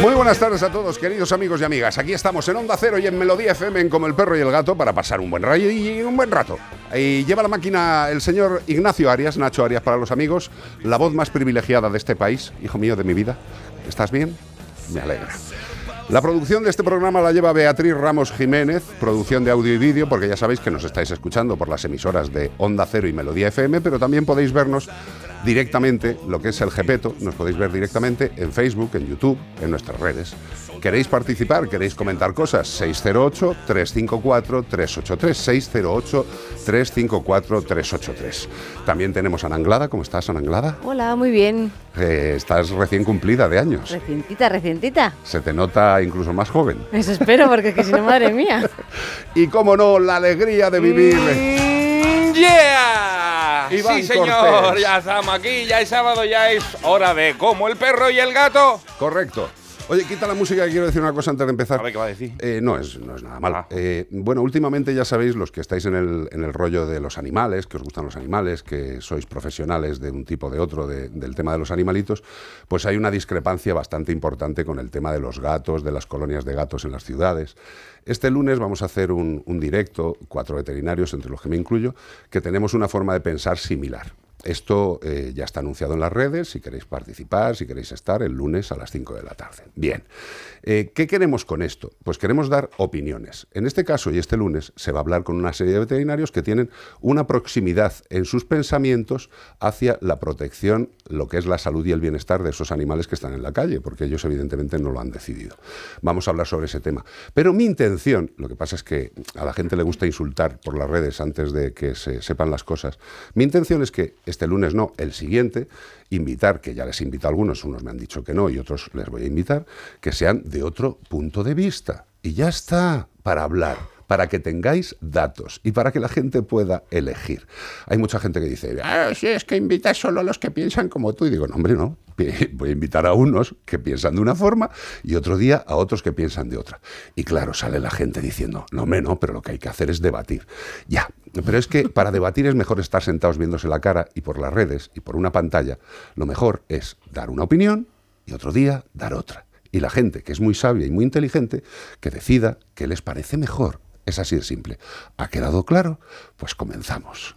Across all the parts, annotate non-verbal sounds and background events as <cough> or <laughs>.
Muy buenas tardes a todos, queridos amigos y amigas. Aquí estamos en Onda Cero y en Melodía FM Como el Perro y el Gato para pasar un buen rayo y un buen rato. Y lleva la máquina el señor Ignacio Arias, Nacho Arias para los amigos, la voz más privilegiada de este país, hijo mío de mi vida. ¿Estás bien? Me alegra. La producción de este programa la lleva Beatriz Ramos Jiménez, producción de audio y vídeo, porque ya sabéis que nos estáis escuchando por las emisoras de Onda Cero y Melodía FM, pero también podéis vernos directamente, lo que es el Gepeto, nos podéis ver directamente en Facebook, en YouTube, en nuestras redes. ¿Queréis participar? ¿Queréis comentar cosas? 608-354-383. 608-354-383. También tenemos a Ana Anglada. ¿Cómo estás, Ana Anglada? Hola, muy bien. Eh, estás recién cumplida de años. Recientita, recientita. Se te nota incluso más joven. Eso espero, porque es que si no, madre mía. <laughs> Y cómo no, la alegría de vivir. Mm, ¡Yeah! Iván sí, señor, Cortés. ya estamos aquí, ya es sábado, ya es hora de como el perro y el gato. Correcto. Oye, quita la música que quiero decir una cosa antes de empezar. A ver qué va a decir. Eh, no, es, no es nada mal. Ah. Eh, bueno, últimamente ya sabéis, los que estáis en el, en el rollo de los animales, que os gustan los animales, que sois profesionales de un tipo o de otro de- del tema de los animalitos, pues hay una discrepancia bastante importante con el tema de los gatos, de las colonias de gatos en las ciudades. Este lunes vamos a hacer un, un directo, cuatro veterinarios, entre los que me incluyo, que tenemos una forma de pensar similar. Esto eh, ya está anunciado en las redes, si queréis participar, si queréis estar el lunes a las 5 de la tarde. Bien, Eh, ¿qué queremos con esto? Pues queremos dar opiniones. En este caso y este lunes se va a hablar con una serie de veterinarios que tienen una proximidad en sus pensamientos hacia la protección, lo que es la salud y el bienestar de esos animales que están en la calle, porque ellos evidentemente no lo han decidido. Vamos a hablar sobre ese tema. Pero mi intención, lo que pasa es que a la gente le gusta insultar por las redes antes de que se sepan las cosas, mi intención es que este lunes no, el siguiente, invitar, que ya les he invitado a algunos, unos me han dicho que no y otros les voy a invitar, que sean de otro punto de vista. Y ya está, para hablar, para que tengáis datos y para que la gente pueda elegir. Hay mucha gente que dice, ah, sí, es que invitas solo a los que piensan como tú. Y digo, no, hombre, no. Voy a invitar a unos que piensan de una forma y otro día a otros que piensan de otra. Y claro, sale la gente diciendo, no, hombre, no, pero lo que hay que hacer es debatir. Ya, pero es que para debatir es mejor estar sentados viéndose la cara y por las redes y por una pantalla. Lo mejor es dar una opinión y otro día dar otra. Y la gente que es muy sabia y muy inteligente, que decida qué les parece mejor. Es así de simple. ¿Ha quedado claro? Pues comenzamos.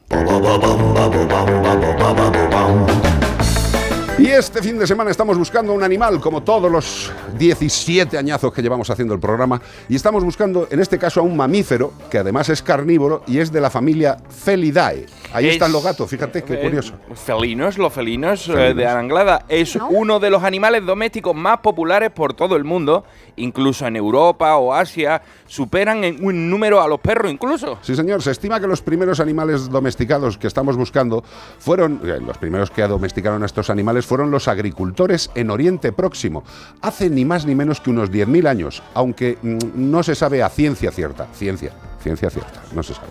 Y este fin de semana estamos buscando un animal, como todos los 17 añazos que llevamos haciendo el programa, y estamos buscando, en este caso, a un mamífero, que además es carnívoro y es de la familia Felidae. Ahí Es- están los gatos, fíjate qué Eh, curioso. Felinos, los felinos, eh, Felinos. de Anglada. Es ¿No? uno de los animales domésticos más populares por todo el mundo, incluso en Europa o Asia. Superan en un número a los perros incluso. Sí, señor. Se estima que los primeros animales domesticados que estamos buscando fueron, eh, los primeros que domesticaron a estos animales fueron los agricultores en Oriente Próximo, hace ni más ni menos que unos 10.000 años, aunque mm, no se sabe a ciencia cierta. Ciencia, ciencia cierta, no se sabe.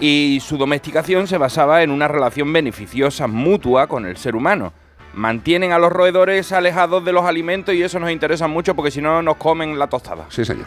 Y su domesticación se basaba en una relación beneficiosa mutua con el ser humano. Mantienen a los roedores alejados de los alimentos y eso nos interesa mucho porque si no nos comen la tostada. Sí, señor.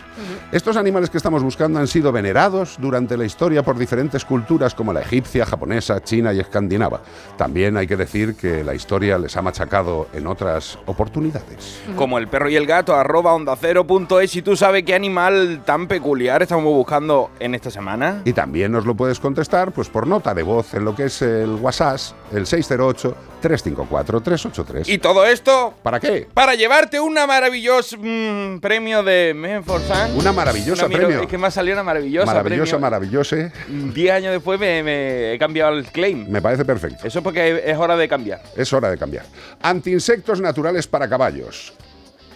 Estos animales que estamos buscando han sido venerados durante la historia por diferentes culturas como la egipcia, japonesa, china y escandinava. También hay que decir que la historia les ha machacado en otras oportunidades. Como el perro y el gato, arroba onda cero punto es. ¿Y tú sabes qué animal tan peculiar estamos buscando en esta semana? Y también nos lo puedes contestar pues por nota de voz en lo que es el WhatsApp, el 608 354-383. ¿Y todo esto? ¿Para qué? Para llevarte una maravillosa mm, premio de Menforsan. Una maravillosa Una premio. Es que me ha salido una maravillosa Maravillosa, maravillosa. Diez años después me, me he cambiado el claim. Me parece perfecto. Eso es porque es hora de cambiar. Es hora de cambiar. Antiinsectos naturales para caballos.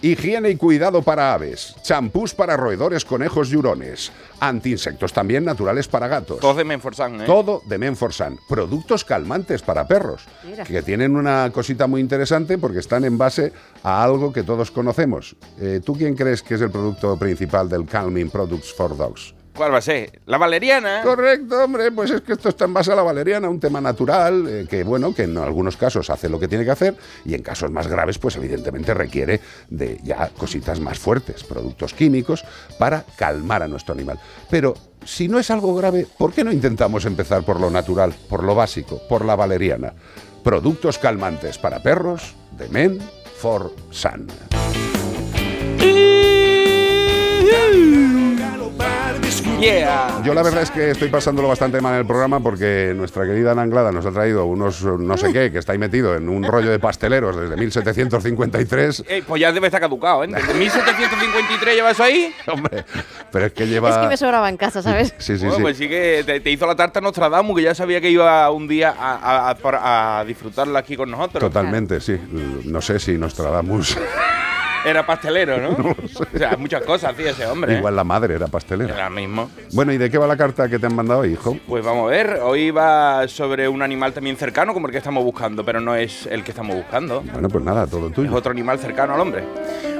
Higiene y cuidado para aves. Champús para roedores, conejos y hurones. Antiinsectos también naturales para gatos. Todos de Menforsan, ¿eh? Todo de Menforsan. Productos calmantes para perros. Mira. Que tienen una cosita muy interesante porque están en base a algo que todos conocemos. Eh, ¿Tú quién crees que es el producto principal del Calming Products for Dogs? ¿Cuál va a ser? La valeriana. Correcto, hombre, pues es que esto está en base a la valeriana, un tema natural, eh, que bueno, que en algunos casos hace lo que tiene que hacer y en casos más graves, pues evidentemente requiere de ya cositas más fuertes, productos químicos, para calmar a nuestro animal. Pero si no es algo grave, ¿por qué no intentamos empezar por lo natural, por lo básico, por la valeriana? Productos calmantes para perros de Men for Sun. Yeah. Yo la verdad es que estoy pasándolo bastante mal en el programa porque nuestra querida Ana Anglada nos ha traído unos no sé qué, que está ahí metido en un rollo de pasteleros desde 1753. Eh, pues ya debe estar caducado, ¿eh? Desde 1753 lleva eso ahí. <laughs> Hombre, pero es que lleva... Es que me sobraba en casa, ¿sabes? Sí, sí, Bueno, sí. pues sí que te, te hizo la tarta Nostradamus, que ya sabía que iba un día a, a- a- a disfrutarla aquí con nosotros. Totalmente, sí. No sé si Nostradamus. Era pastelero, ¿no? <laughs> O sea, muchas cosas hacía ese hombre. ¿eh? Igual la madre era pastelera. Era mismo. Bueno, ¿y de qué va la carta que te han mandado, hijo? Pues vamos a ver, hoy va sobre un animal también cercano como el que estamos buscando, pero no es el que estamos buscando. Bueno, pues nada, todo Es tuyo. otro animal cercano al hombre.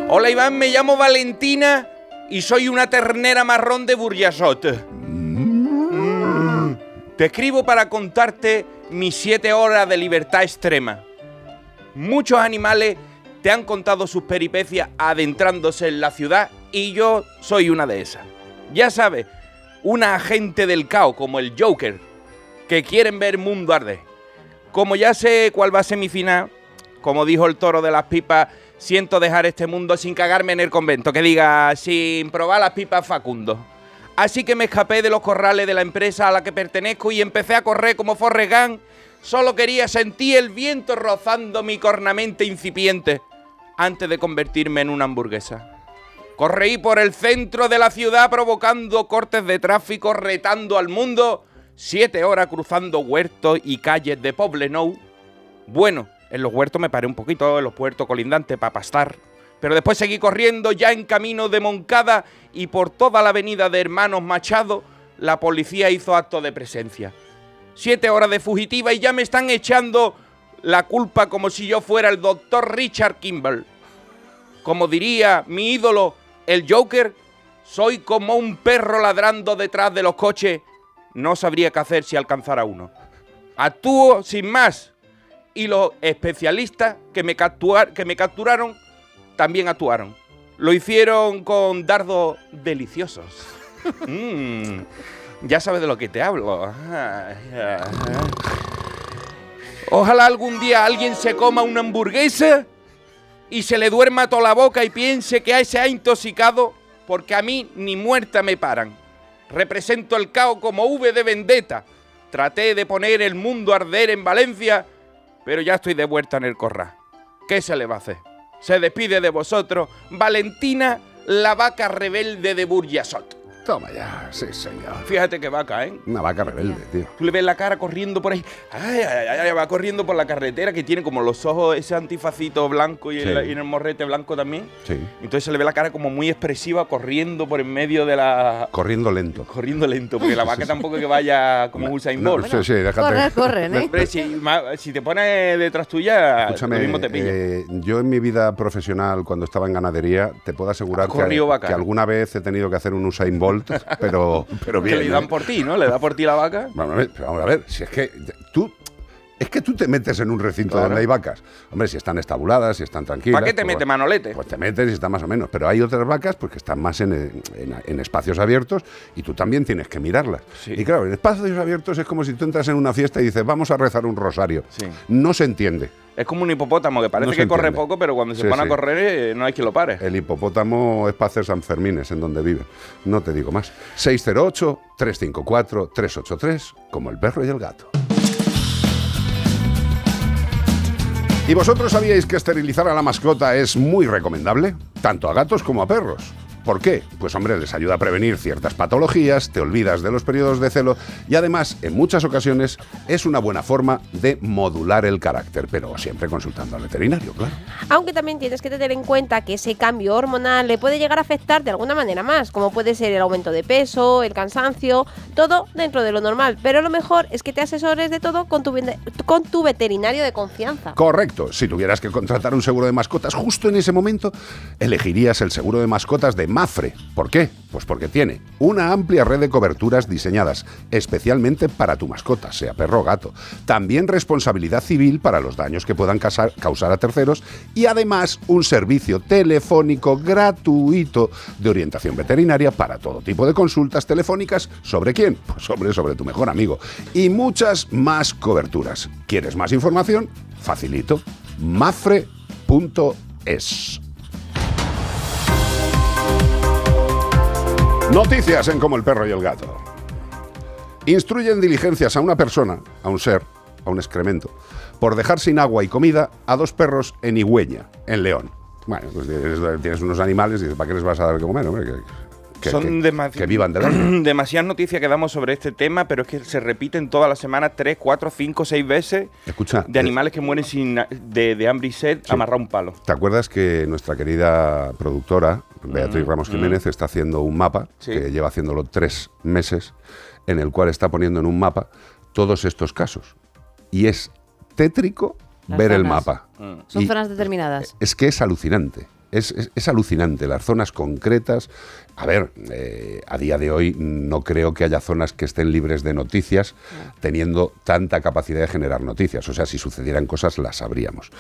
Hola Iván, me llamo Valentina y soy una ternera marrón de Burjasot. Mm. Te escribo para contarte mis siete horas de libertad extrema. Muchos animales te han contado sus peripecias adentrándose en la ciudad y yo soy una de esas. Ya sabes, una agente del caos como el Joker, que quieren ver mundo arder. Como ya sé cuál va a ser mi final, como dijo el toro de las pipas, siento dejar este mundo sin cagarme en el convento, que diga, sin probar las pipas Facundo. Así que me escapé de los corrales de la empresa a la que pertenezco y empecé a correr como Forrest Gump. Solo quería sentir el viento rozando mi cornamente incipiente antes de convertirme en una hamburguesa. Correí por el centro de la ciudad provocando cortes de tráfico, retando al mundo. Siete horas cruzando huertos y calles de Poblenou. Bueno, en los huertos me paré un poquito, en los puertos colindantes para pastar. Pero después seguí corriendo ya en camino de Moncada y por toda la avenida de Hermanos Machado, la policía hizo acto de presencia. Siete horas de fugitiva y ya me están echando la culpa como si yo fuera el doctor Richard Kimball. Como diría mi ídolo, el Joker, soy como un perro ladrando detrás de los coches. No sabría qué hacer si alcanzara uno. Actúo sin más. Y los especialistas que me, captuar- que me capturaron también actuaron. Lo hicieron con dardos deliciosos. <laughs> Mm, ya sabes de lo que te hablo. Ojalá algún día alguien se coma una hamburguesa y se le duerma toda la boca y piense que se ha intoxicado porque a mí ni muerta me paran. Represento el caos como V de vendetta. Traté de poner el mundo a arder en Valencia, pero ya estoy de vuelta en el corral. ¿Qué se le va a hacer? Se despide de vosotros Valentina, la vaca rebelde de Burjasot. Toma ya, sí, señor. Fíjate qué vaca, ¿eh? Una vaca rebelde, tío. Tú le ves la cara corriendo por ahí. Ay, ay, ay, ay, va corriendo por la carretera que tiene como los ojos, ese antifacito blanco y, Sí. el, y en el morrete blanco también. Sí. Entonces se le ve la cara como muy expresiva corriendo por en medio de la. Corriendo lento. Corriendo lento, porque la vaca tampoco es que vaya como Usain No, Bolt. sí, sí, déjate. Correr, corren, ¿eh? Hombre, si, si te pones detrás tuya, Escúchame, lo mismo te pilla. eh, yo en mi vida profesional, cuando estaba en ganadería, te puedo asegurar que, que alguna vez he tenido que hacer un Usain Bolt, pero, pero que bien. le dan ¿eh? por ti, ¿no? Le da por ti la vaca. Vamos a ver, vamos a ver, si es que tú... Es que tú te metes en un recinto Claro. donde hay vacas. Hombre, si están estabuladas, si están tranquilas. ¿Para qué te pues mete manolete? Pues te metes y está más o menos. Pero hay otras vacas pues, que están más en, en- en espacios abiertos y tú también tienes que mirarlas. Sí. Y claro, en espacios abiertos es como si tú entras en una fiesta y dices, vamos a rezar un rosario. Sí. No se entiende. Es como un hipopótamo que parece No que corre poco, pero cuando se Sí, pone a correr eh, no hay quien lo pare. El hipopótamo es para hacer Sanfermines en donde vive. No te digo más. 608-354-383, como el perro y el gato. ¿Y vosotros sabíais que esterilizar a la mascota es muy recomendable? Tanto a gatos como a perros. ¿Por qué? Pues hombre, les ayuda a prevenir ciertas patologías, te olvidas de los periodos de celo y además, en muchas ocasiones, es una buena forma de modular el carácter, pero siempre consultando al veterinario, claro. Aunque también tienes que tener en cuenta que ese cambio hormonal le puede llegar a afectar de alguna manera más, como puede ser el aumento de peso, el cansancio, todo dentro de lo normal. Pero lo mejor es que te asesores de todo con tu, con tu veterinario de confianza. Correcto, si tuvieras que contratar un seguro de mascotas justo en ese momento, elegirías el seguro de mascotas de Mafre. ¿Por qué? Pues porque tiene una amplia red de coberturas diseñadas especialmente para tu mascota, sea perro o gato. También responsabilidad civil para los daños que puedan causar, a terceros y además un servicio telefónico gratuito de orientación veterinaria para todo tipo de consultas telefónicas. ¿Sobre quién? <laughs> Pues sobre, sobre tu mejor amigo. Y muchas más coberturas. ¿Quieres más información? Facilito. mafre.es. Noticias en Como el perro y el gato. Instruyen diligencias a una persona, a un ser, a un excremento, por dejar sin agua y comida a dos perros en Higüeña, en León. Bueno, pues tienes, unos animales y dices, ¿para qué les vas a dar de comer? Que, Son que- demasi- que vivan del <clears throat> aire. demasiadas noticias que damos sobre este tema, pero es que se repiten todas las semanas tres, cuatro, cinco, seis veces Escucha, de eh, animales que mueren sin de, de hambre y sed amarrar un palo. ¿Te acuerdas que nuestra querida productora, Beatriz Mm, Ramos mm. Jiménez, está haciendo un mapa, Sí. que lleva haciéndolo tres meses, en el cual está poniendo en un mapa todos estos casos? Y es tétrico Las ver el mapa. Mm. Son Y zonas determinadas. Es que es alucinante. Es, es- es alucinante las zonas concretas. A ver, eh, a día de hoy no creo que haya zonas que estén libres de noticias teniendo tanta capacidad de generar noticias. O sea, si sucedieran cosas las sabríamos.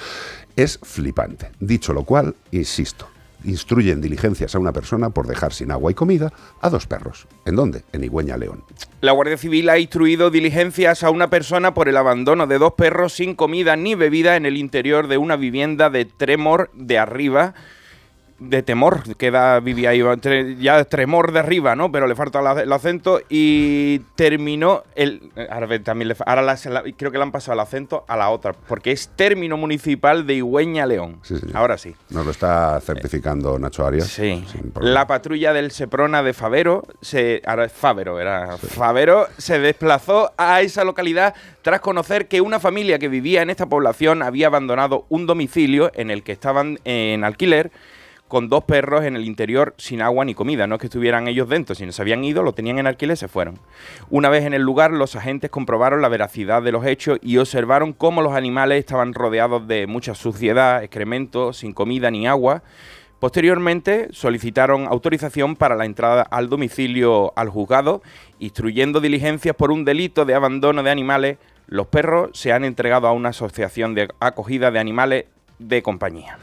Es flipante. Dicho lo cual, insisto, instruyen diligencias a una persona por dejar sin agua y comida a dos perros. ¿En dónde? En Higüeña, León. La Guardia Civil ha instruido diligencias a una persona por el abandono de dos perros sin comida ni bebida en el interior de una vivienda de Tremor de Arriba. De temor, queda vivía ahí, ya tremor de arriba, ¿no? Pero le falta el acento y terminó el. Ahora, también le ahora la- creo que le han pasado el acento a la otra, porque es término municipal de Higüeña León. Sí, señor. Ahora sí. Nos lo está certificando Nacho Arias. Sí. La patrulla del Seprona de Favero, se, ahora es Favero, era Favero, se desplazó a esa localidad tras conocer que una familia que vivía en esta población había abandonado un domicilio en el que estaban en alquiler con dos perros en el interior sin agua ni comida. No es que estuvieran ellos dentro, sino se habían ido, lo tenían en alquiler se fueron. Una vez en el lugar, los agentes comprobaron la veracidad de los hechos y observaron cómo los animales estaban rodeados de mucha suciedad, excrementos, sin comida ni agua. Posteriormente solicitaron autorización para la entrada al domicilio al juzgado, instruyendo diligencias por un delito de abandono de animales. Los perros se han entregado a una asociación de acogida de animales de compañía.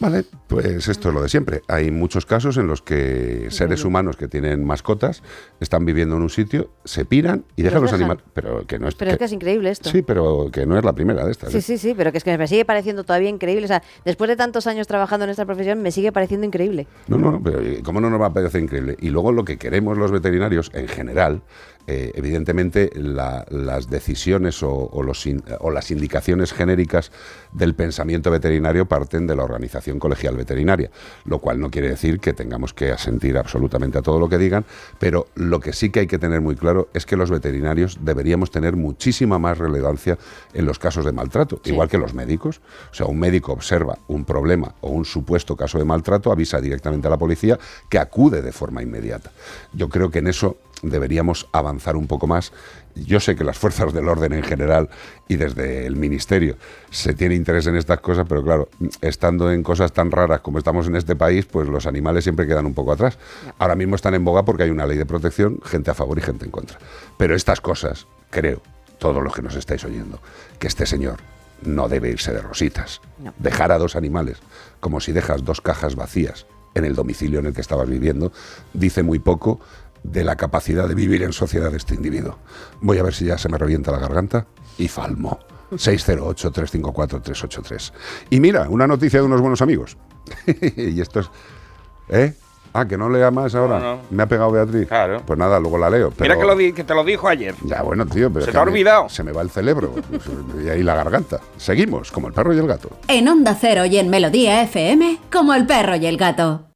Vale, pues esto es lo de siempre. Hay muchos casos en los que seres humanos que tienen mascotas están viviendo en un sitio, se piran y dejan Los animales. Pero que no es. Pero es que es increíble esto. Sí, pero que no es la primera de estas. Sí, ¿eh? sí, sí, pero que es que me sigue pareciendo todavía increíble. O sea, después de tantos años trabajando en esta profesión, me sigue pareciendo increíble. No, no, pero eh, ¿cómo no nos va a parecer increíble? Y luego lo que queremos los veterinarios en general, eh, evidentemente la- las decisiones o, o los in- o las indicaciones genéricas del pensamiento veterinario parten de la organización colegial veterinaria, lo cual no quiere decir que tengamos que asentir absolutamente a todo lo que digan, pero lo que sí que hay que tener muy claro es que los veterinarios deberíamos tener muchísima más relevancia en los casos de maltrato, Sí. igual que los médicos. O sea, un médico observa un problema o un supuesto caso de maltrato, avisa directamente a la policía que acude de forma inmediata. Yo creo que en eso deberíamos avanzar un poco más. Yo sé que las fuerzas del orden en general y desde el ministerio se tiene interés en estas cosas, pero claro, estando en cosas tan raras como estamos en este país, pues los animales siempre quedan un poco atrás. Ahora mismo están en boga porque hay una ley de protección, gente a favor y gente en contra. Pero estas cosas, creo, todos los que nos estáis oyendo, que este señor no debe irse de rositas. No. Dejar a dos animales, como si dejas dos cajas vacías en el domicilio en el que estabas viviendo, dice muy poco de la capacidad de vivir en sociedad de este individuo. Voy a ver si ya se me revienta la garganta y falmo. <laughs> 608-354-383. Y mira, una noticia de unos buenos amigos. <laughs> y esto es... ¿Eh? Ah, que no lea más ahora. No, no. Me ha pegado Beatriz. Claro. Pues nada, luego la leo. Mira que, lo di- que te lo dijo ayer. Ya, bueno, tío, pero. ¿Se es te ha olvidado? Se me va el cerebro y ahí la garganta. Seguimos, como el perro y el gato. En Onda Cero y en Melodía FM, como el perro y el gato.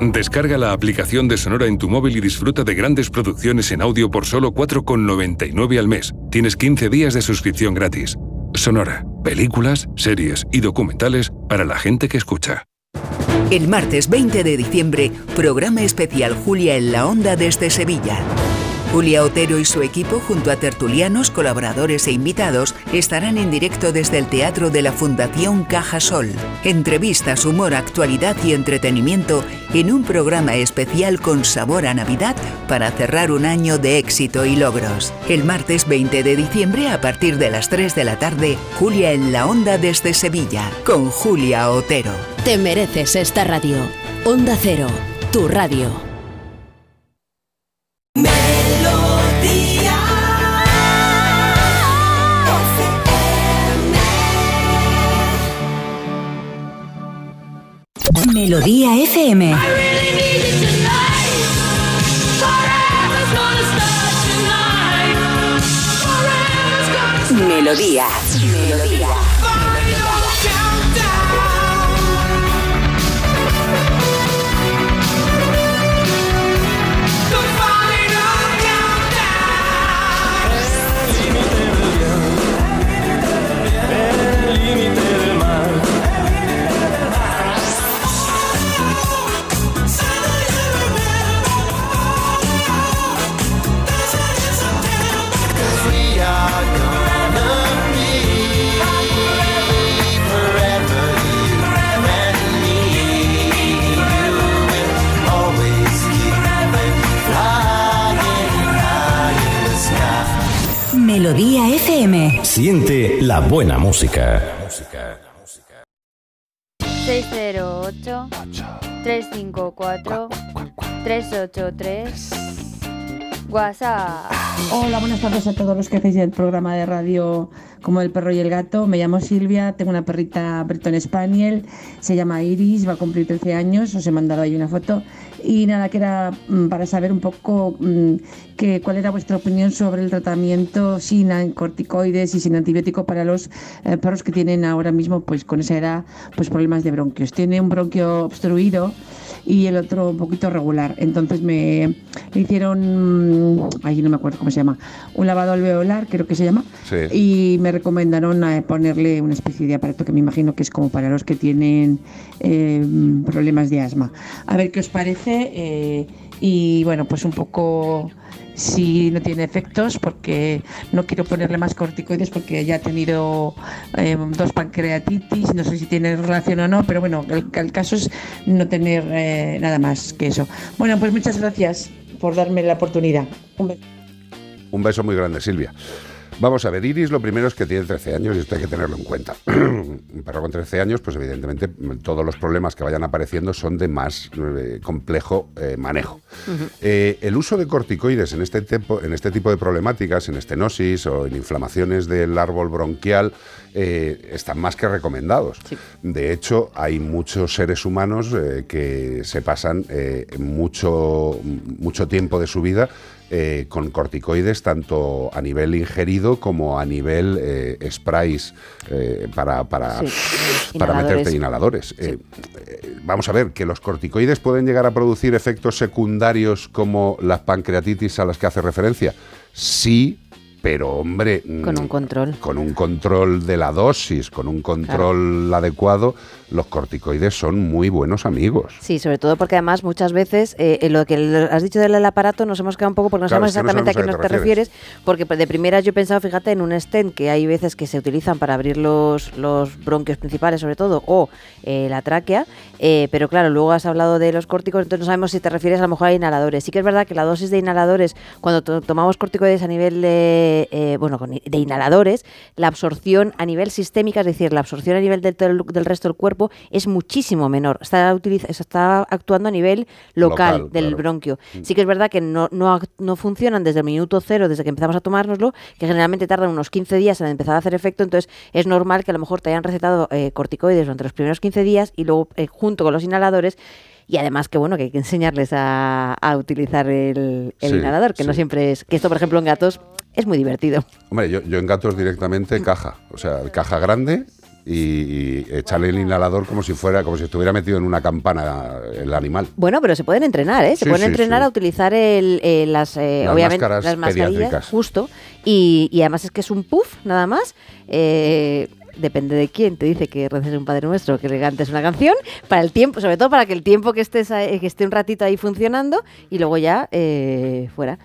Descarga la aplicación de Sonora en tu móvil y disfruta de grandes producciones en audio por solo 4,99 al mes. Tienes 15 días de suscripción gratis. Sonora, películas, series y documentales para la gente que escucha. El martes 20 de diciembre, programa especial Julia en la Onda desde Sevilla. Julia Otero y su equipo, junto a tertulianos, colaboradores e invitados, estarán en directo desde el Teatro de la Fundación Caja Sol. Entrevistas, humor, actualidad y entretenimiento en un programa especial con sabor a Navidad para cerrar un año de éxito y logros. El martes 20 de diciembre, a partir de las 3 de la tarde, Julia en la Onda desde Sevilla, con Julia Otero. Te mereces esta radio. Onda Cero, tu radio. Melodía FM. Melodía. Melodía. Melodía FM. Siente la buena música. 608 354 383 WhatsApp. Hola, buenas tardes a todos los que hacéis el programa de radio como El perro y el gato. Me llamo Silvia, tengo una perrita Breton Spaniel, se llama Iris, va a cumplir 13 años, os he mandado ahí una foto. Y nada, que era mm, para saber un poco mm, que, cuál era vuestra opinión sobre el tratamiento sin corticoides y sin antibiótico para los eh, perros que tienen ahora mismo, pues con esa edad, pues problemas de bronquios. Tiene un bronquio obstruido y el otro un poquito regular. Entonces me hicieron, mm, ay, no me acuerdo cómo se llama, un lavado alveolar, creo que se llama, Sí. y me recomendaron eh, ponerle una especie de aparato que me imagino que es como para los que tienen eh, problemas de asma. A ver qué os parece eh, y bueno, pues un poco si no tiene efectos porque no quiero ponerle más corticoides porque ya ha tenido eh, dos pancreatitis, no sé si tiene relación o no, pero bueno, el, el caso es no tener eh, nada más que eso. Bueno, pues muchas gracias por darme la oportunidad. Un beso. Un beso muy grande, Silvia. Vamos a ver, Iris lo primero es que tiene 13 años y esto hay que tenerlo en cuenta. <clears throat> Un perro con 13 años, pues evidentemente todos los problemas que vayan apareciendo son de más eh, complejo eh, manejo. Eh, el uso de corticoides en este, tipo, en este tipo de problemáticas, en estenosis o en inflamaciones del árbol bronquial, están más que recomendados. De hecho, hay muchos seres humanos que se pasan mucho, mucho tiempo de su vida eh, con corticoides tanto a nivel ingerido como a nivel eh, sprays eh, para, para, Sí, para meterte inhaladores. Eh, vamos a ver, que los corticoides pueden llegar a producir efectos secundarios como las pancreatitis a las que hace referencia. Sí, pero hombre... Con mm, un control. con un control de la dosis, con un control adecuado, los corticoides son muy buenos amigos. Sí, sobre todo porque además muchas veces eh, en lo que has dicho del aparato nos hemos quedado un poco porque no Claro, sabemos no exactamente sabemos a qué nos te refieres. porque de primeras yo he pensado, fíjate, en un stent que hay veces que se utilizan para abrir los, los bronquios principales sobre todo o eh, la tráquea, eh, pero claro, luego has hablado de los córticos, entonces no sabemos si te refieres a lo mejor a inhaladores. Sí que es verdad que la dosis de inhaladores, cuando to- tomamos corticoides a nivel de, eh, bueno, de inhaladores, la absorción a nivel sistémica, es decir, la absorción a nivel del resto del cuerpo es muchísimo menor. Está, utiliza- está actuando a nivel local, Local, del claro. bronquio. Sí que es verdad que no, no, no funcionan desde el minuto cero, desde que empezamos a tomárnoslo, que generalmente tardan unos 15 días en empezar a hacer efecto, entonces es normal que a lo mejor te hayan recetado eh, corticoides durante los primeros 15 días y luego eh, junto con los inhaladores y además que bueno que hay que enseñarles a, a utilizar el, el Sí, inhalador, que no siempre es, que esto por ejemplo en gatos es muy divertido. Hombre, yo, yo en gatos directamente caja, o sea, caja grande y, y echarle el inhalador como si fuera, como si estuviera metido en una campana el animal. Bueno, pero se pueden entrenar, ¿eh? Se Sí, pueden sí, entrenar sí. a utilizar el, eh, las, eh, Las obviamente, máscaras las mascarillas, justo. Y, y además es que es un puff, nada más. Eh, depende de quién te dice que reces un Padre Nuestro, que le cantes una canción, para el tiempo, sobre todo para que el tiempo que estés que esté un ratito ahí funcionando y luego ya eh, fuera.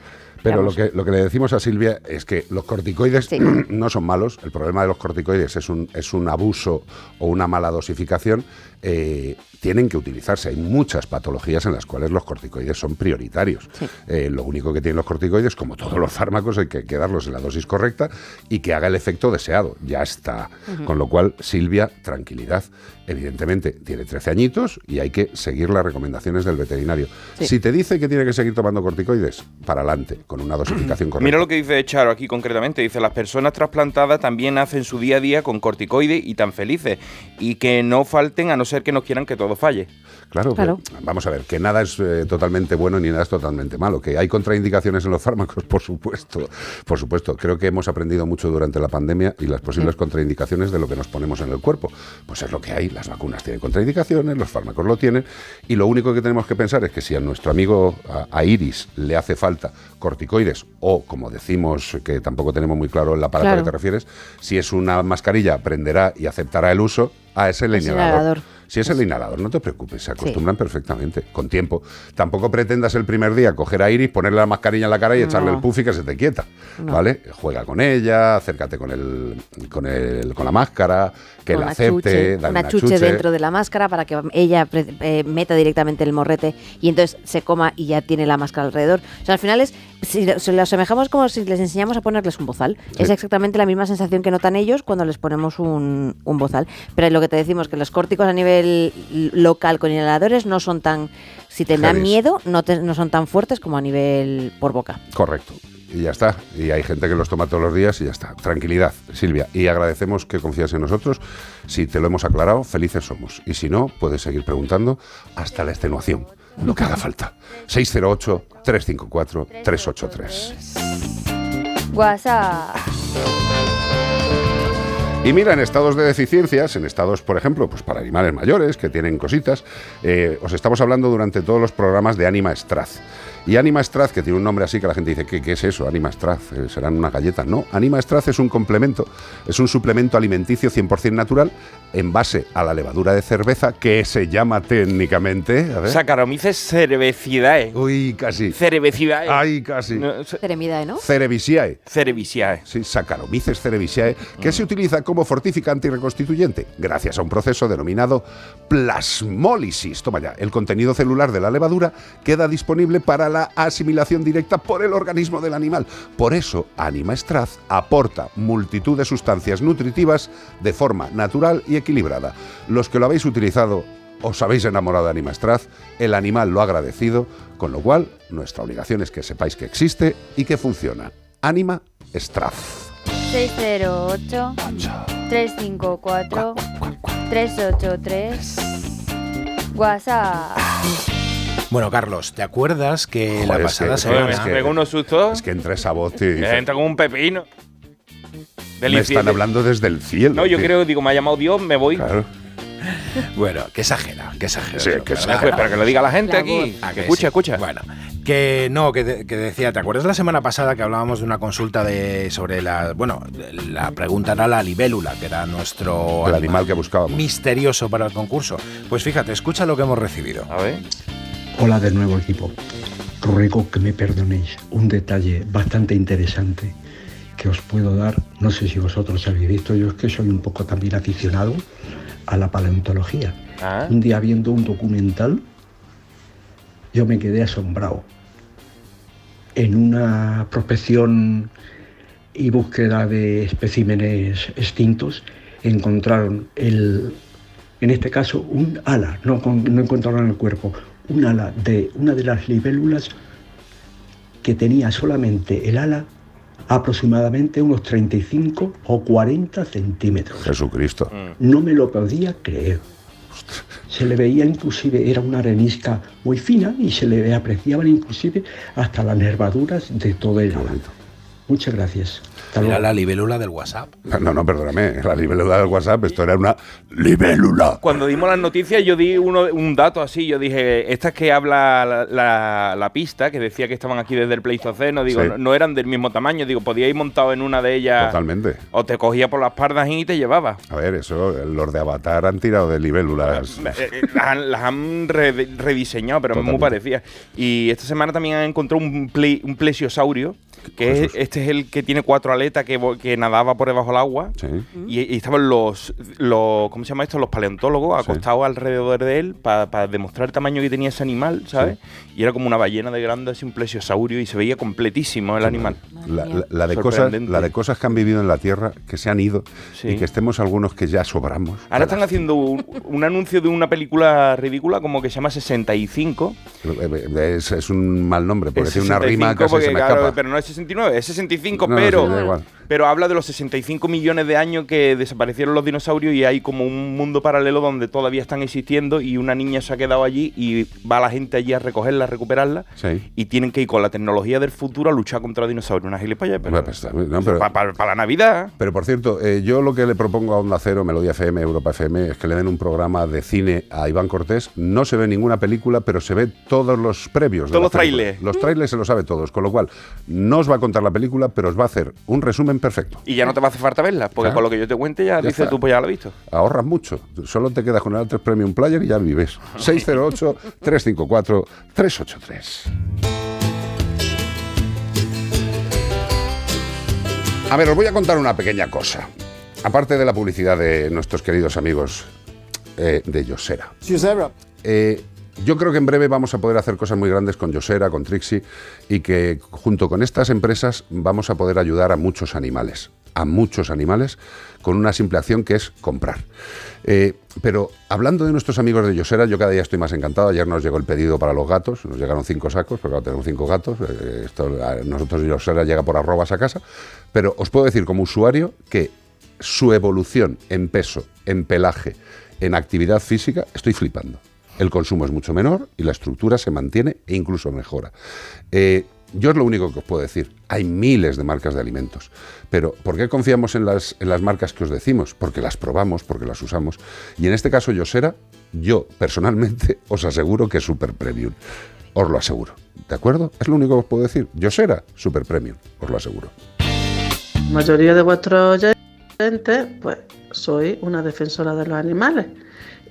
Pero lo que, lo que le decimos a Silvia es que los corticoides <clears throat> no son malos. El problema de los corticoides es un, es un abuso o una mala dosificación. Eh, tienen que utilizarse. Hay muchas patologías en las cuales los corticoides son prioritarios. Eh, lo único que tienen los corticoides, como todos los fármacos, hay que, hay que darlos en la dosis correcta y que haga el efecto deseado. Ya está. Con lo cual, Silvia, tranquilidad. Evidentemente, tiene 13 añitos y hay que seguir las recomendaciones del veterinario. Sí. Si te dice que tiene que seguir tomando corticoides, para adelante, con una dosificación <clears throat> correcta. Mira lo que dice Charo aquí concretamente. Dice, las personas trasplantadas también hacen su día a día con corticoides y tan felices. Y que no falten a no ser que no quieran que todo falle. Claro, Claro. que- vamos a ver, que nada es eh, totalmente bueno ni nada es totalmente malo, que hay contraindicaciones en los fármacos, <laughs> por supuesto, por supuesto. Creo que hemos aprendido mucho durante la pandemia y las posibles contraindicaciones de lo que nos ponemos en el cuerpo. Pues es lo que hay, las vacunas tienen contraindicaciones, los fármacos lo tienen y lo único que tenemos que pensar es que si a nuestro amigo a, a Iris le hace falta corticoides o, como decimos, que tampoco tenemos muy claro el aparato Claro. que te refieres, si es una mascarilla aprenderá y aceptará el uso, a ese el Si es el inhalador, no te preocupes, se acostumbran perfectamente, con tiempo. Tampoco pretendas el primer día coger a Iris, ponerle la mascarilla en la cara y echarle el puff y que se te quieta, No. ¿vale? Juega con ella, acércate con el, con el, con la máscara, que la una acepte, chuche, una chuche, chuche. dentro de la máscara para que ella eh, meta directamente el morrete y entonces se coma y ya tiene la máscara alrededor. O sea, al final es, si lo, si lo asemejamos como si les enseñamos a ponerles un bozal. Sí. Es exactamente la misma sensación que notan ellos cuando les ponemos un, un bozal. Pero lo que te decimos, que los córticos a nivel local con inhaladores no son tan... Si te dan miedo, no, te- no son tan fuertes como a nivel por boca. Correcto. Y ya está. Y hay gente que los toma todos los días y ya está. Tranquilidad, Silvia. Y agradecemos que confías en nosotros. Si te lo hemos aclarado, felices somos. Y si no, puedes seguir preguntando hasta la extenuación, lo que haga falta. 608-354-383. WhatsApp. Y mira, en estados de deficiencias, en estados, por ejemplo, pues para animales mayores que tienen cositas, eh, os estamos hablando durante todos los programas de Anima Straz. Y Anima Straz, que tiene un nombre así que la gente dice, ¿qué, qué es eso? Anima Straz, eh, serán unas galletas. No, Anima Straz es un complemento, es un suplemento alimenticio 100% natural en base a la levadura de cerveza que se llama técnicamente... A ver. Saccharomyces cerevisiae. Uy, casi. Cerevisiae. Ay, casi. Ceremidae, ¿no? Cerevisiae. Cerevisiae. Sí, Saccharomyces cerevisiae, que se utiliza como fortificante y reconstituyente, gracias a un proceso denominado plasmólisis. Toma ya, el contenido celular de la levadura queda disponible para la asimilación directa por el organismo del animal. Por eso, Anima Straz aporta multitud de sustancias nutritivas de forma natural y equilibrada. Los que lo habéis utilizado os habéis enamorado de Anima Straz, el animal lo ha agradecido, con lo cual nuestra obligación es que sepáis que existe y que funciona. Anima Straz. 608 354 383 WhatsApp. Bueno, Carlos, ¿te acuerdas que la Joder, es pasada que- semana... es que- Pega unos sustos. Es que entre esa voz tío, y dice, Entra como un pepino. Del me están hablando desde el cielo. No, yo tío. creo, digo, me ha llamado Dios, me voy. Claro. <laughs> Bueno, que exagera, que exagera. Sí, que exagera, pero que lo diga la gente aquí. Ah, que Escucha, sí. escucha. Bueno, que no, que, de- que decía, ¿te acuerdas la semana pasada que hablábamos de una consulta de sobre la, bueno, la pregunta era la libélula, que era nuestro El animal que buscábamos. misterioso para el concurso? Pues fíjate, escucha lo que hemos recibido. A ver. Hola de nuevo equipo. Ruego que me perdonéis un detalle bastante interesante que os puedo dar. No sé si vosotros habéis visto, yo es que soy un poco también aficionado a la paleontología. Ah. Un día viendo un documental, yo me quedé asombrado. En una prospección y búsqueda de especímenes extintos, encontraron el, en este caso un ala, no, con- no encontraron el cuerpo, un ala de una de las libélulas que tenía solamente el ala aproximadamente unos 35 o 40 centímetros. Jesucristo. No me lo podía creer. Se le veía inclusive, era una arenisca muy fina y se le apreciaban inclusive hasta las nervaduras de todo el ala. Muchas gracias. Era la libélula del WhatsApp. No, no, perdóname. La libélula del WhatsApp, esto era una libélula. Cuando dimos las noticias, yo di uno, un dato así. Yo dije, estas que habla la, la- la pista, que decía que estaban aquí desde el Pleistoceno, digo, Sí. no, no eran del mismo tamaño. Digo, podíais montado en una de ellas. Totalmente. O te cogía por las pardas y te llevaba. A ver, eso, los de Avatar han tirado de libélulas. Eh, eh, las han, las han re- rediseñado, pero muy Totalmente. parecidas. Y esta semana también han encontrado un, ple- un plesiosaurio, que es, este es el que tiene cuatro aletas que, que nadaba por debajo del agua. Y, y estaban los, los, ¿cómo se llama esto? Los paleontólogos acostados alrededor de él para demostrar el tamaño que tenía ese animal, ¿sabes? Y era como una ballena de grande, así un plesiosaurio, y se veía completísimo el animal. La, la- la de cosas, la de cosas que han vivido en la Tierra, que se han ido, y que estemos algunos que ya sobramos. Ahora están haciendo un, <laughs> un anuncio de una película ridícula como que se llama 65. Es, es un mal nombre, porque Es tiene una rima 65 casi porque, se me claro, escapa. pero no es 69, es 65, No, no, pero, sí, da igual. Pero habla de los 65 millones de años que desaparecieron los dinosaurios y hay como un mundo paralelo donde todavía están existiendo y una niña se ha quedado allí y va la gente allí a recogerla, a recuperarla Sí. y tienen que ir con la tecnología del futuro a luchar contra dinosaurios. Una gilipollas, pero, pues, no, pero- para la Navidad. Pero por cierto, eh, yo lo que le propongo a Onda Cero, Melodía FM, Europa FM, es que le den un programa de cine a Iván Cortés. No se ve ninguna película, pero se ve todos los previos. Todos los trailers. Los trailers se los sabe todos, con lo cual no os va a contar la película, pero os va a hacer un resumen perfecto. Y ya no te va a hacer falta verla, porque Claro. con lo que yo te cuente ya, Ya dices está. tú, pues ya lo he visto. Ahorras mucho. Solo te quedas con el A3 Premium Player y ya vives. <laughs> 608-354-383. A ver, os voy a contar una pequeña cosa. Aparte de la publicidad de nuestros queridos amigos eh, de Yosera. Eh, yo creo que en breve vamos a poder hacer cosas muy grandes con Yosera, con Trixie, y que junto con estas empresas vamos a poder ayudar a muchos animales, a muchos animales, con una simple acción que es comprar. Eh, pero hablando de nuestros amigos de Yosera, yo cada día estoy más encantado. Ayer nos llegó el pedido para los gatos, nos llegaron cinco sacos, porque ahora tenemos cinco gatos. eh, nosotros Yosera llega por arrobas a casa. Pero os puedo decir como usuario que su evolución en peso, en pelaje, en actividad física, estoy flipando. El consumo es mucho menor y la estructura se mantiene e incluso mejora. Eh, yo es lo único que os puedo decir. Hay miles de marcas de alimentos. Pero ¿por qué confiamos en las, en las marcas que os decimos? Porque las probamos, porque las usamos. Y en este caso, Yosera, yo personalmente <laughs> os aseguro que es super premium. Os lo aseguro. ¿De acuerdo? Es lo único que os puedo decir. Yosera, super premium. Os lo aseguro. mayoría de vuestros oyentes, pues soy una defensora de los animales.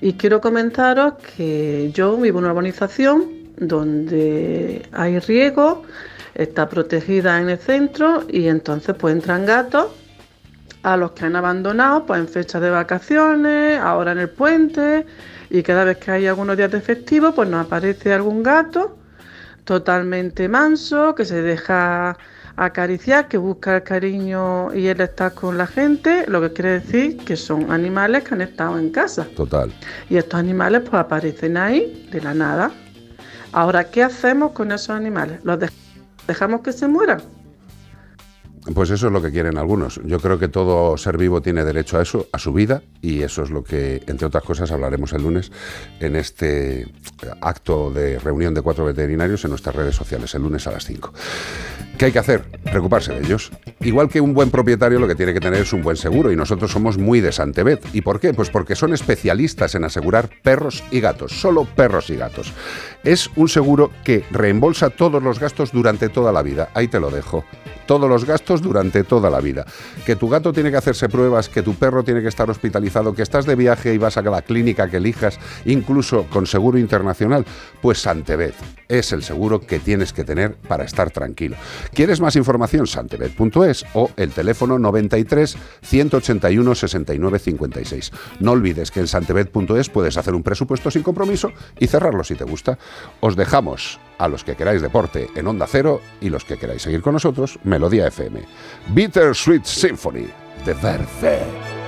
Y quiero comentaros que yo vivo en una urbanización donde hay riego, está protegida en el centro y entonces pues entran gatos a los que han abandonado pues en fechas de vacaciones, ahora en el puente y cada vez que hay algunos días de festivo pues nos aparece algún gato totalmente manso, que se deja acariciar, que busca el cariño y el estar con la gente, lo que quiere decir que son animales que han estado en casa. Total. Y estos animales pues aparecen ahí de la nada. Ahora, ¿qué hacemos con esos animales? ¿Los dej- dejamos que se mueran? Pues eso es lo que quieren algunos. Yo creo que todo ser vivo tiene derecho a eso, a su vida, y eso es lo que, entre otras cosas, hablaremos el lunes en este acto de reunión de cuatro veterinarios en nuestras redes sociales, el lunes a las 5. ¿Qué hay que hacer? Preocuparse de ellos. Igual que un buen propietario lo que tiene que tener es un buen seguro, y nosotros somos muy de Santebet. ¿Y por qué? Pues porque son especialistas en asegurar perros y gatos, solo perros y gatos. Es un seguro que reembolsa todos los gastos durante toda la vida. Ahí te lo dejo. Todos los gastos durante toda la vida. Que tu gato tiene que hacerse pruebas, que tu perro tiene que estar hospitalizado, que estás de viaje y vas a la clínica que elijas, incluso con seguro internacional, pues Santebet es el seguro que tienes que tener para estar tranquilo. ¿Quieres más información? Santebet.es o el teléfono 93 181 69 56. No olvides que en santebet.es puedes hacer un presupuesto sin compromiso y cerrarlo si te gusta. Os dejamos a los que queráis deporte en Onda Cero y los que queráis seguir con nosotros, Melodía FM. Bitter Sweet Symphony de Verde.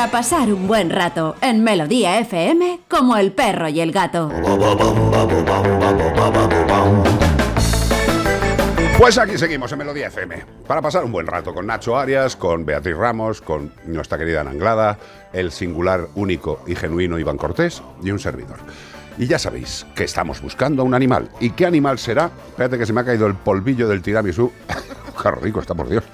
Para pasar un buen rato en Melodía FM como el perro y el gato. Pues aquí seguimos en Melodía FM, para pasar un buen rato con Nacho Arias, con Beatriz Ramos, con nuestra querida Ana Anglada, el singular, único y genuino Iván Cortés y un servidor. Y ya sabéis que estamos buscando a un animal. ¿Y qué animal será? Espérate que se me ha caído el polvillo del tiramisú. <laughs> qué rico está, por Dios.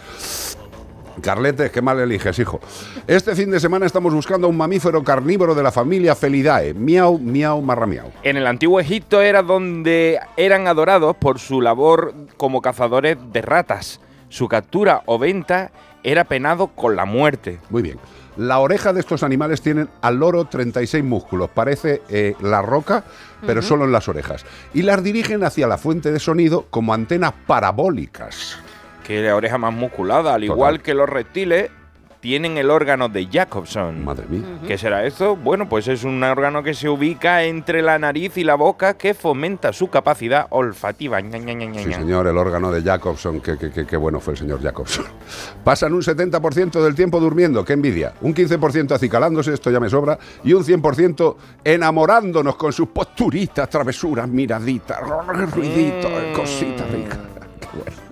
Carlete, qué mal eliges, hijo. Este fin de semana estamos buscando a un mamífero carnívoro de la familia Felidae. Miau, miau, marra miau. En el antiguo Egipto era donde eran adorados por su labor como cazadores de ratas. Su captura o venta era penado con la muerte. Muy bien. La oreja de estos animales tienen al loro 36 músculos. Parece eh, la roca, pero solo en las orejas. Y las dirigen hacia la fuente de sonido como antenas parabólicas. Que la oreja más musculada, al igual que los reptiles, tienen el órgano de Jacobson. Madre mía. ¿Qué será esto? Bueno, pues es un órgano que se ubica entre la nariz y la boca que fomenta su capacidad olfativa. Ña, ña, ña, ña, Sí, señor, el órgano de Jacobson, qué, qué- qué- qué bueno fue el señor Jacobson. <laughs> Pasan un 70% del tiempo durmiendo, qué envidia. Un 15% acicalándose, esto ya me sobra. Y un 100% enamorándonos con sus posturitas, travesuras, miraditas, ruiditos, Mm. cositas ricas.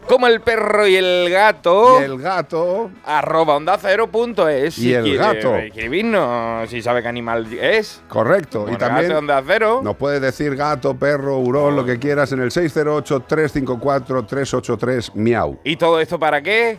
Como el perro y el gato. Y el gato. Arroba onda cero punto es. Y el gato. Escribirnos si sabe qué animal es. Correcto. Como y también gato Onda Cero. nos puedes decir gato, perro, hurón, lo que quieras en el 608-354-383 miau. ¿Y todo esto para qué?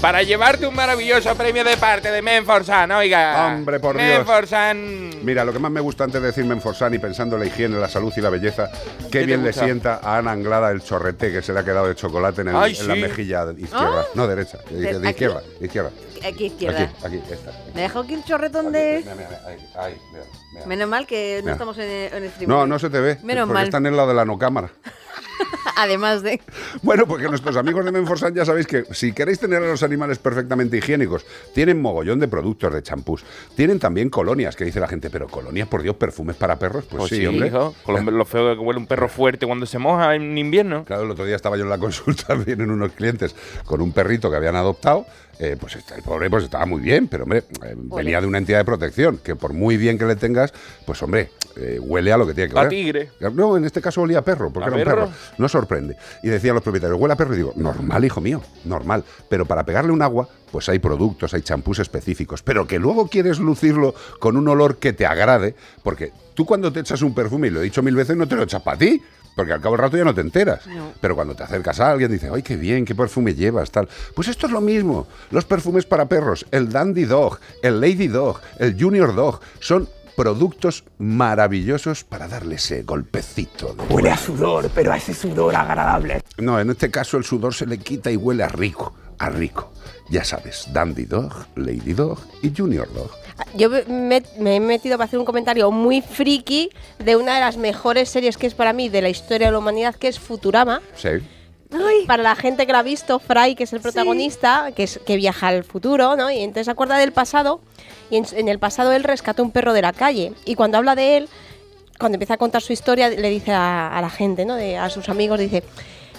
Para llevarte un maravilloso premio de parte de Menforsan, oiga. Hombre, por Dios. Menforsan. Mira, lo que más me gusta antes de decirme en Forsan y pensando en la higiene, la salud y la belleza, qué bien le sienta a Ana Anglada el chorrete que se le ha quedado de chocolate en, el- Ay, en la mejilla izquierda. Ah. No, derecha. De, izquierda, de izquierda. Aquí izquierda. Aquí, aquí, esta. Me dejó aquí el chorretón de... Mira, mira, ahí, ahí, mira, mira. Menos mal que no estamos en, en streaming. No, no se te ve. Menos porque mal. está en el lado de la no cámara. <laughs> <laughs> Además de... Bueno, porque nuestros amigos de Menforsan ya sabéis que si queréis tener a los animales perfectamente higiénicos, tienen mogollón de productos de champús. Tienen también colonias, que dice la gente, pero colonias, por Dios, perfumes para perros. Pues, Pues sí, sí, hombre. hijo. Con lo, lo feo que huele un perro fuerte cuando se moja en invierno. Claro, el otro día estaba yo en la consulta, <laughs> vienen unos clientes con un perrito que habían adoptado. eh, pues está- el pobre pues estaba muy bien, pero hombre, eh, venía de una entidad de protección, que por muy bien que le tengas, pues hombre, eh, huele a lo que tiene que A oler. tigre. No, en este caso olía a perro, porque ¿A era un perro? perro. No sorprende. Y decían los propietarios, huele a perro. Y digo, normal, hijo mío, normal. Pero para pegarle un agua, pues hay productos, hay champús específicos. Pero que luego quieres lucirlo con un olor que te agrade, porque tú cuando te echas un perfume, y lo he dicho mil veces, no te lo echas para ti. Porque al cabo del rato ya no te enteras. Pero cuando te acercas a alguien, dice, ¡ay, qué bien! ¿Qué perfume llevas? Tal. Pues esto es lo mismo. Los perfumes para perros, el Dandy Dog, el Lady Dog, el Junior Dog, son productos maravillosos para darle ese golpecito. de- Huele a sudor, pero a ese sudor agradable. No, en este caso el sudor se le quita y huele a rico, a rico. Ya sabes, Dandy Dog, Lady Dog y Junior Dog. Yo me, me he metido para hacer un comentario muy friki de una de las mejores series que es para mí de la historia de la humanidad, que es Futurama. Sí. Para la gente que la ha visto, Fry, que es el protagonista, que, es, que viaja al futuro, ¿no? Y entonces se acuerda del pasado, y en, en el pasado él rescató un perro de la calle. Y cuando habla de él, cuando empieza a contar su historia, le dice a, a la gente, ¿no? De, a sus amigos, dice,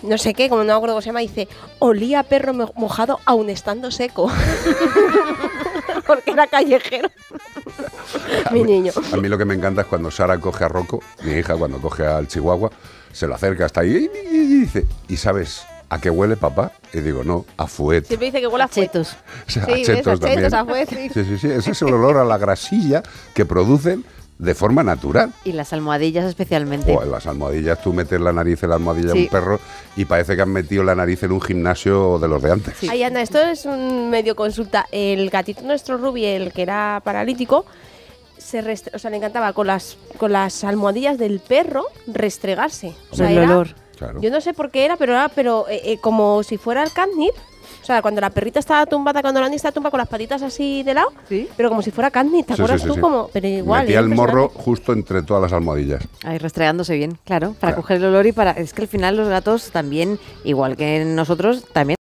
no sé qué, como no me acuerdo cómo se llama, dice, olía a perro mo- mojado aun estando seco. <laughs> Porque era callejero. Mi niño. A mí lo que me encanta es cuando Sara coge a Rocco, mi hija, cuando coge al chihuahua, se lo acerca hasta ahí y, y dice, ¿y sabes a qué huele papá? Y digo, no, a fuet. Siempre dice que huele a chetos. O sea, Sí, a ves, chetos a chetos, también. a fuet, sí. Sí, sí, sí, ese es el olor a la grasilla que producen de forma natural. Y las almohadillas especialmente. O en las almohadillas, tú metes la nariz en la almohadilla de Sí. un perro y parece que han metido la nariz en un gimnasio de los de antes. Ay, Ana, esto es un medio consulta. El gatito nuestro Ruby, el que era paralítico, se restre- o sea, le encantaba con las, con las almohadillas del perro restregarse. O sea, El era- olor. Claro. Yo no sé por qué era, pero era pero eh, eh, como si fuera el catnip. O sea, cuando la perrita estaba tumbada, cuando Landy estaba tumbada con las patitas así de lado, pero como si fuera catnip, ¿te Sí, acuerdas sí, sí, tú? sí. Como, pero igual. Metía el morro justo entre todas las almohadillas. Ahí restregándose bien, claro, para coger el olor y para... Es que al final los gatos también, igual que nosotros, también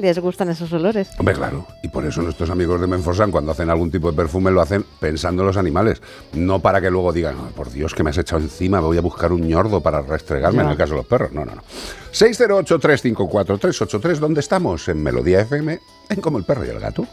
les gustan esos olores. Hombre, claro. Y por eso nuestros amigos de Menforsan, cuando hacen algún tipo de perfume, lo hacen pensando en los animales. No para que luego digan, "Oh, por Dios, que me has echado encima, voy a buscar un ñordo para restregarme, Ya. en el caso de los perros. No, no, no. 608-354-383, ¿dónde estamos? En Melodía FM, en Como el perro y el gato.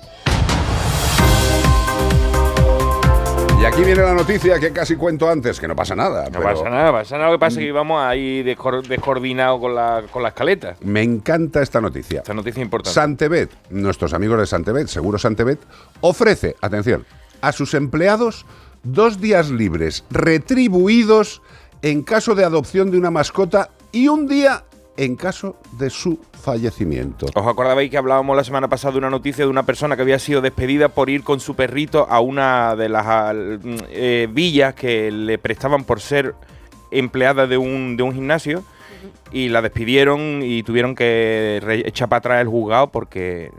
Y aquí viene la noticia que casi cuento antes, que no pasa nada. No pero pasa nada, pasa nada. Lo que pasa es que íbamos ahí descoordinados con la, con la escaleta. Me encanta esta noticia. Esta noticia importante. Santebet, nuestros amigos de Santebet, Seguro Santebet, ofrece, atención, a sus empleados dos días libres retribuidos en caso de adopción de una mascota y un día en caso de su fallecimiento. ¿Os acordabais que hablábamos la semana pasada de una noticia de una persona que había sido despedida por ir con su perrito a una de las eh, villas que le prestaban por ser empleada de un, de un gimnasio? Y la despidieron y tuvieron que echar para atrás el juzgado porque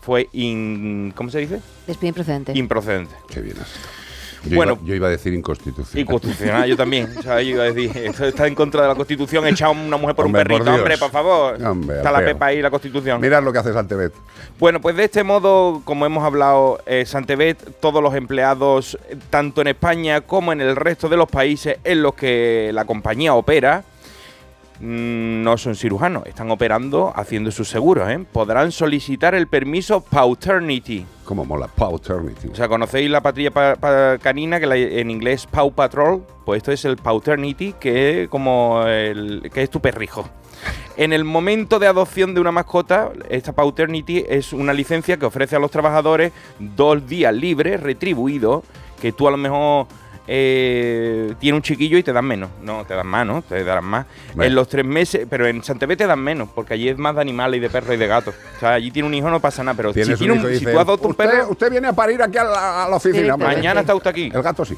fue in, ¿cómo se dice? Despido improcedente. Improcedente. Qué bien has Yo, Bueno. iba, yo iba a decir inconstitucional. Inconstitucional, yo también. O sea, yo iba a decir, esto está en contra de la Constitución, echar a una mujer por Hombre, un por perrito. Dios. Hombre, por favor. Hombre, está la pepa ahí, la Constitución. Mirad lo que hace Santebet. Bueno, pues de este modo, como hemos hablado, eh, Santebet, todos los empleados, eh, tanto en España como en el resto de los países en los que la compañía opera, no son cirujanos, están operando haciendo sus seguros. ¿eh? Podrán solicitar el permiso Pauternity. Como mola, Pauternity. O sea, ¿conocéis la patrulla pa- pa- canina, que la- en inglés Paw Patrol? Pues esto es el Pauternity, que es como el, que es tu perrijo. En el momento de adopción de una mascota, esta Pauternity es una licencia que ofrece a los trabajadores dos días libres, retribuidos, que tú a lo mejor eh, tienes un chiquillo y te dan menos. No, te dan más, ¿no? Te darán más. Bueno. En los tres meses, pero en Santebé te dan menos, porque allí es más de animales y de perros y de gatos. O sea, allí tiene un hijo no pasa nada, pero si, Tienes tiene un hijo si dice, tú adoptas un "Usted- perro... Usted viene a parir aquí a la, a la oficina. hombre". Mañana está usted aquí. El gato sí.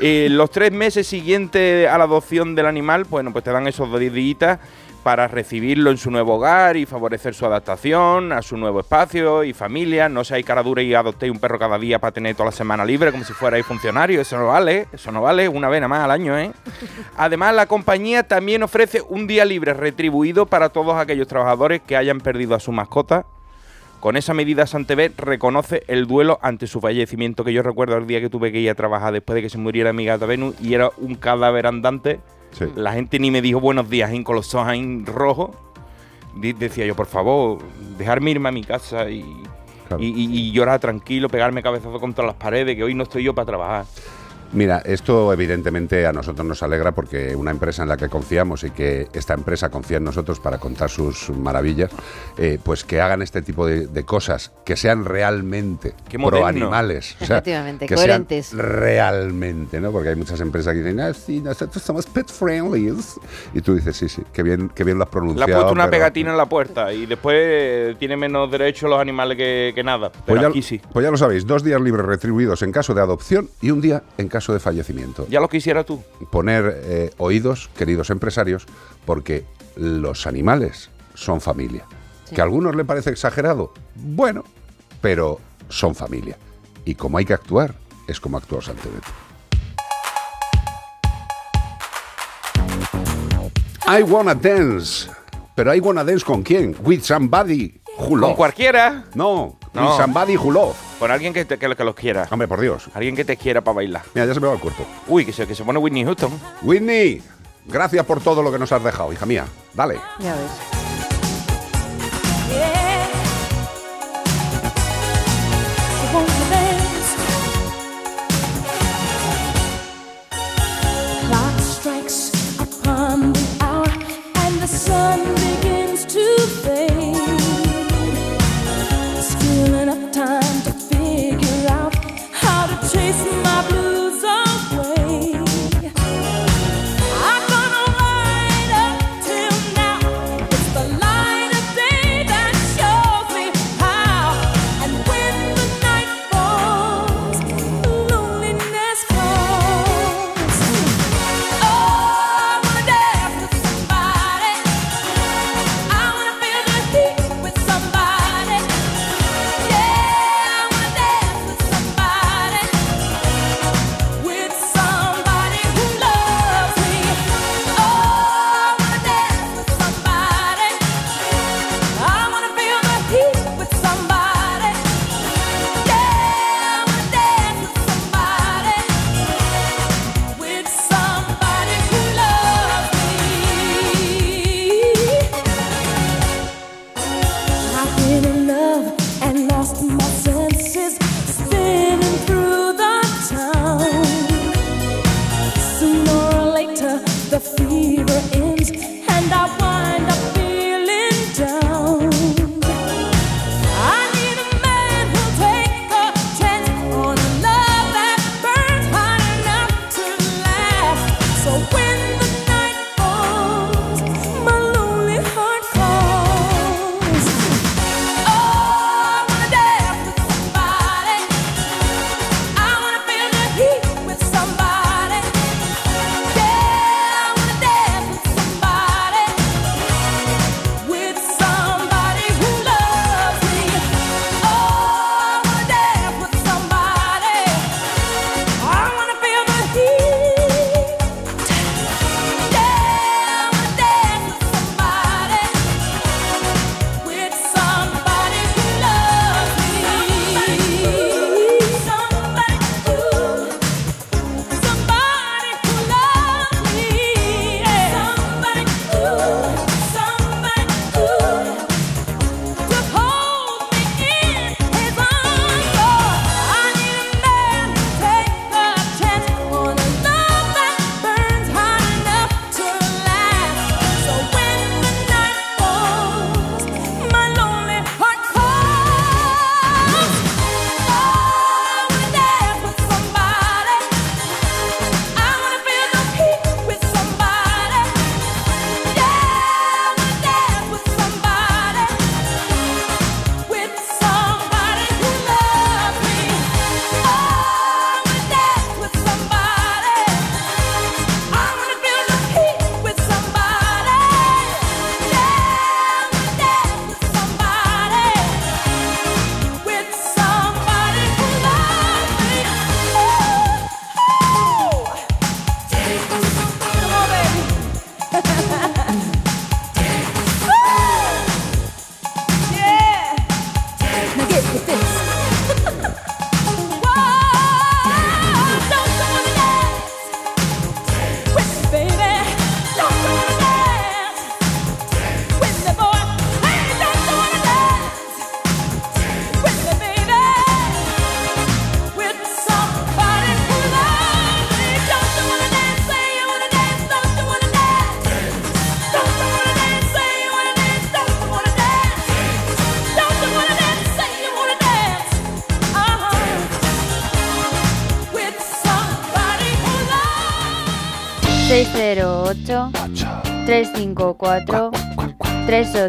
Eh, los tres meses siguientes a la adopción del animal, bueno, pues te dan esos dos días para recibirlo en su nuevo hogar y favorecer su adaptación a su nuevo espacio y familia. No seáis cara dura y adoptéis un perro cada día para tener toda la semana libre como si fuerais funcionario. Eso no vale, eso no vale, una vez nada más al año, ¿eh? <laughs> Además, la compañía también ofrece un día libre retribuido para todos aquellos trabajadores que hayan perdido a su mascota con esa medida, Santebet reconoce el duelo ante su fallecimiento, que yo recuerdo el día que tuve que ir a trabajar después de que se muriera mi gata Venus y era un cadáver andante. Sí. La gente ni me dijo buenos días, ¿eh? con los ojos ahí rojos. Di- Decía yo, por favor, dejarme irme a mi casa y, Claro. y, y- y llorar tranquilo, pegarme cabezazo contra las paredes, que hoy no estoy yo para trabajar. Mira, esto evidentemente a nosotros nos alegra porque una empresa en la que confiamos y que esta empresa confía en nosotros para contar sus maravillas, eh, pues que hagan este tipo de, de cosas, que sean realmente Qué pro animales. o sea, Efectivamente, que coherentes. Sean realmente, ¿no? Porque hay muchas empresas que dicen, ah, sí, nosotros somos pet friendly. Y tú dices, sí, sí, qué bien, qué bien lo has Le pronunciado. ha puesto una pero- pegatina en la puerta y después tiene menos derechos los animales que, que nada. Pero Pues ya, aquí sí. pues ya lo sabéis, dos días libres retribuidos en caso de adopción y un día en caso de fallecimiento. Ya lo quisiera tú. poner eh, oídos, queridos empresarios, porque los animales son familia. Que a algunos le parece exagerado, bueno, pero son familia. Y como hay que actuar, es como actuó Santebet. I wanna dance. Pero I wanna dance con quién? With somebody who Con cualquiera. No, No. somebody who love. Con alguien que, te- que, que los quiera. Hombre, por Dios. Alguien que te quiera para bailar. Mira, ya se me va el cuerpo. Uy, que se, que se pone Whitney Houston. Whitney, gracias por todo lo que nos has dejado, hija mía. Dale. Ya ves.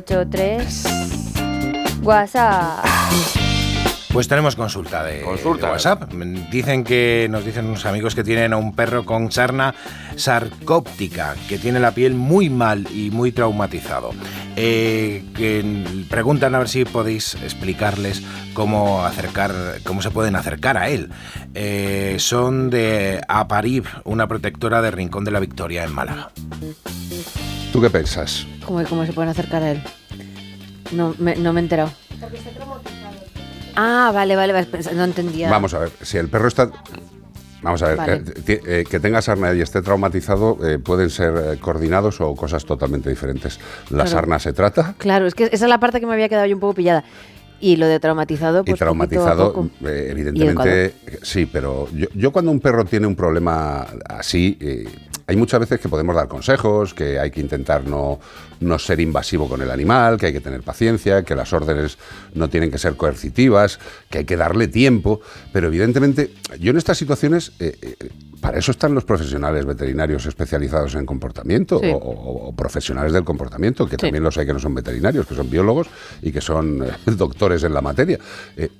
383 WhatsApp. Pues tenemos consulta de, Consulta. de WhatsApp. Dicen que nos dicen unos amigos que tienen a un perro con sarna sarcóptica, que tiene la piel muy mal y muy traumatizado. Eh, que preguntan a ver si podéis explicarles cómo acercar, cómo se pueden acercar a él. Eh, son de Aparib, una protectora de Rincón de la Victoria en Málaga. ¿Tú qué piensas? ¿Cómo, cómo se pueden acercar a él? No me, no me he enterado. Ah, vale, vale, vale, pens- no entendía. Vamos a ver, si el perro está... Vamos a ver, Vale. eh, eh, que tenga sarna y esté traumatizado eh, pueden ser eh, coordinados o cosas totalmente diferentes. La Claro. sarna se trata Claro, es que esa es la parte que me había quedado yo un poco pillada. Y lo de traumatizado, pues y traumatizado, poco. eh, evidentemente, sí, pero yo, yo cuando un perro tiene un problema así, eh, hay muchas veces que podemos dar consejos, que hay que intentar no, no ser invasivo con el animal, que hay que tener paciencia, que las órdenes no tienen que ser coercitivas, que hay que darle tiempo, pero evidentemente yo en estas situaciones, eh, eh, para eso están los profesionales veterinarios especializados en comportamiento Sí. o, o- o profesionales del comportamiento, que también los hay que no son veterinarios, que son biólogos y que son eh, <laughs> doctores en la materia.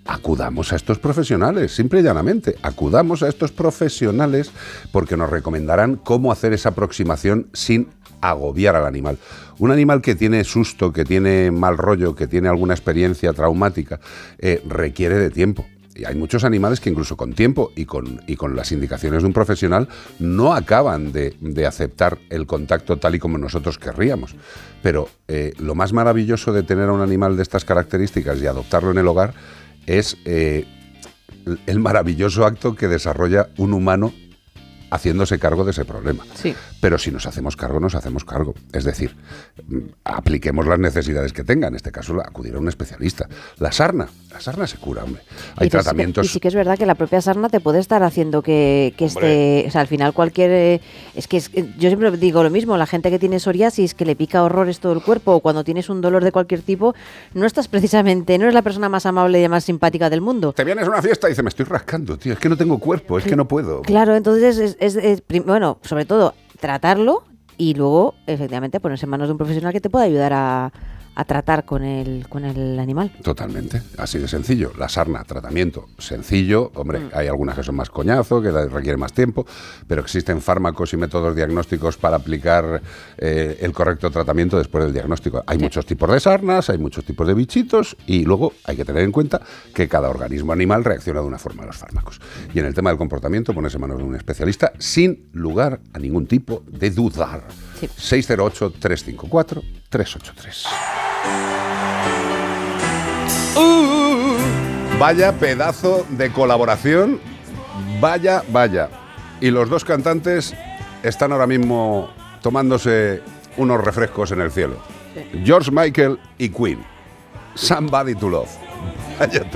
Acudamos a estos profesionales, simple y llanamente. Acudamos a estos profesionales porque nos recomendarán cómo hacer esa aproximación sin agobiar al animal. Un animal que tiene susto, que tiene mal rollo, que tiene alguna experiencia traumática, eh, requiere de tiempo. Y hay muchos animales que incluso con tiempo y con, y con las indicaciones de un profesional no acaban de, de aceptar el contacto tal y como nosotros querríamos. Pero eh, lo más maravilloso de tener a un animal de estas características y adoptarlo en el hogar es eh, el maravilloso acto que desarrolla un humano haciéndose cargo de ese problema. Sí. Pero si nos hacemos cargo, nos hacemos cargo. Es decir, mm, apliquemos las necesidades que tenga. En este caso, acudir a un especialista. La sarna, la sarna se cura, hombre. Hay Y que sí que- tratamientos. y sí que es verdad que la propia sarna te puede estar haciendo que, que esté. O sea, al final cualquier. eh, es que es- eh, yo siempre digo lo mismo: la gente que tiene psoriasis, que le pica horrores todo el cuerpo, o cuando tienes un dolor de cualquier tipo, no estás precisamente. No eres la persona más amable y más simpática del mundo. Te vienes a una fiesta y dices, me estoy rascando, tío, es que no tengo cuerpo, es que no puedo. Claro, entonces es, es- es bueno, sobre todo tratarlo y luego efectivamente ponerse en manos de un profesional que te pueda ayudar a, a tratar con el, con el animal. Totalmente, así de sencillo. La sarna, tratamiento sencillo. Hombre, Mm. hay algunas que son más coñazo, que requieren más tiempo, pero existen fármacos y métodos diagnósticos para aplicar eh, el correcto tratamiento después del diagnóstico. Hay muchos tipos de sarnas, hay muchos tipos de bichitos y luego hay que tener en cuenta que cada organismo animal reacciona de una forma a los fármacos. Y en el tema del comportamiento, ponerse en manos de un especialista sin lugar a ningún tipo de dudar. 608-354-383. Vaya pedazo de colaboración. Vaya, vaya. Y los dos cantantes están ahora mismo tomándose unos refrescos en el cielo. George Michael y Queen. Somebody to Love. Vaya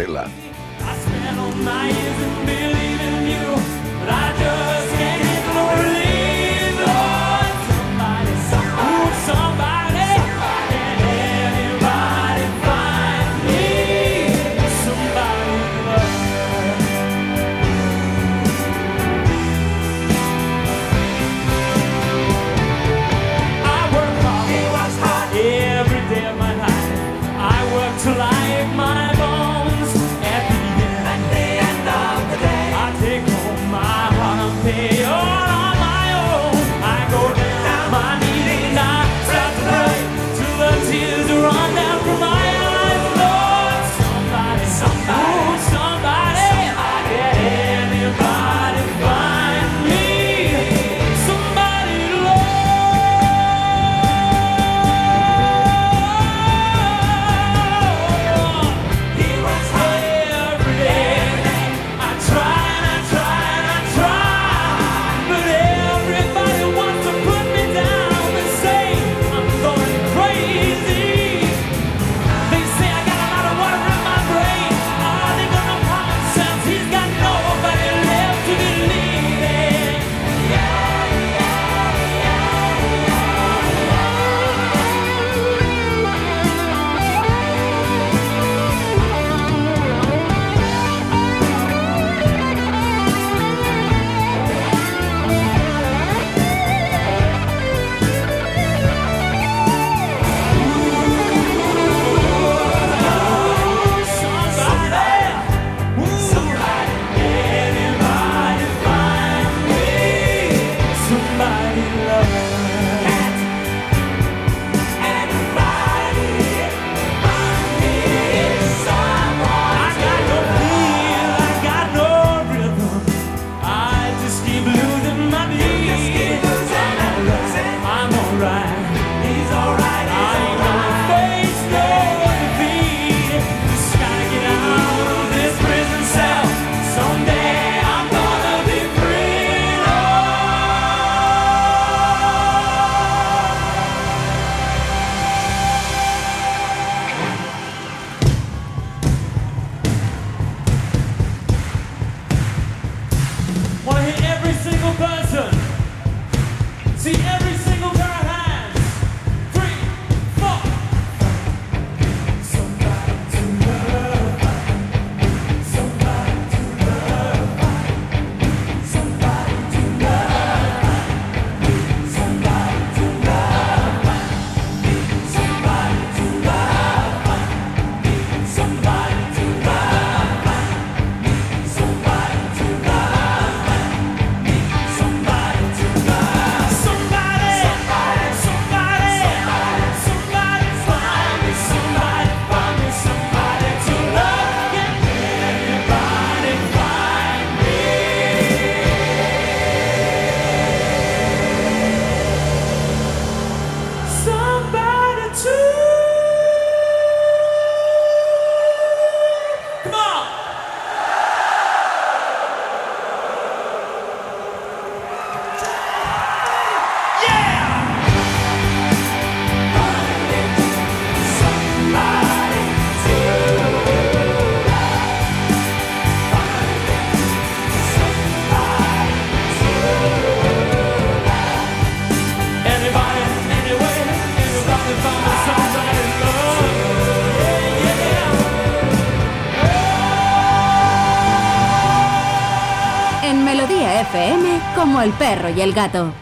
el perro y el gato.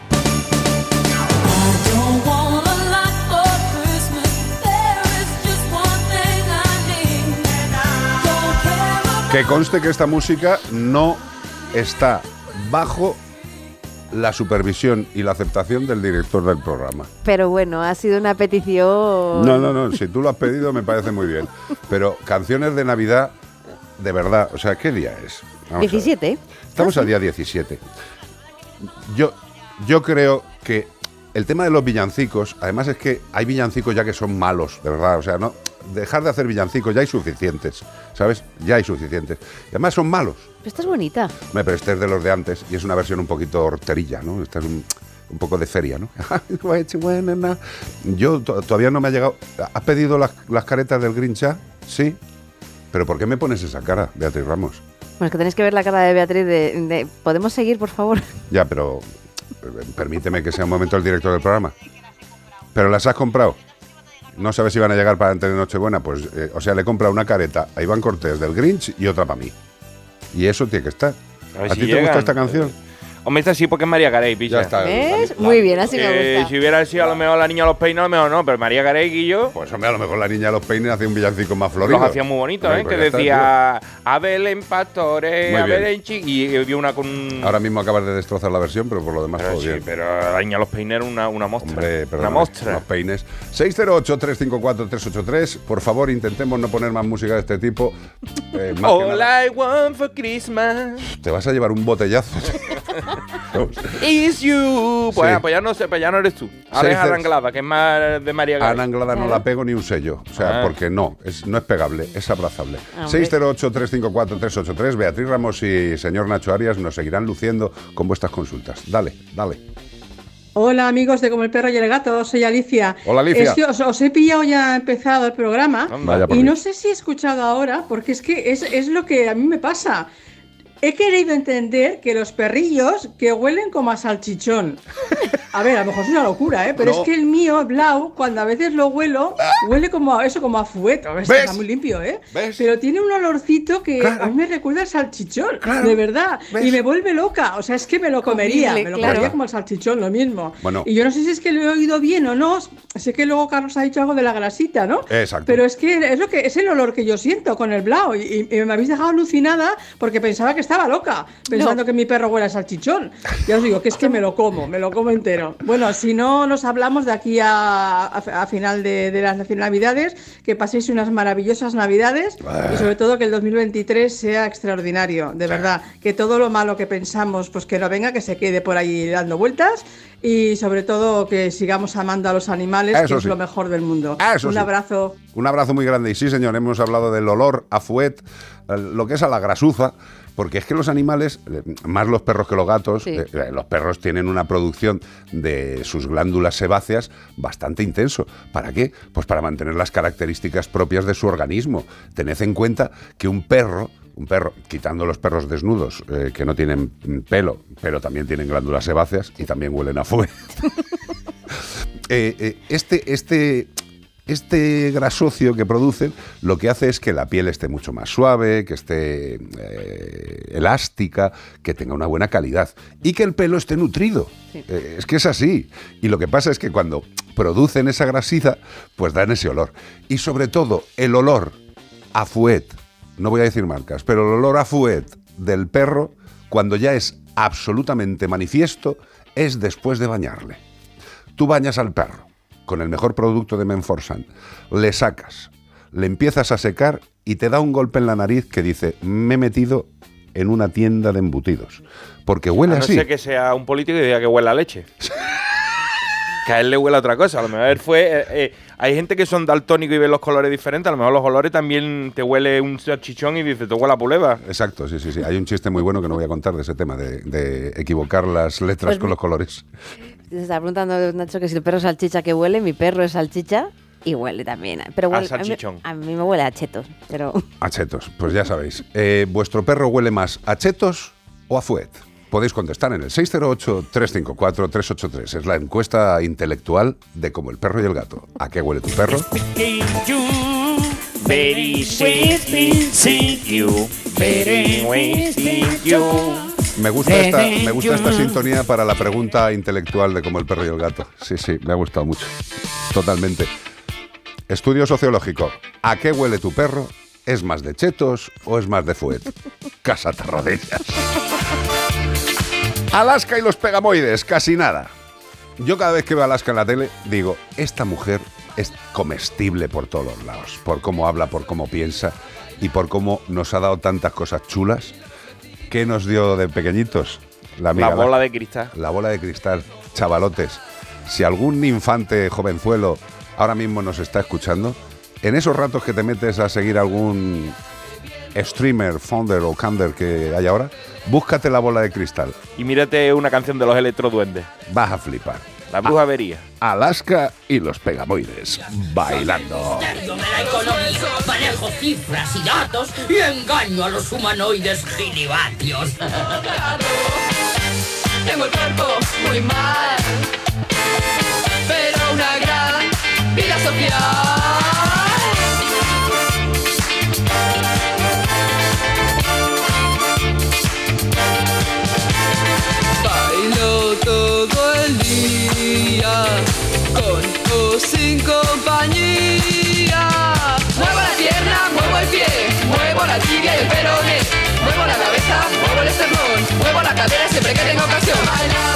Que conste que esta música no está bajo la supervisión y la aceptación del director del programa. Pero bueno, ha sido una petición. No, no, no, si tú lo has pedido me parece muy bien. Pero canciones de Navidad, de verdad, o sea, ¿qué día es? Vamos a ver. 17. Estamos al día 17. Yo, yo creo que el tema de los villancicos, además es que hay villancicos ya que son malos, de verdad. O sea, no dejar de hacer villancicos, ya hay suficientes, ¿sabes? Ya hay suficientes. Y además son malos. Pero esta es bonita. Hombre, Pero este es de los de antes y es una versión un poquito horterilla, ¿no? Esta es un, un poco de feria, ¿no? <laughs> Yo to- todavía no me ha llegado. ¿Has pedido las, las caretas del Grinch ya? Sí. ¿Pero por qué me pones esa cara, Beatriz Ramos? Bueno, es que tenéis que ver la cara de Beatriz de, de- ¿Podemos seguir, por favor? Ya, pero eh, permíteme que sea un momento el director del programa. ¿Pero las has comprado? No sabes si van a llegar para antes de Nochebuena. Pues, eh, o sea, le compra una careta a Iván Cortés del Grinch y otra para mí. Y eso tiene que estar. A ¿A, ti te gusta esta canción? Hombre, esta sí porque es María Carey, pilla. Ya está. ¿Ves? Muy bien, así me Eh, gusta. si hubiera sido a lo mejor la niña de los peines, a lo mejor no, pero María Carey y yo Pues hombre, a lo mejor la niña de los peines hace un villancico más florido. los hacía muy bonitos, ¿eh? pues Que decía a Belén Pastores, a. Belén Chi y había una con. Ahora mismo acabas de destrozar la versión, pero por lo demás Pero todo sí, pero la niña de los peines era una, una mostra. Hombre, una mostra. Los peines. 608-354-383. Por favor, intentemos no poner más música de este tipo. Eh, All. I want for Christmas Te vas a llevar un botellazo. <laughs> is you. Pues, Sí. ah, pues ya no sé, pues ya no eres tú. Ahora Seis es cero- Ana Anglada, que es más de María Carey. Ana Anglada no la pego ni un sello. O sea, Ah. porque no, es, no es pegable, es abrazable. Ah, hombre. 608-354-383. Beatriz Ramos y señor Nacho Arias nos seguirán luciendo con vuestras consultas. Dale, dale. Hola amigos de Como el Perro y el Gato, soy Alicia. Hola, Alicia. Es os, os he pillado ya empezado el programa Vaya por y no sé si he escuchado ahora, porque es que es, es lo que a mí me pasa. He querido entender que los perrillos que huelen como a salchichón. A ver, a lo mejor es una locura, ¿eh? Pero No. es que el mío, Blau, cuando a veces lo huelo, huele como a eso, como a fuet. A ver, ¿Ves? está muy limpio, ¿eh? Pero tiene un olorcito que a mí me recuerda al salchichón, de verdad. Y me vuelve loca. O sea, es que me lo comería. Comible, me lo claro. comería como el salchichón, lo mismo. Bueno. Y yo no sé si es que lo he oído bien o no. Sé que luego Carlos ha dicho algo de la grasita, ¿no? Exacto. Pero es que es lo que es el olor que yo siento con el blau. Y, y me habéis dejado alucinada porque pensaba que estaba loca, pensando que mi perro huele a salchichón. Ya os digo que es que me lo como, me lo como entero. Bueno, si no nos hablamos de aquí a, a- a final de, de las navidades, que paséis unas maravillosas navidades y sobre todo que el 2023 sea extraordinario, de verdad. Que todo lo malo que pensamos, pues que no venga, que se quede por ahí dando vueltas y sobre todo que sigamos amando a los animales, Eso que es sí. lo mejor del mundo. Eso Un sí. abrazo. Un abrazo muy grande. Y sí, señor, hemos hablado del olor a fuet, lo que es a la grasuza. Porque es que los animales, eh, más los perros que los gatos, Sí. eh, eh, los perros tienen una producción de sus glándulas sebáceas bastante intenso. ¿Para qué? Pues para mantener las características propias de su organismo. Tened en cuenta que un perro, un perro, quitando los perros desnudos, eh, que no tienen pelo, pero también tienen glándulas sebáceas y también huelen a. <laughs> Eh, eh, este, este, este grasocio que producen lo que hace es que la piel esté mucho más suave, que esté eh, elástica, que tenga una buena calidad y que el pelo esté nutrido. Eh, es que es así. Y lo que pasa es que cuando producen esa grasita, pues dan ese olor. Y sobre todo, el olor a fuet, no voy a decir marcas, pero el olor a fuet del perro, cuando ya es absolutamente manifiesto, es después de bañarle. Tú bañas al perro con el mejor producto de Menforsan, le sacas, le empiezas a secar y te da un golpe en la nariz que dice, me he metido en una tienda de embutidos. Porque huele a no así. ser que sea un político y diga que huele a leche. <laughs> que a él le huele a otra cosa. A lo mejor él fue. eh, eh, hay gente que son daltónicos y ven los colores diferentes. A lo mejor los olores también te huele un salchichón y dice, te huele a puleva. Exacto, sí, sí, sí. Hay un chiste muy bueno que no voy a contar de ese tema, de, de equivocar las letras Pues con los colores. Se está preguntando Nacho que si el perro es salchicha que huele, mi perro es salchicha y huele también. Pero A huele, a, mí, salchichón. a mí me huele a chetos, pero A chetos, pues ya sabéis. Eh, ¿Vuestro perro huele más a chetos o a fuet? Podéis contestar en el 608-354-383. Es la encuesta intelectual de como el perro y el gato. ¿A qué huele tu perro? Very sweet, sweet you. Very wasting you. Me gusta, esta, me gusta esta sintonía para la pregunta intelectual de como el perro y el gato. Sí, sí, me ha gustado mucho. Totalmente. Estudio sociológico. ¿A qué huele tu perro? ¿Es más de chetos o es más de fuet? <laughs> Casa Tarradellas. Alaska y los pegamoides, casi nada. Yo cada vez que veo a Alaska en la tele digo, esta mujer es comestible por todos lados, por cómo habla, por cómo piensa y por cómo nos ha dado tantas cosas chulas. ¿Qué nos dio de pequeñitos? amiga La bola de cristal. La bola de cristal, chavalotes. Si algún infante jovenzuelo ahora mismo nos está escuchando, en esos ratos que te metes a seguir algún streamer, founder o cander que hay ahora, búscate la bola de cristal. Y mírate una canción de los electroduendes. Vas a flipar. La bruja vería. Alaska y los pegamoides bailando. Externo de la economía, manejo cifras y datos y engaño a los humanoides gilivatios. <laughs> Tengo el cuerpo muy mal, pero una gran vida social. Bailo todo el día, con o sin compañía. Muevo la pierna, muevo el pie, muevo la tibia y el peroné. Muevo la cabeza, muevo el esternón, muevo la cadera siempre que tenga ocasión. Bailando.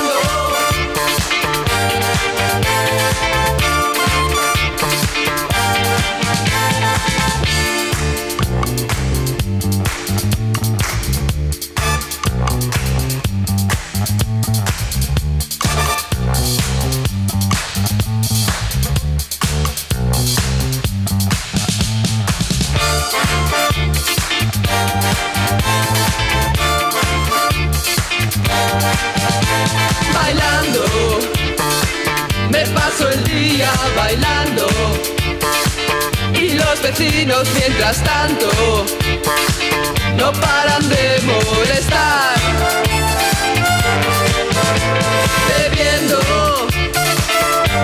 Paso el día bailando. Y los vecinos mientras tanto no paran de molestar. Bebiendo,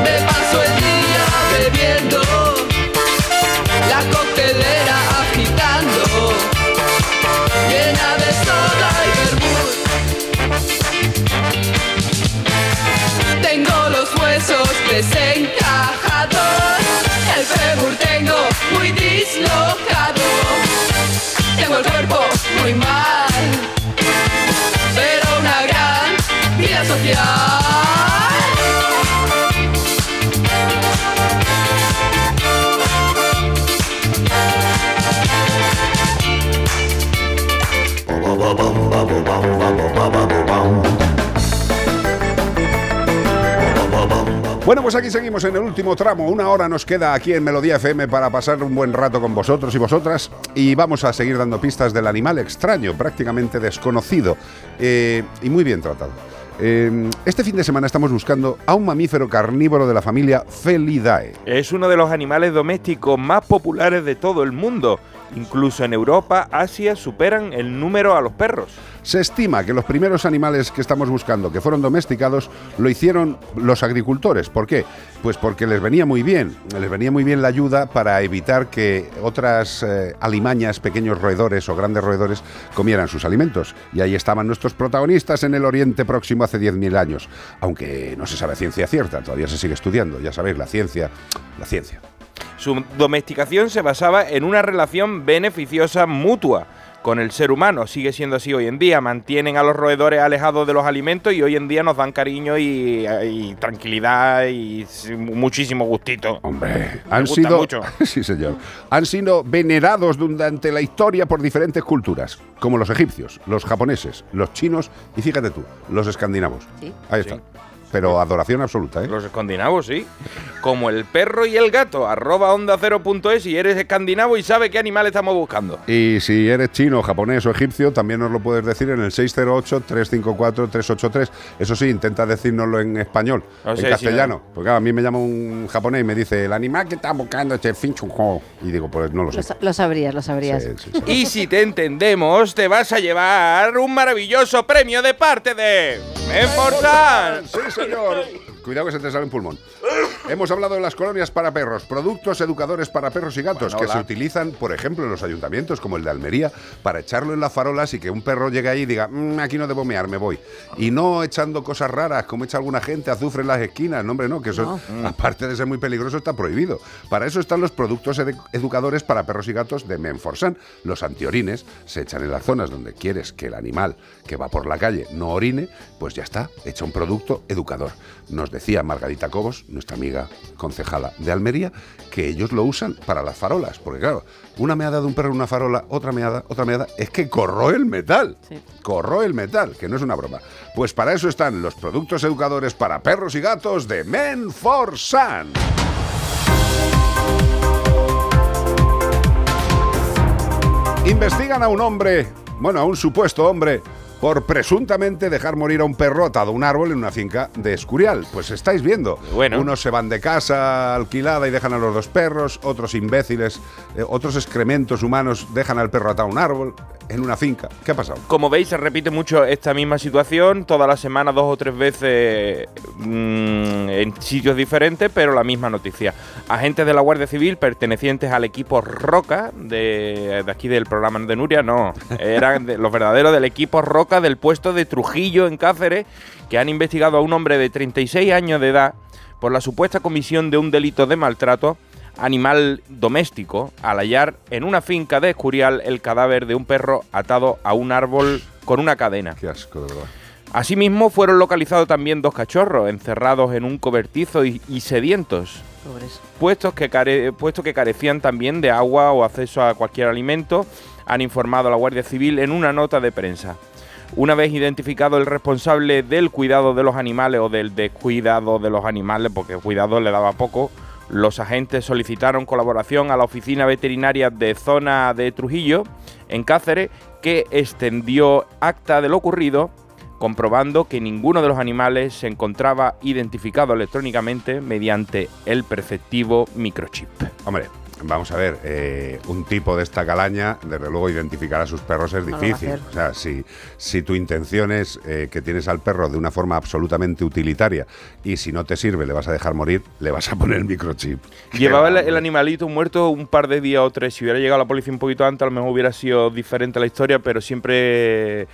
me paso el día desencajados, el fémur tengo muy dislocado. Tengo el cuerpo muy mal, pero una gran vida social. Bueno, pues aquí seguimos en el último tramo. Una hora nos queda aquí en Melodía FM para pasar un buen rato con vosotros y vosotras. Y vamos a seguir dando pistas del animal extraño, prácticamente desconocido eh, y muy bien tratado. Eh, este fin de semana estamos buscando a un mamífero carnívoro de la familia Felidae. Es uno de los animales domésticos más populares de todo el mundo. Incluso en Europa, Asia superan el número a los perros. Se estima que los primeros animales que estamos buscando, que fueron domesticados, lo hicieron los agricultores. ¿Por qué? Pues porque les venía muy bien, les venía muy bien la ayuda para evitar que otras eh, alimañas, pequeños roedores o grandes roedores comieran sus alimentos. Y ahí estaban nuestros protagonistas en el Oriente Próximo hace 10.000 años. Aunque no se sabe ciencia cierta, todavía se sigue estudiando, ya sabéis, la ciencia, la ciencia. Su domesticación se basaba en una relación beneficiosa mutua con el ser humano. Sigue siendo así hoy en día. Mantienen a los roedores alejados de los alimentos y hoy en día nos dan cariño y, y tranquilidad y muchísimo gustito. Hombre, Me han sido, mucho. <laughs> sí señor, han sido venerados durante la historia por diferentes culturas, como los egipcios, los japoneses, los chinos y fíjate tú, los escandinavos. Sí. Ahí está. Pero adoración absoluta, ¿eh? Los escandinavos, sí. Como el perro y el gato. Arroba onda cero punto es y eres escandinavo y sabes qué animal estamos buscando. Y si eres chino, japonés o egipcio, también nos lo puedes decir en el 608-354-383. Eso sí, intenta decírnoslo en español, No en si castellano. Porque claro, a mí me llama un japonés y me dice, el animal que está buscando es el finchujo. Y digo, pues no lo sé. Lo, sa- lo sabrías, lo sabrías. Sí, sí, sí. Y si te entendemos, te vas a llevar un maravilloso premio de parte de Menforsan. Sí, señor. Cuidado que se te sale un pulmón. Hemos hablado de las colonias para perros, productos educadores para perros y gatos Bueno, que hola. se utilizan, por ejemplo, en los ayuntamientos, como el de Almería, para echarlo en las farolas y que un perro llegue ahí y diga, "Mm, aquí no debo mear, me voy. Y no echando cosas raras, como echa alguna gente, azufre en las esquinas. No, hombre, no, que eso, <laughs> aparte de ser muy peligroso, está prohibido. Para eso están los productos edu- educadores para perros y gatos de Menforsan. Los antiorines se echan en las zonas donde quieres que el animal que va por la calle no orine, pues ya está, echa un producto educador. Nos decía Margarita Cobos, nuestra amiga concejala de Almería, que ellos lo usan para las farolas, porque claro, una meada de un perro en una farola, otra meada, otra meada, es que corroe el metal. Corroe el metal, que no es una broma. Pues para eso están los productos educadores para perros y gatos de Menforsan. Investigan a un hombre, bueno, a un supuesto hombre, por presuntamente dejar morir a un perro atado a un árbol en una finca de Escurial. Pues estáis viendo. Bueno. Unos se van de casa alquilada y dejan a los dos perros, otros imbéciles, eh, otros excrementos humanos dejan al perro atado a un árbol en una finca. ¿Qué ha pasado? Como veis, se repite mucho esta misma situación, toda la semana, dos o tres veces mm, en sitios diferentes, pero la misma noticia. Agentes de la Guardia Civil pertenecientes al equipo Roca, de, de aquí del programa de Nuria, no, <laughs> eran de- los verdaderos del equipo Roca del puesto de Trujillo en Cáceres, que han investigado a un hombre de 36 años de edad por la supuesta comisión de un delito de maltrato animal doméstico al hallar en una finca de Escurial el cadáver de un perro atado a un árbol con una cadena. Qué asco, de verdad. Asimismo, fueron localizados también dos cachorros encerrados en un cobertizo y, y sedientos, Pobres. puestos que, care- puesto que carecían también de agua o acceso a cualquier alimento, han informado a la Guardia Civil en una nota de prensa. Una vez identificado el responsable del cuidado de los animales o del descuidado de los animales, porque cuidado le daba poco, los agentes solicitaron colaboración a la oficina veterinaria de zona de Trujillo, en Cáceres, que extendió acta de lo ocurrido, comprobando que ninguno de los animales se encontraba identificado electrónicamente mediante el perceptivo microchip. Vamos a ver, eh, un tipo de esta calaña, desde luego identificar a sus perros es difícil. o sea, si, si tu intención es eh, que tienes al perro de una forma absolutamente utilitaria y si no te sirve le vas a dejar morir, le vas a poner el microchip. Llevaba el, el animalito muerto un par de días o tres. Si hubiera llegado la policía un poquito antes, a lo mejor hubiera sido diferente la historia, pero siempre.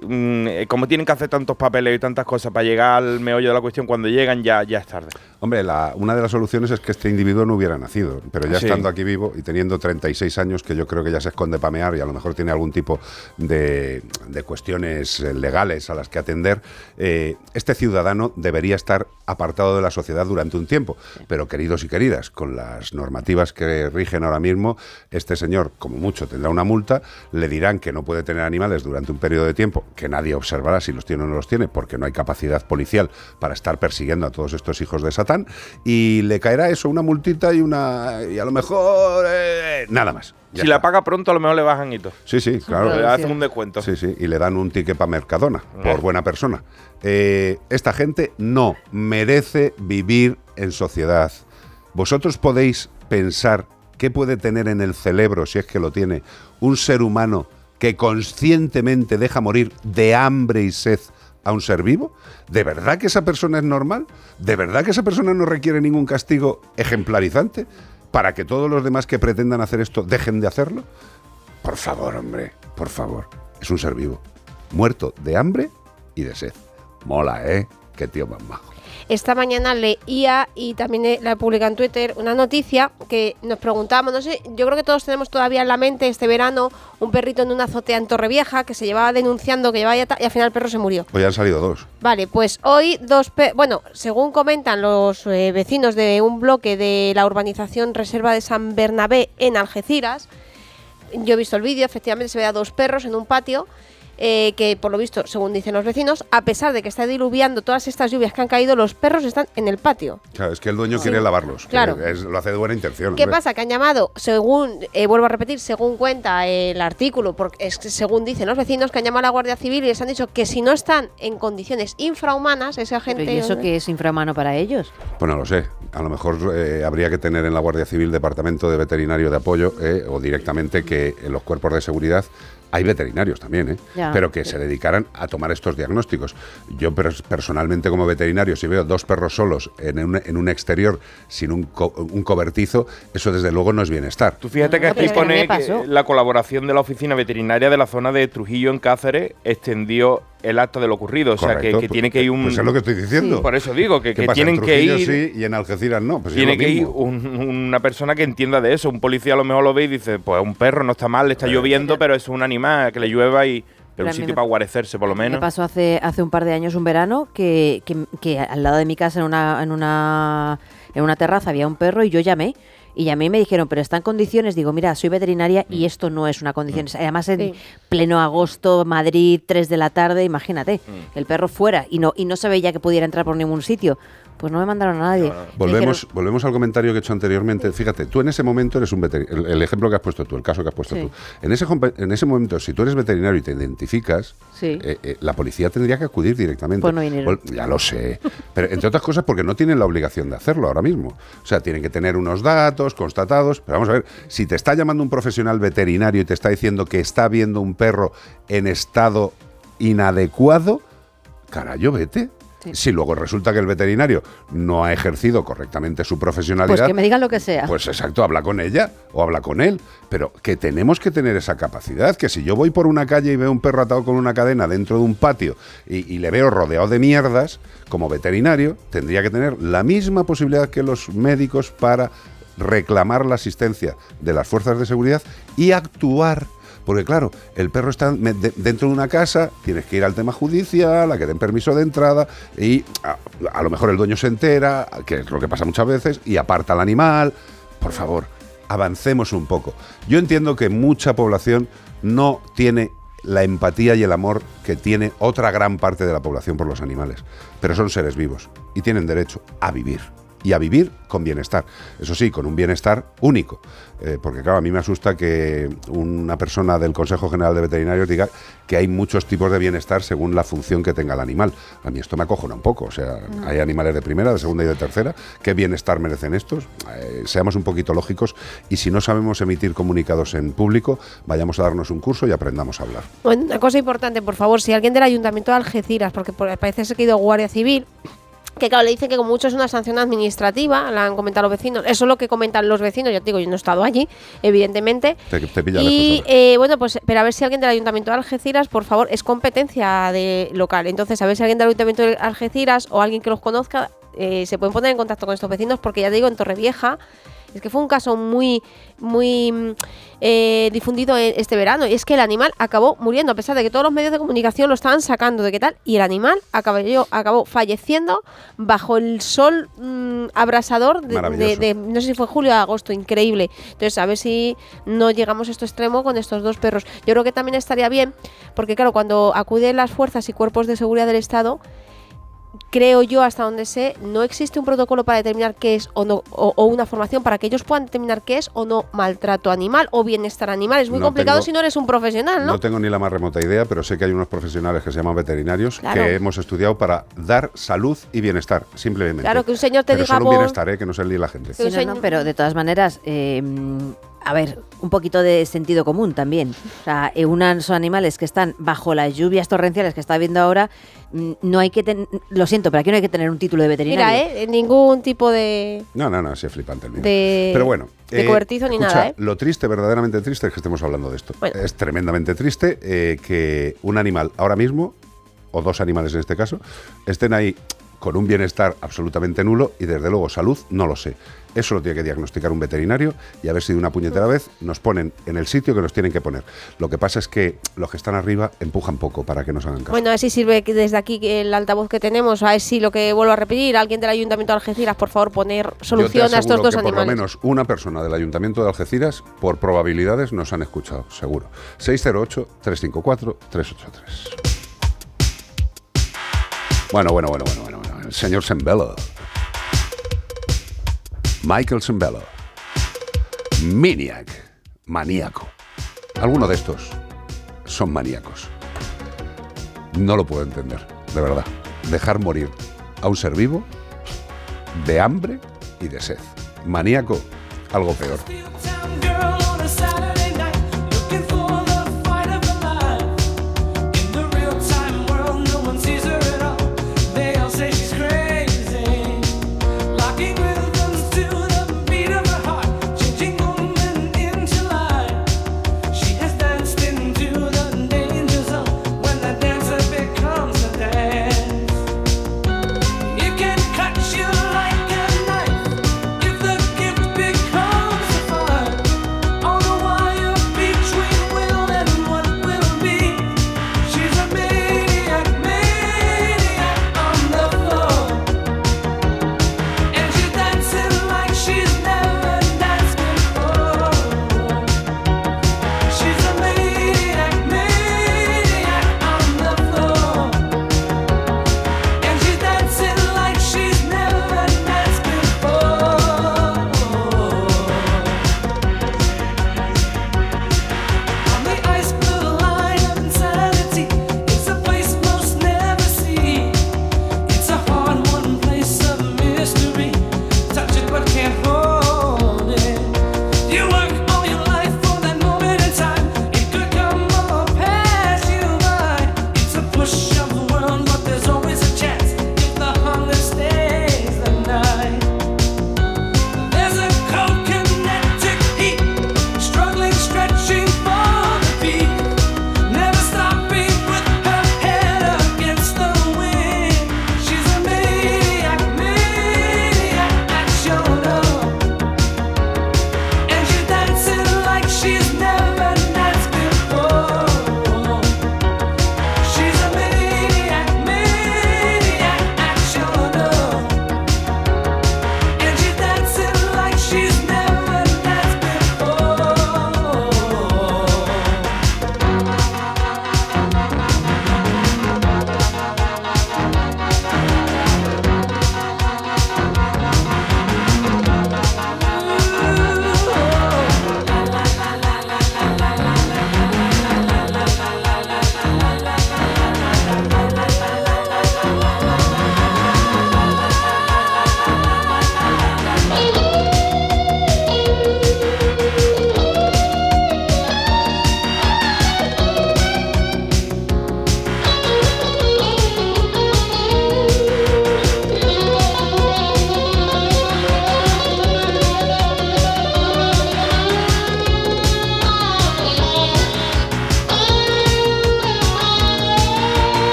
Mm, eh, como tienen que hacer tantos papeles y tantas cosas para llegar al meollo de la cuestión, cuando llegan ya, ya es tarde. Hombre, la- una de las soluciones es que este individuo no hubiera nacido, pero ya Sí. estando aquí vivo y teniendo 36 años, que yo creo que ya se esconde para mear y a lo mejor tiene algún tipo de, de cuestiones eh, legales a las que atender, eh, este ciudadano debería estar apartado de la sociedad durante un tiempo. Pero queridos y queridas, con las normativas que rigen ahora mismo, este señor, como mucho, tendrá una multa, le dirán que no puede tener animales durante un periodo de tiempo, que nadie observará si los tiene o no los tiene, porque no hay capacidad policial para estar persiguiendo a todos estos hijos de Satán, y le caerá eso, una multita y una y a lo mejor eh, nada más. Ya si la paga pronto, a lo mejor le bajan y todo. Sí, sí, claro. Le hacen un descuento. Sí, sí, y le dan un ticket para Mercadona, por buena persona. Eh, esta gente no merece vivir en sociedad. Vosotros podéis pensar qué puede tener en el cerebro, si es que lo tiene, un ser humano que conscientemente deja morir de hambre y sed a un ser vivo? ¿De verdad que esa persona es normal? ¿De verdad que esa persona no requiere ningún castigo ejemplarizante para que todos los demás que pretendan hacer esto dejen de hacerlo? Por favor, hombre, por favor. Es un ser vivo. Muerto de hambre y de sed. Mola, ¿eh? Qué tío más majo. Esta mañana leía y también eh, la publica en Twitter una noticia que nos preguntábamos, no sé, yo creo que todos tenemos todavía en la mente este verano un perrito en una azotea en Torrevieja que se llevaba denunciando que llevaba ta- y al final el perro se murió. Hoy han salido dos. Vale, pues hoy dos... Bueno, según comentan los eh, vecinos de un bloque de la urbanización Reserva de San Bernabé en Algeciras, yo he visto el vídeo, efectivamente se ve a dos perros en un patio. Eh, que por lo visto, según dicen los vecinos, a pesar de que está diluviando todas estas lluvias que han caído, los perros están en el patio. Claro, es que el dueño Sí. quiere lavarlos. que Claro. es- lo hace de buena intención. ¿Qué hombre. pasa? Que han llamado, según, eh, vuelvo a repetir, según cuenta el artículo, porque es según dicen los vecinos, que han llamado a la Guardia Civil y les han dicho que si no están en condiciones infrahumanas, esa gente... Pero ¿Y eso que es infrahumano para ellos? Pues no lo sé. A lo mejor eh, habría que tener en la Guardia Civil departamento de veterinario de apoyo eh, o directamente que los cuerpos de seguridad Hay veterinarios también, ¿eh? Ya. pero que se dedicaran a tomar estos diagnósticos. Yo pers- personalmente como veterinario, si veo dos perros solos en un, en un exterior sin un, co- un cobertizo, eso desde luego no es bienestar. Tú fíjate que No, aquí pone que la colaboración de la oficina veterinaria de la zona de Trujillo en Cáceres extendió el acto de lo ocurrido. O sea, que, Correcto, que pues- tiene que ir un. Pues es lo que estoy diciendo. Por eso digo que, ¿Qué que pasa? En tienen que Trujillo ir. sí y en Algeciras no. Pues es tiene que ir un- una persona que entienda de eso. Un policía a lo mejor lo ve y dice: Pues un perro no está mal, le está lloviendo, pero es un animal que le llueva y. Pero un sitio me- para guarecerse, por lo Me menos. pasó hace, hace un par de años un verano que, que, que al lado de mi casa en una, en una en una terraza había un perro y yo llamé y llamé y me dijeron, pero está en condiciones. Digo, mira, soy veterinaria Mm. y esto no es una condición. Además, en pleno agosto, Madrid, 3 de la tarde, imagínate, Mm. el perro fuera y no, y no se veía que pudiera entrar por ningún sitio. Pues no me mandaron a nadie. Volvemos, dijeron, volvemos al comentario que he hecho anteriormente. Fíjate, tú en ese momento eres un veterinario. El, el ejemplo que has puesto tú, el caso que has puesto Sí. tú. En ese, en ese momento, si tú eres veterinario y te identificas, Sí. eh, eh, la policía tendría que acudir directamente. Pues no vinieron. Ya lo sé. Pero entre otras cosas porque no tienen la obligación de hacerlo ahora mismo. O sea, tienen que tener unos datos constatados. Pero vamos a ver, si te está llamando un profesional veterinario y te está diciendo que está viendo un perro en estado inadecuado, carayo, vete. Si luego resulta que el veterinario no ha ejercido correctamente su profesionalidad, pues que me digan lo que sea. pues exacto, habla con ella o habla con él. Pero que tenemos que tener esa capacidad, que si yo voy por una calle y veo un perro atado con una cadena dentro de un patio y, y le veo rodeado de mierdas, como veterinario, tendría que tener la misma posibilidad que los médicos para reclamar la asistencia de las fuerzas de seguridad y actuar. Porque claro, el perro está dentro de una casa, tienes que ir al tema judicial, a que den permiso de entrada y a, a lo mejor el dueño se entera, que es lo que pasa muchas veces, y aparta al animal. Por favor, avancemos un poco. Yo entiendo que mucha población no tiene la empatía y el amor que tiene otra gran parte de la población por los animales, pero son seres vivos y tienen derecho a vivir y a vivir con bienestar. Eso sí, con un bienestar único. Eh, porque claro, a mí me asusta que una persona del Consejo General de Veterinarios diga que hay muchos tipos de bienestar según la función que tenga el animal. A mí esto me acojona un poco. O sea, hay animales de primera, de segunda y de tercera. ¿Qué bienestar merecen estos? Eh, seamos un poquito lógicos y si no sabemos emitir comunicados en público, vayamos a darnos un curso y aprendamos a hablar. Una cosa importante, por favor, si alguien del Ayuntamiento de Algeciras, porque por- parece ser que ha ido Guardia Civil, que claro, le dicen que como mucho es una sanción administrativa, la han comentado los vecinos, eso es lo que comentan los vecinos, ya te digo, yo no he estado allí, evidentemente. Te, te pilla Y eh, bueno, pues pero a ver si alguien del Ayuntamiento de Algeciras, por favor, es competencia de local. Entonces, a ver si alguien del Ayuntamiento de Algeciras o alguien que los conozca eh, se pueden poner en contacto con estos vecinos, porque ya te digo, en Torrevieja es que fue un caso muy, muy mm, eh, difundido este verano. Y es que el animal acabó muriendo, a pesar de que todos los medios de comunicación lo estaban sacando de qué tal. Y el animal acabó, acabó falleciendo bajo el sol mm, abrasador de, Maravilloso. de- de- no sé si fue julio o agosto, increíble. Entonces, a ver si no llegamos a este extremo con estos dos perros. Yo creo que también estaría bien, porque claro, cuando acuden las fuerzas y cuerpos de seguridad del Estado, creo yo, hasta donde sé, no existe un protocolo para determinar qué es o no, o, o una formación para que ellos puedan determinar qué es o no maltrato animal o bienestar animal. Es muy No complicado tengo- si no eres un profesional, ¿no? No tengo ni la más remota idea, pero sé que hay unos profesionales que se llaman veterinarios Claro. que hemos estudiado para dar salud y bienestar, simplemente. Claro, que un señor te pero diga solo un bienestar, ¿eh? que no se líe la gente. Sí, no, no, pero de todas maneras, eh, a ver, un poquito de sentido común también. O sea, eh, unos animales que están bajo las lluvias torrenciales que está viendo ahora, mm, no hay que ten- lo siento, pero aquí no hay que tener un título de veterinario. Mira, ¿eh? Ningún tipo de... No, no, no, sí es flipante el mío. De- Pero bueno. de cobertizo ni escucha, nada, ¿eh? Lo triste, verdaderamente triste, es que estemos hablando de esto. Es tremendamente triste eh, que un animal ahora mismo, o dos animales en este caso, estén ahí con un bienestar absolutamente nulo y desde luego salud, no lo sé. Eso lo tiene que diagnosticar un veterinario y a ver si de una puñetera vez nos ponen en el sitio que nos tienen que poner. Lo que pasa es que los que están arriba empujan poco para que nos hagan caso. Bueno, a ver si sirve que desde aquí el altavoz que tenemos, a ver si lo que vuelvo a repetir, alguien del Ayuntamiento de Algeciras, por favor, poner solución a estos dos que por lo animales. menos una persona del Ayuntamiento de Algeciras, por probabilidades, nos han escuchado, seguro. 608-354-383. Bueno, bueno, bueno, bueno, bueno, bueno. El señor Sembello. Michael Sembello. Maniac. Maníaco. Alguno de estos son maníacos. No lo puedo entender, de verdad. Dejar morir a un ser vivo de hambre y de sed. Maníaco, algo peor.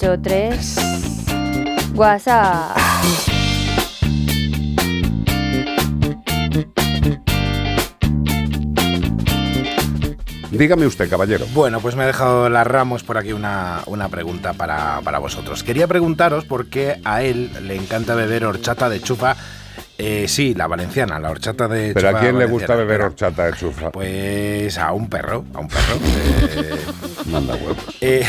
383 WhatsApp. Dígame usted, caballero. Bueno, pues me ha dejado las Ramos por aquí una, una pregunta para, para vosotros. Quería preguntaros por qué a él le encanta beber horchata de chufa. Eh, sí, la valenciana, la horchata de ¿Pero chufa. a quién le gusta beber pero- horchata de chufa? Pues a un perro, a un perro. eh, <laughs> Manda huevos. eh,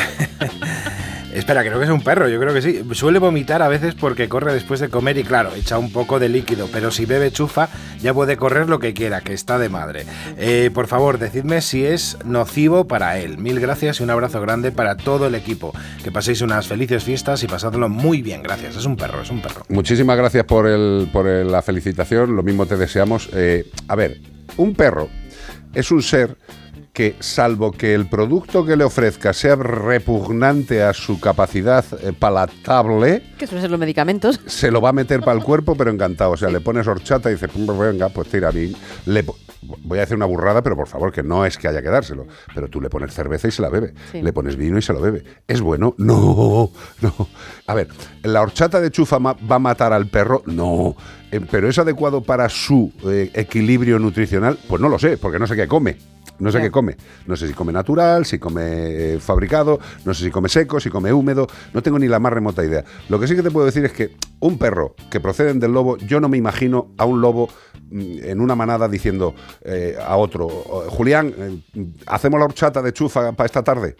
espera, creo que es un perro, yo creo que sí. Suele vomitar a veces porque corre después de comer y claro, echa un poco de líquido, pero si bebe chufa ya puede correr lo que quiera, que está de madre. Eh, por favor, decidme si es nocivo para él. Mil gracias y un abrazo grande para todo el equipo. Que paséis unas felices fiestas y pasadlo muy bien, gracias. Es un perro, es un perro. Muchísimas gracias por, el, por la felicitación, lo mismo te deseamos. Eh, a ver, un perro es un ser que, salvo que el producto que le ofrezca sea repugnante a su capacidad eh, palatable, Que suelen ser los medicamentos. se lo va a meter para el <laughs> cuerpo, pero encantado. O sea, le pones horchata y dices, "Pum, venga, pues tira a mí. Le voy a hacer una burrada, pero por favor, que no es que haya que dárselo. Pero tú le pones cerveza y se la bebe. Sí. Le pones vino y se lo bebe. ¿Es bueno? No, <laughs> no. A ver, ¿la horchata de chufa va a matar al perro? No. Eh, ¿Pero es adecuado para su eh, equilibrio nutricional? Pues no lo sé, porque no sé qué come. No sé qué come. No sé si come natural, si come eh, fabricado, no sé si come seco, si come húmedo. No tengo ni la más remota idea. Lo que sí que te puedo decir es que un perro que proceden del lobo, yo no me imagino a un lobo mm, en una manada diciendo eh, a otro, "Oh, Julián, eh, ¿hacemos la horchata de chufa para esta tarde?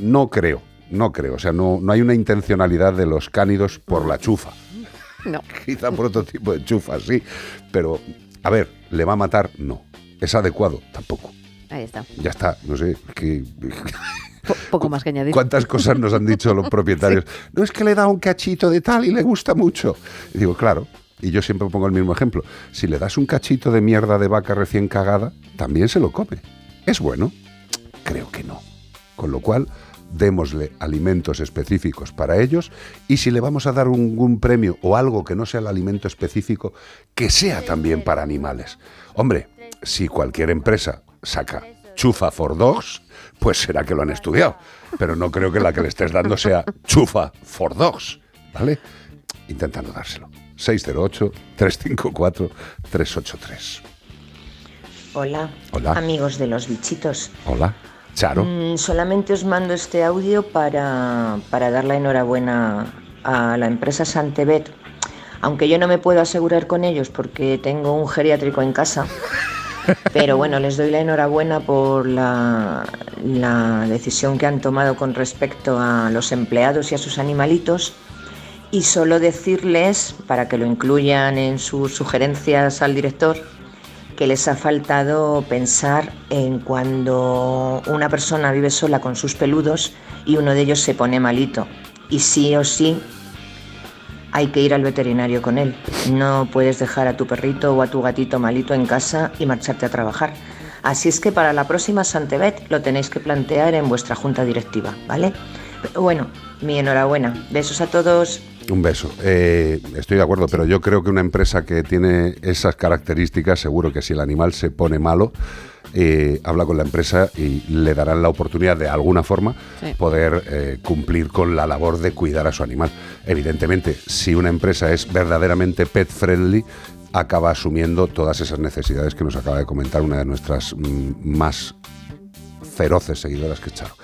No creo, no creo. O sea, no, no hay una intencionalidad de los cánidos por la chufa. <laughs> No. <laughs> Quizá por otro tipo de chufa, sí. Pero, a ver, ¿le va a matar? No. ¿Es adecuado? Tampoco. Ahí está. Ya está, no sé, que, Po- poco más que añadir. cuántas cosas nos han dicho los propietarios. <laughs> No es que le da un cachito de tal y le gusta mucho. Y digo, claro, y yo siempre pongo el mismo ejemplo. Si le das un cachito de mierda de vaca recién cagada, también se lo come. ¿Es bueno? Creo que no. Con lo cual, démosle alimentos específicos para ellos y si le vamos a dar un, un premio o algo que no sea el alimento específico, que sea también para animales. Hombre, si cualquier empresa saca chufa for dogs, pues será que lo han estudiado. Pero no creo que la que le estés dando sea chufa for dogs, ¿vale? Intenta no dárselo. 608-354-383. Hola. Hola. Amigos de los bichitos. Hola, Charo. Mm, solamente os mando este audio para, para dar la enhorabuena a la empresa Santebet. Aunque yo no me puedo asegurar con ellos porque tengo un geriátrico en casa. <laughs> Pero bueno, les doy la enhorabuena por la, decisión que han tomado con respecto a los empleados y a sus animalitos. Y solo decirles, para que lo incluyan en sus sugerencias al director, que les ha faltado pensar en cuando una persona vive sola con sus peludos y uno de ellos se pone malito. Y sí o sí hay que ir al veterinario con él. No puedes dejar a tu perrito o a tu gatito malito en casa y marcharte a trabajar. Así es que para la próxima Santebet lo tenéis que plantear en vuestra junta directiva, ¿vale? Bueno, mi enhorabuena. Besos a todos. Un beso. Eh, estoy de acuerdo, pero yo creo que una empresa que tiene esas características, seguro que si el animal se pone malo, eh, habla con la empresa y le darán la oportunidad de alguna forma Sí. poder eh, cumplir con la labor de cuidar a su animal. Evidentemente, si una empresa es verdaderamente pet friendly, acaba asumiendo todas esas necesidades que nos acaba de comentar una de nuestras mm, más feroces seguidoras que es Charo.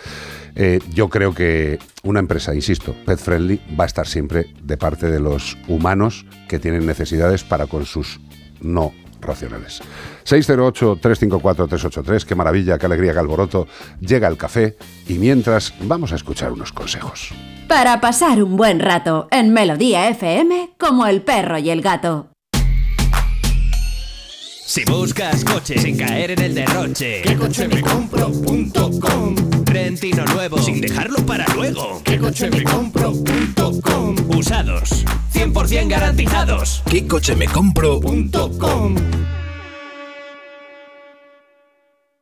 Eh, yo creo que una empresa, insisto, pet friendly, va a estar siempre de parte de los humanos que tienen necesidades para con sus no racionales. 608-354-383, qué maravilla, qué alegría, qué alboroto. Llega el café y mientras vamos a escuchar unos consejos. Para pasar un buen rato en Melodía FM como el perro y el gato. Si buscas coche sin caer en el derroche, ¿qué coche me compro.com? Rentino nuevo sin dejarlo para luego, ¿qué coche me compro.com? Usados, 100% garantizados, ¿qué coche me compro.com?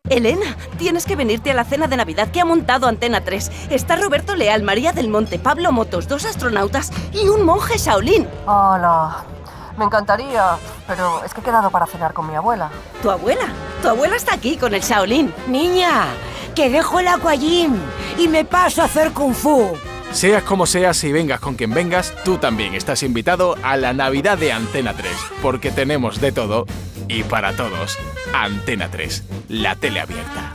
Elena, tienes que venirte a la cena de Navidad que ha montado Antena 3. Está Roberto Leal, María del Monte, Pablo Motos, dos astronautas y un monje Shaolin. Hola. Me encantaría, pero es que he quedado para cenar con mi abuela. ¿Tu abuela? Tu abuela está aquí con el Shaolin. Niña, que dejo el aquagym y me paso a hacer kung fu. Seas como seas y vengas con quien vengas, tú también estás invitado a la Navidad de Antena 3, porque tenemos de todo y para todos. Antena 3, la tele abierta.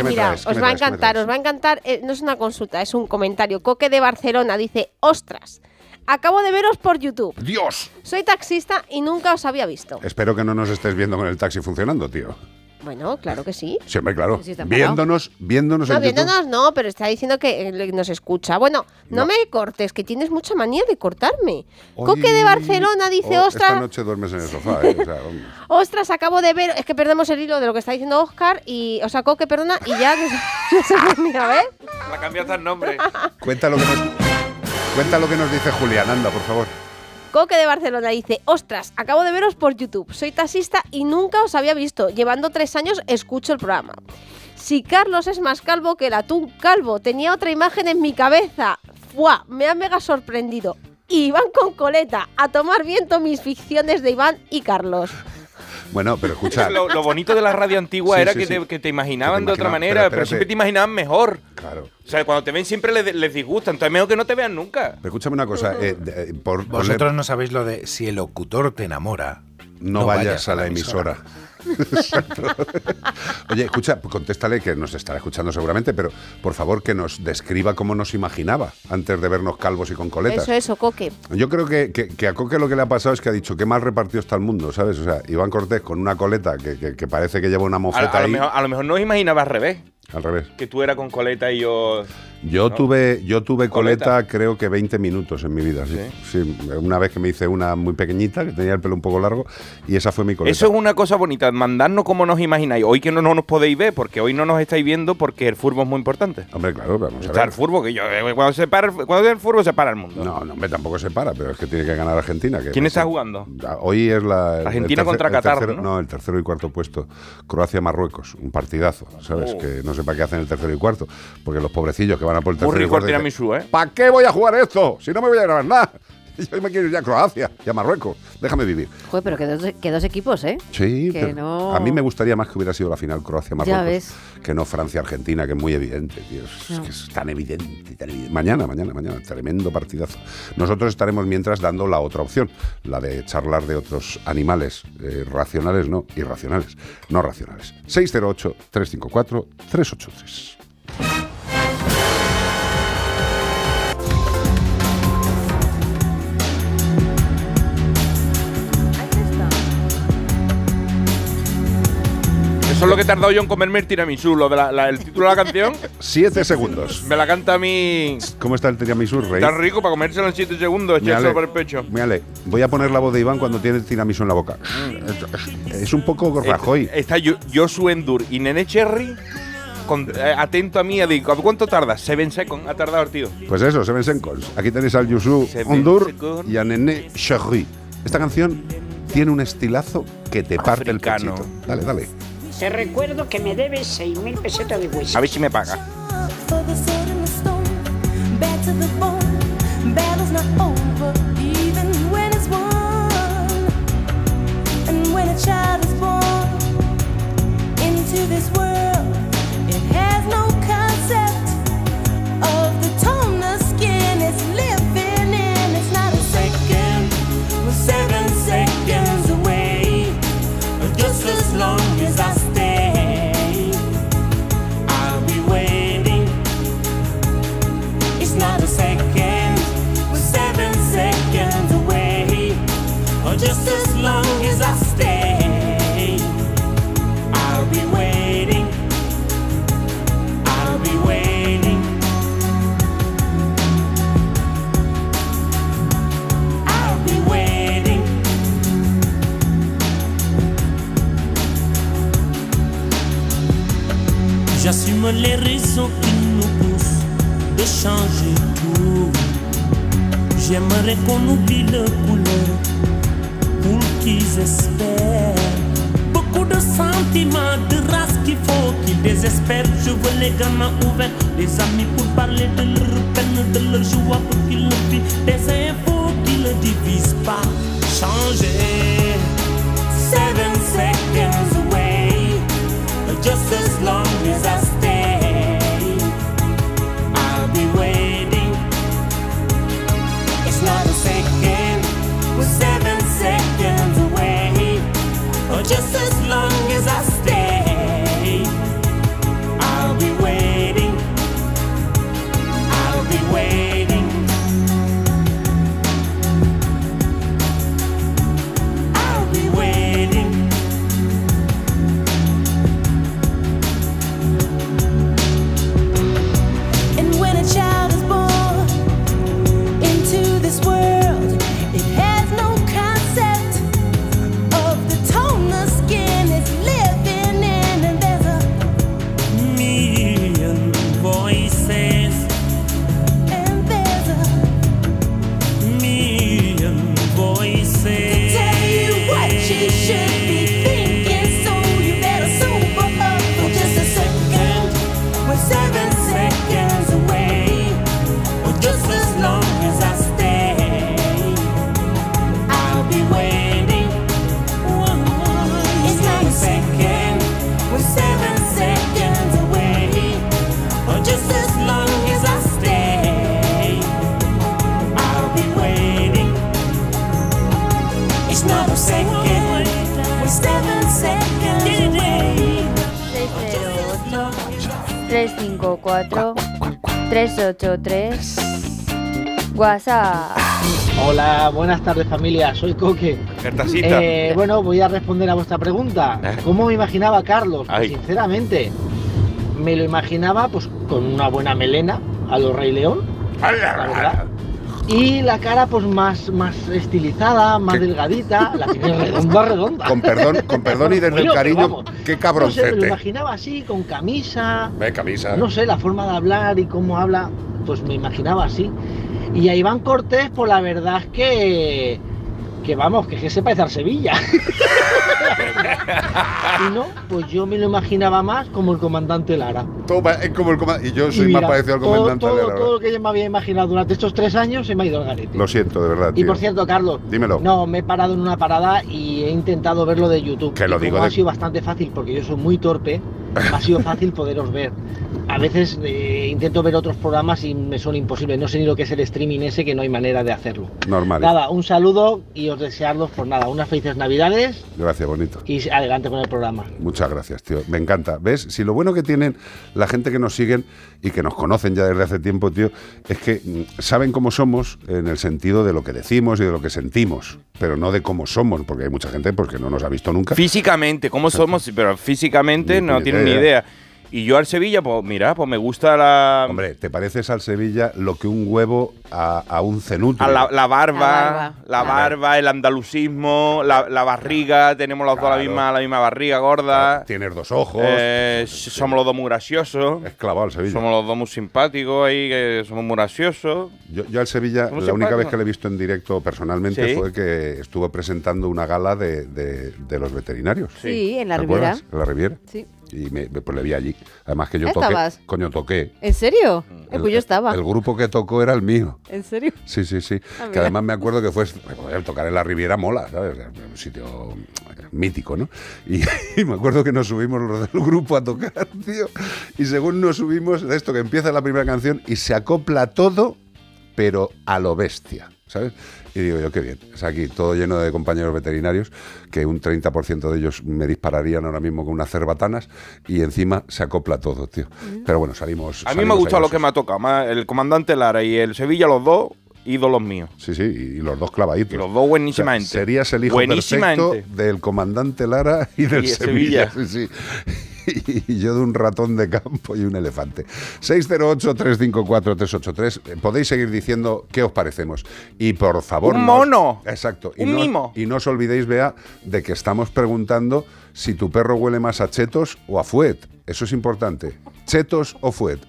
Ay, ¿Qué me mira, os va a encantar, os va a encantar. Eh, no es una consulta, es un comentario. Coque de Barcelona dice, ostras, acabo de veros por YouTube. ¡Dios! Soy taxista y nunca os había visto. Espero que no nos estés viendo con el taxi funcionando, tío. Bueno, claro que sí. Siempre, claro. Sí, viéndonos, viéndonos No, en YouTube. viéndonos no, pero está diciendo que eh, nos escucha. Bueno, no, No. me cortes, que tienes mucha manía de cortarme. Coque de Barcelona dice, Oh, ostras, Esta noche duermes en el sofá, ¿eh? O sea, <laughs> vamos. ostras, acabo de ver, es que perdemos el hilo de lo que está diciendo Oscar y, o sea, Coque, perdona, y ya <laughs> mira, ¿ves? La cambiaste el nombre. cuenta, lo que nos, cuenta lo que nos dice Julián, anda, por favor. Coque de Barcelona dice, ostras, acabo de veros por YouTube. Soy taxista y nunca os había visto. Llevando tres años escucho el programa. Si Carlos es más calvo que el atún calvo, tenía otra imagen en mi cabeza. ¡Fua! Me ha mega sorprendido. Iván con coleta, a tomar viento mis ficciones de Iván y Carlos. Bueno, pero escucha. <laughs> Lo, lo bonito de la radio antigua Sí, era sí, que, sí. Te, que te imaginaban Que te de otra manera, pero siempre te imaginaban mejor. Claro. O sea, cuando te ven siempre les, les disgusta, entonces mejor que no te vean nunca. Pero escúchame una cosa. eh, de- eh, por, por Vosotros no sabéis lo de si el locutor te enamora. no, vayas, a la emisora. Exacto. <laughs> Oye, escucha, contéstale que nos estará escuchando seguramente, pero por favor que nos describa cómo nos imaginaba antes de vernos calvos y con coletas. Eso, eso, Coque. Yo creo que, que- que a Coque lo que le ha pasado es que ha dicho qué mal repartido está el mundo, ¿sabes? O sea, Iván Cortés con una coleta que, que- que parece que lleva una mofeta a lo ahí. mejor, a lo mejor no os imaginaba al revés. Al revés. Que tú eras con coleta y yo. Yo ¿no? tuve, yo tuve Coleta. coleta, creo que 20 minutos en mi vida. Sí. Sí, Una vez que me hice una muy pequeñita, que tenía el pelo un poco largo, y esa fue mi coleta. Eso es una cosa bonita, mandarnos como nos imagináis. Hoy que no, no nos podéis ver, porque hoy no nos estáis viendo, porque el furbo es muy importante. Hombre, claro, vamos a Está el ver. furbo, que yo, eh, cuando se para, cuando el furbo se para el mundo. No, no, hombre, tampoco se para, pero es que tiene que ganar Argentina. que ¿Quién está jugando? Hoy es la. el- Argentina el tercer- contra Qatar, tercero- ¿no? el tercero y cuarto puesto. Croacia-Marruecos, un partidazo, ¿sabes? Oh. Que no sé para qué hacen el tercero y cuarto. Porque los pobrecillos que van a por el Muy rico el tiramisú, ¿eh? ¿Para qué voy a jugar esto? Si no me voy a grabar nada. <laughs> Yo me quiero ir ya a Croacia y a Marruecos. Déjame vivir. Joder, pero que dos, que dos equipos, ¿eh? Sí, Que pero no- a mí me gustaría más que hubiera sido la final Croacia-Marruecos. Que no Francia-Argentina, que es muy evidente, tío. Es, No. que es tan evidente, tan evidente. Mañana, mañana, mañana. Tremendo partidazo. Nosotros estaremos mientras dando la otra opción, la de charlar de otros animales eh, racionales, no, irracionales, no racionales. 608-354-383. Eso es lo que he tardado yo en comerme el tiramisú, lo de la- la- el título de la canción. Siete segundos. Me la canta a mí. ¿Cómo está el tiramisú, Rey? Está rico para comérselo en 7 segundos, echárselo por el pecho. mírale, voy a poner la voz de Iván cuando tiene el tiramisú en la boca. Es un poco Rajoy. Eh, Está Yo- Josu Endur y Nene Cherry con- eh, atento a mí. Digo, ¿cuánto tarda? Seven seconds ha tardado el tío. Pues eso, Seven Seconds. Aquí tenéis al Yusu Seconds. y a Nené Cherry. Esta canción tiene un estilazo que te parte el Africano. pechito. Dale, dale. Te recuerdo que me debes 6.000 pesetas de whisky. A ver si me paga. For the sword and the stone, back to the bone. Battle's not over, even when it's won. And when a child is born into this world, Les raisons qui nous poussent de changer tout. J'aimerais qu'on oublie le couleur pour qu'ils espèrent. Beaucoup de sentiments, de race qu'il faut qu'ils désespèrent. Je veux les gamins ouverts, des amis pour parler de leur peine, de leur joie pour qu'ils le. Des infos qui ne divisent pas. Changer. Seven seconds 354 383 WhatsApp. Hola, buenas tardes familia, soy Coque. Eh, bueno, voy a responder a vuestra pregunta. Eh. ¿Cómo me imaginaba a Carlos? Pues, Ay. sinceramente, me lo imaginaba pues con una buena melena, a los Rey León, la verdad. Y la cara pues más, más estilizada, más delgadita, la tiene <laughs> redonda, redonda. Con perdón, con perdón y desde el Bueno, cariño, qué No sé, me lo cabroncete. imaginaba así, con camisa, Ve, camisa. no sé, la forma de hablar y cómo habla, pues me imaginaba así. Y a Iván Cortés, pues la verdad es que, que vamos, que, que se parece Sevilla. <laughs> y no, pues yo me lo imaginaba más como el comandante Lara. Toma, es como el comandante. Y yo soy Y más parecido al todo- comandante todo, de la todo lo que yo me había imaginado durante estos tres años se me ha ido al garete. Lo siento, de verdad. Y por cierto, Carlos, Dímelo. no, me he parado en una parada y he intentado verlo de YouTube. Que lo Y como digo ha sido bastante fácil porque yo soy muy torpe, <laughs> ha sido fácil poderos ver. A veces eh, intento ver otros programas y me son imposibles. No sé ni lo que es el streaming ese, que no hay manera de hacerlo. Normal. Nada, un saludo y os desearlos por nada. Unas felices navidades Gracias, bonito. y adelante con el programa. Muchas gracias, tío. Me encanta. ¿Ves? Si lo bueno que tienen la gente que nos siguen y que nos conocen ya desde hace tiempo, tío, es que mm, saben cómo somos en el sentido de lo que decimos y de lo que sentimos, pero no de cómo somos, porque hay mucha gente pues, que no nos ha visto nunca. Físicamente, ¿cómo somos? Pero físicamente Ni no tienen ni idea. Y yo al Sevilla, pues mira, pues me gusta la. Hombre, ¿te pareces al Sevilla lo que un huevo a, a un cenutrio? a la, la barba, La barba. la barba, el andalucismo, la, la barriga, tenemos los dos la Claro. misma, la misma barriga gorda. Tienes dos ojos. Eh, somos los dos muy graciosos. Es clavado al Sevilla. Somos los dos muy simpáticos ahí, que somos muy graciosos. Yo, yo al Sevilla, ¿Cómo la única vez que le he visto en directo personalmente Sí. fue que estuvo presentando una gala de, de- de los veterinarios. Sí, en la ¿Te Riviera. En la Riviera. Sí. Y me, me- pues le vi allí. Además que yo ¿Estabas? toqué. Coño, toqué. ¿En serio? Eh, El- pues yo estaba. El grupo que tocó era el mío. ¿En serio? Sí, sí, sí. Ah, que además me acuerdo que fue tocar en la Riviera mola, ¿sabes? Un sitio mítico, ¿no? Y, <laughs> y me acuerdo que nos subimos los del grupo a tocar, <laughs> tío. Y según nos subimos, de esto que empieza la primera canción y se acopla todo, pero a lo bestia, ¿sabes? Y digo yo, qué bien. Es aquí todo lleno de compañeros veterinarios, que un 30% de ellos me dispararían ahora mismo con unas cerbatanas, y encima se acopla todo, tío. Pero bueno, salimos. A mí me ha gustado lo que me ha tocado. más El comandante Lara y el Sevilla, los dos, ídolos míos. Sí, sí, y los dos clavaditos. Y los dos buenísimamente. O sea, serías el hijo perfecto del comandante Lara y del Y Sevilla. Sevilla. Sí, sí. <laughs> Y yo de un ratón de campo y un elefante. 608-354-383. Eh, Podéis seguir diciendo qué os parecemos. Y por favor. ¡Un no mono! Exacto. Y ¡Un no, mimo! Y no os olvidéis, Bea, de que estamos preguntando si tu perro huele más a chetos o a fuet. Eso es importante. ¿Chetos o fuet?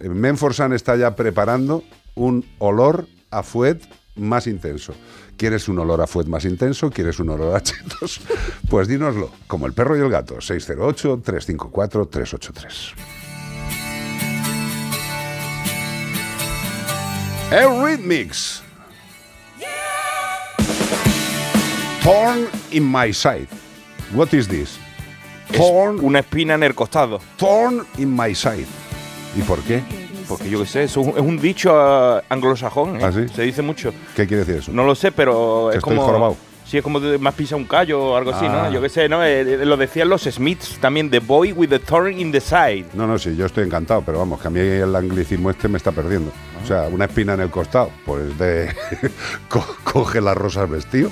Eh, Menforsan está ya preparando un olor a fuet más intenso. ¿Quieres un olor a fuet más intenso? ¿Quieres un olor a chetos? <laughs> Pues dínoslo, como el perro y el gato, 608-354-383. Eurythmics. Thorn in my side. What is this? Thorn, Una espina en el costado. thorn in my side. ¿Y por qué? Porque yo qué sé, es un- es un dicho ah, anglosajón. ¿eh? ¿Ah, sí? Se dice mucho. ¿Qué quiere decir eso? No lo sé, pero es estoy como. jorobado. Sí, es como de- más pisa un callo o algo así, Ah. ¿no? Yo qué sé, ¿no? Eh, eh, lo decían los Smiths también, The Boy with the Thorn in the Side. No, no, sí, yo estoy encantado, pero vamos, que a mí el anglicismo este me está perdiendo. O sea, una espina en el costado, pues de <laughs> co- coge las rosas vestido.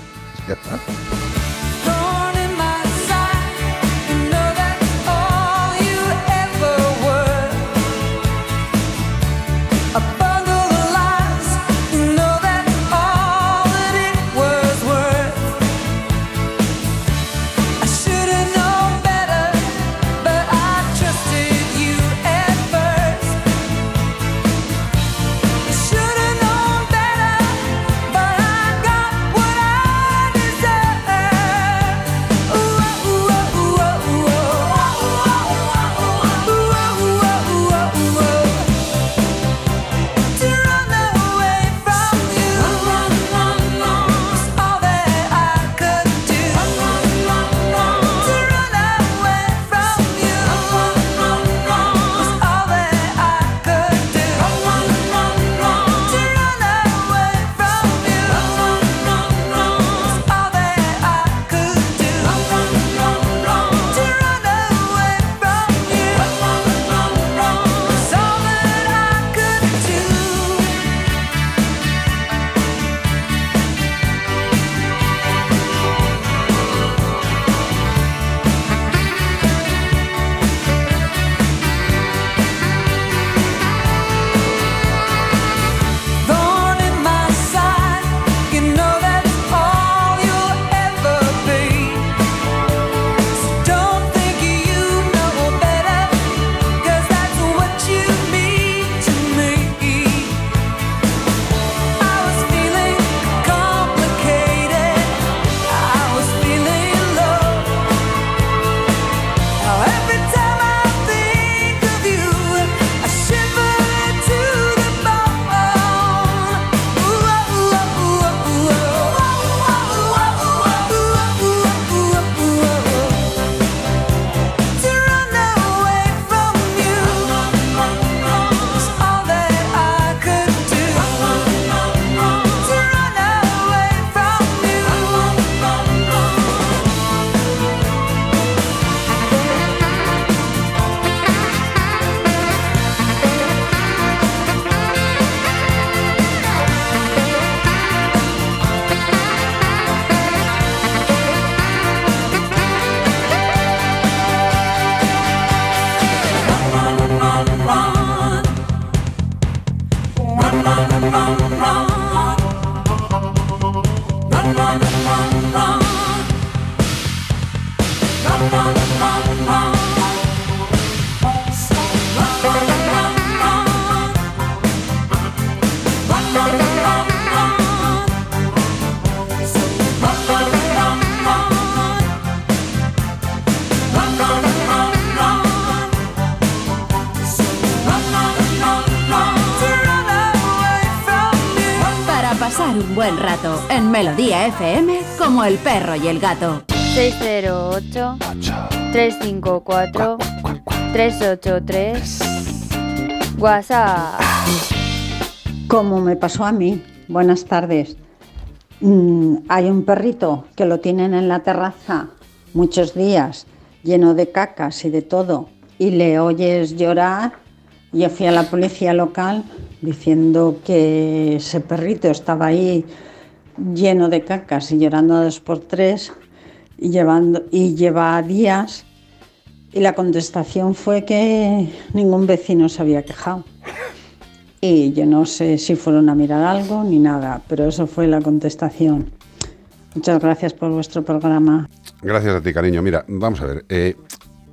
FM como el perro y el gato. 608 354 383 WhatsApp. Como me pasó a mí. Buenas tardes. Mm, hay un perrito que lo tienen en la terraza muchos días, lleno de cacas y de todo, y le oyes llorar. Yo fui a la policía local diciendo que ese perrito estaba ahí lleno de cacas y llorando dos por tres y, llevando, y lleva días. Y la contestación fue que ningún vecino se había quejado. Y yo no sé si fueron a mirar algo ni nada, pero eso fue la contestación. Muchas gracias por vuestro programa. Gracias a ti, cariño. Mira, vamos a ver. eh,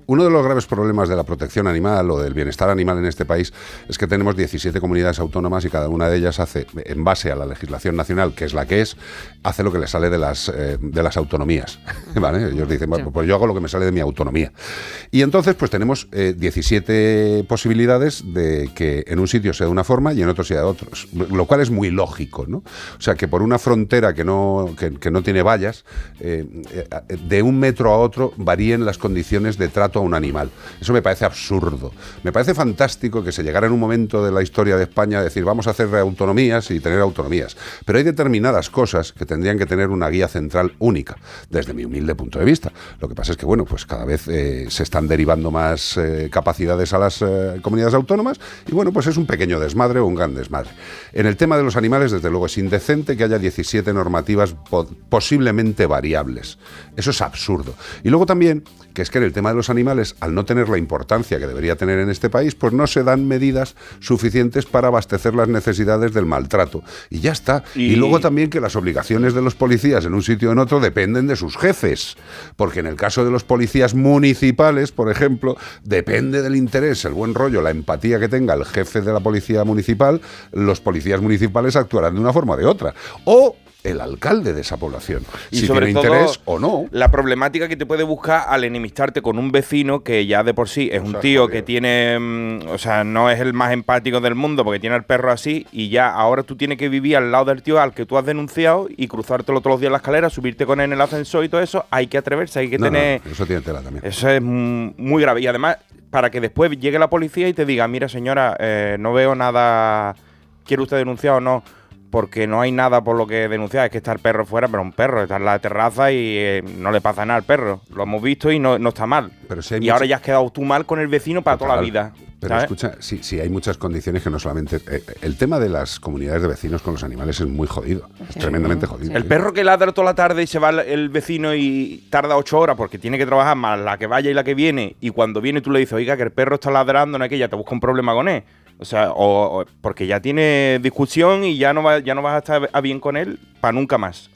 uno de los graves problemas de la protección animal o del bienestar animal en este país es que tenemos 17 comunidades autónomas y cada una de ellas hace, en base a la legislación nacional, que es la que es, hace lo que le sale de las, eh, de las autonomías. <laughs> ¿vale? Ellos dicen, bueno, pues yo hago lo que me sale de mi autonomía. Y entonces, pues tenemos eh, 17 posibilidades de que en un sitio sea de una forma y en otro sea de otros, lo cual es muy lógico, ¿no? O sea, que por una frontera que no, que, que no tiene vallas, eh, eh, de un metro a otro varíen las condiciones de trato un animal. Eso me parece absurdo. Me parece fantástico que se llegara en un momento de la historia de España a decir vamos a hacer autonomías y tener autonomías. Pero hay determinadas cosas que tendrían que tener una guía central única, desde mi humilde punto de vista. Lo que pasa es que, bueno, pues cada vez eh, se están derivando más eh, capacidades a las eh, comunidades autónomas y, bueno, pues es un pequeño desmadre o un gran desmadre. En el tema de los animales, desde luego, es indecente que haya 17 normativas po- posiblemente variables. Eso es absurdo. Y luego también que es que en el tema de los animales, al no tener la importancia que debería tener en este país, pues no se dan medidas suficientes para abastecer las necesidades del maltrato. Y ya está. Y, Y- luego también que las obligaciones de los policías en un sitio o en otro dependen de sus jefes. Porque en el caso de los policías municipales, por ejemplo, depende del interés, el buen rollo, la empatía que tenga el jefe de la policía municipal, los policías municipales actuarán de una forma o de otra. O el alcalde de esa población. Y si sobre tiene todo, interés o no. La problemática que te puede buscar al enemistarte con un vecino que ya de por sí es un sea, tío que tiene. mm, O sea, no es el más empático del mundo porque tiene al perro así y ya ahora tú tienes que vivir al lado del tío al que tú has denunciado y cruzártelo todos los días en la escalera, subirte con él en el ascensor y todo eso. Hay que atreverse, hay que No, no, tener. eso tiene tela también. Eso es muy grave. Y además, para que después llegue la policía y te diga, mira señora, eh, no veo nada, ¿quiere usted denunciar o no? Porque no hay nada por lo que denunciar, es que está el perro fuera, pero un perro, está en la terraza y eh, no le pasa nada al perro. Lo hemos visto y no, no está mal. Pero si hay y ahora ya has quedado tú mal con el vecino para toda la vida. Pero ¿sabes? escucha, sí, sí, hay muchas condiciones que no solamente... eh, el tema de las comunidades de vecinos con los animales es muy jodido. Es tremendamente jodido. El perro que ladra toda la tarde y se va el- vecino y tarda ocho horas porque tiene que trabajar más la que vaya y la que viene. Y cuando viene tú le dices, oiga, que el perro está ladrando, no es que ya te busca un problema con él. O sea, o, o- porque ya tiene discusión y ya no, va, ya no vas a estar a bien con él para nunca más.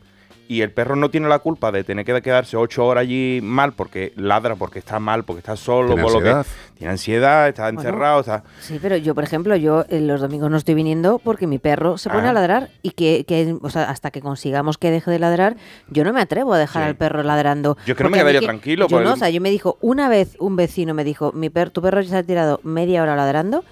Y el perro no tiene la culpa de tener que quedarse ocho horas allí mal porque ladra, porque está mal, porque está solo, Tiene por lo que ansiedad. tiene ansiedad, está Bueno, encerrado, está. Sí, pero yo, por ejemplo, yo eh, los domingos no estoy viniendo porque mi perro se pone Ah. a ladrar y que, que, o sea, hasta que consigamos que deje de ladrar, yo no me atrevo a dejar Sí. al perro ladrando. Yo es que no me quedaría tranquilo, Yo no, o sea, yo me dijo, una vez un vecino me dijo, mi per tu perro ya se ha tirado media hora ladrando.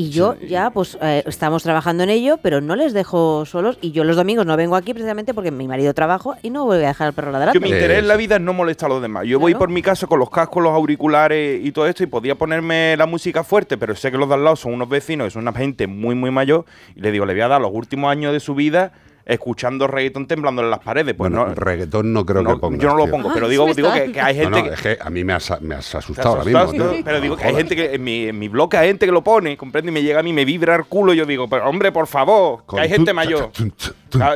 Y yo ya, pues, eh, estamos trabajando en ello, pero no les dejo solos. Y yo los domingos no vengo aquí precisamente porque mi marido trabaja y no voy a dejar al perro ladrando. Yo mi interés en la vida es no molestar a los demás. Yo voy por mi casa con los cascos, los auriculares y todo esto y podía ponerme la música fuerte, pero sé que los de al lado son unos vecinos, que son una gente muy, muy mayor y le digo, le voy a dar los últimos años de su vida escuchando reggaetón temblando en las paredes. Pues Bueno, no, reggaetón no creo no, que pongas. yo no lo tío. pongo, pero digo, digo que, que hay gente no, que... es que a mí me has, me has ¿Te asustado ahora mismo. tío. Pero digo que hay gente que en mi, en mi blog hay gente que lo pone, comprende, y me llega a mí, me vibra el culo, y yo digo, pero hombre, por favor, Con que hay gente mayor. Ah,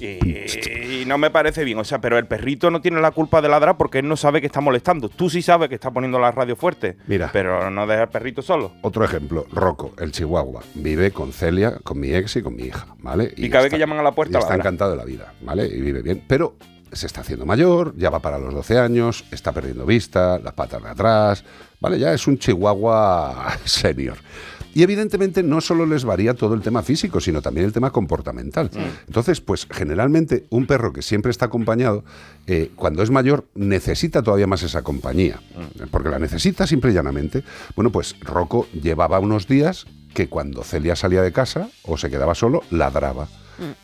Y, y no me parece bien, o sea, pero el perrito no tiene la culpa de ladrar porque él no sabe que está molestando. Tú sí sabes que está poniendo la radio fuerte, Mira. pero no deja al perrito solo. Otro ejemplo, Rocco, el chihuahua, vive con Celia, con mi ex y con mi hija, ¿vale? Y cada vez que llaman a la puerta y está encantado de la vida, ¿vale? Y vive bien. Pero se está haciendo mayor, ya va para los 12 años, está perdiendo vista, las patas de atrás, ¿vale? Ya es un chihuahua <laughs> senior. Y evidentemente no solo les varía todo el tema físico, sino también el tema comportamental. Entonces, pues generalmente un perro que siempre está acompañado, eh, cuando es mayor, necesita todavía más esa compañía, porque la necesita simple y llanamente. Bueno, pues Rocco llevaba unos días que cuando Celia salía de casa o se quedaba solo, ladraba.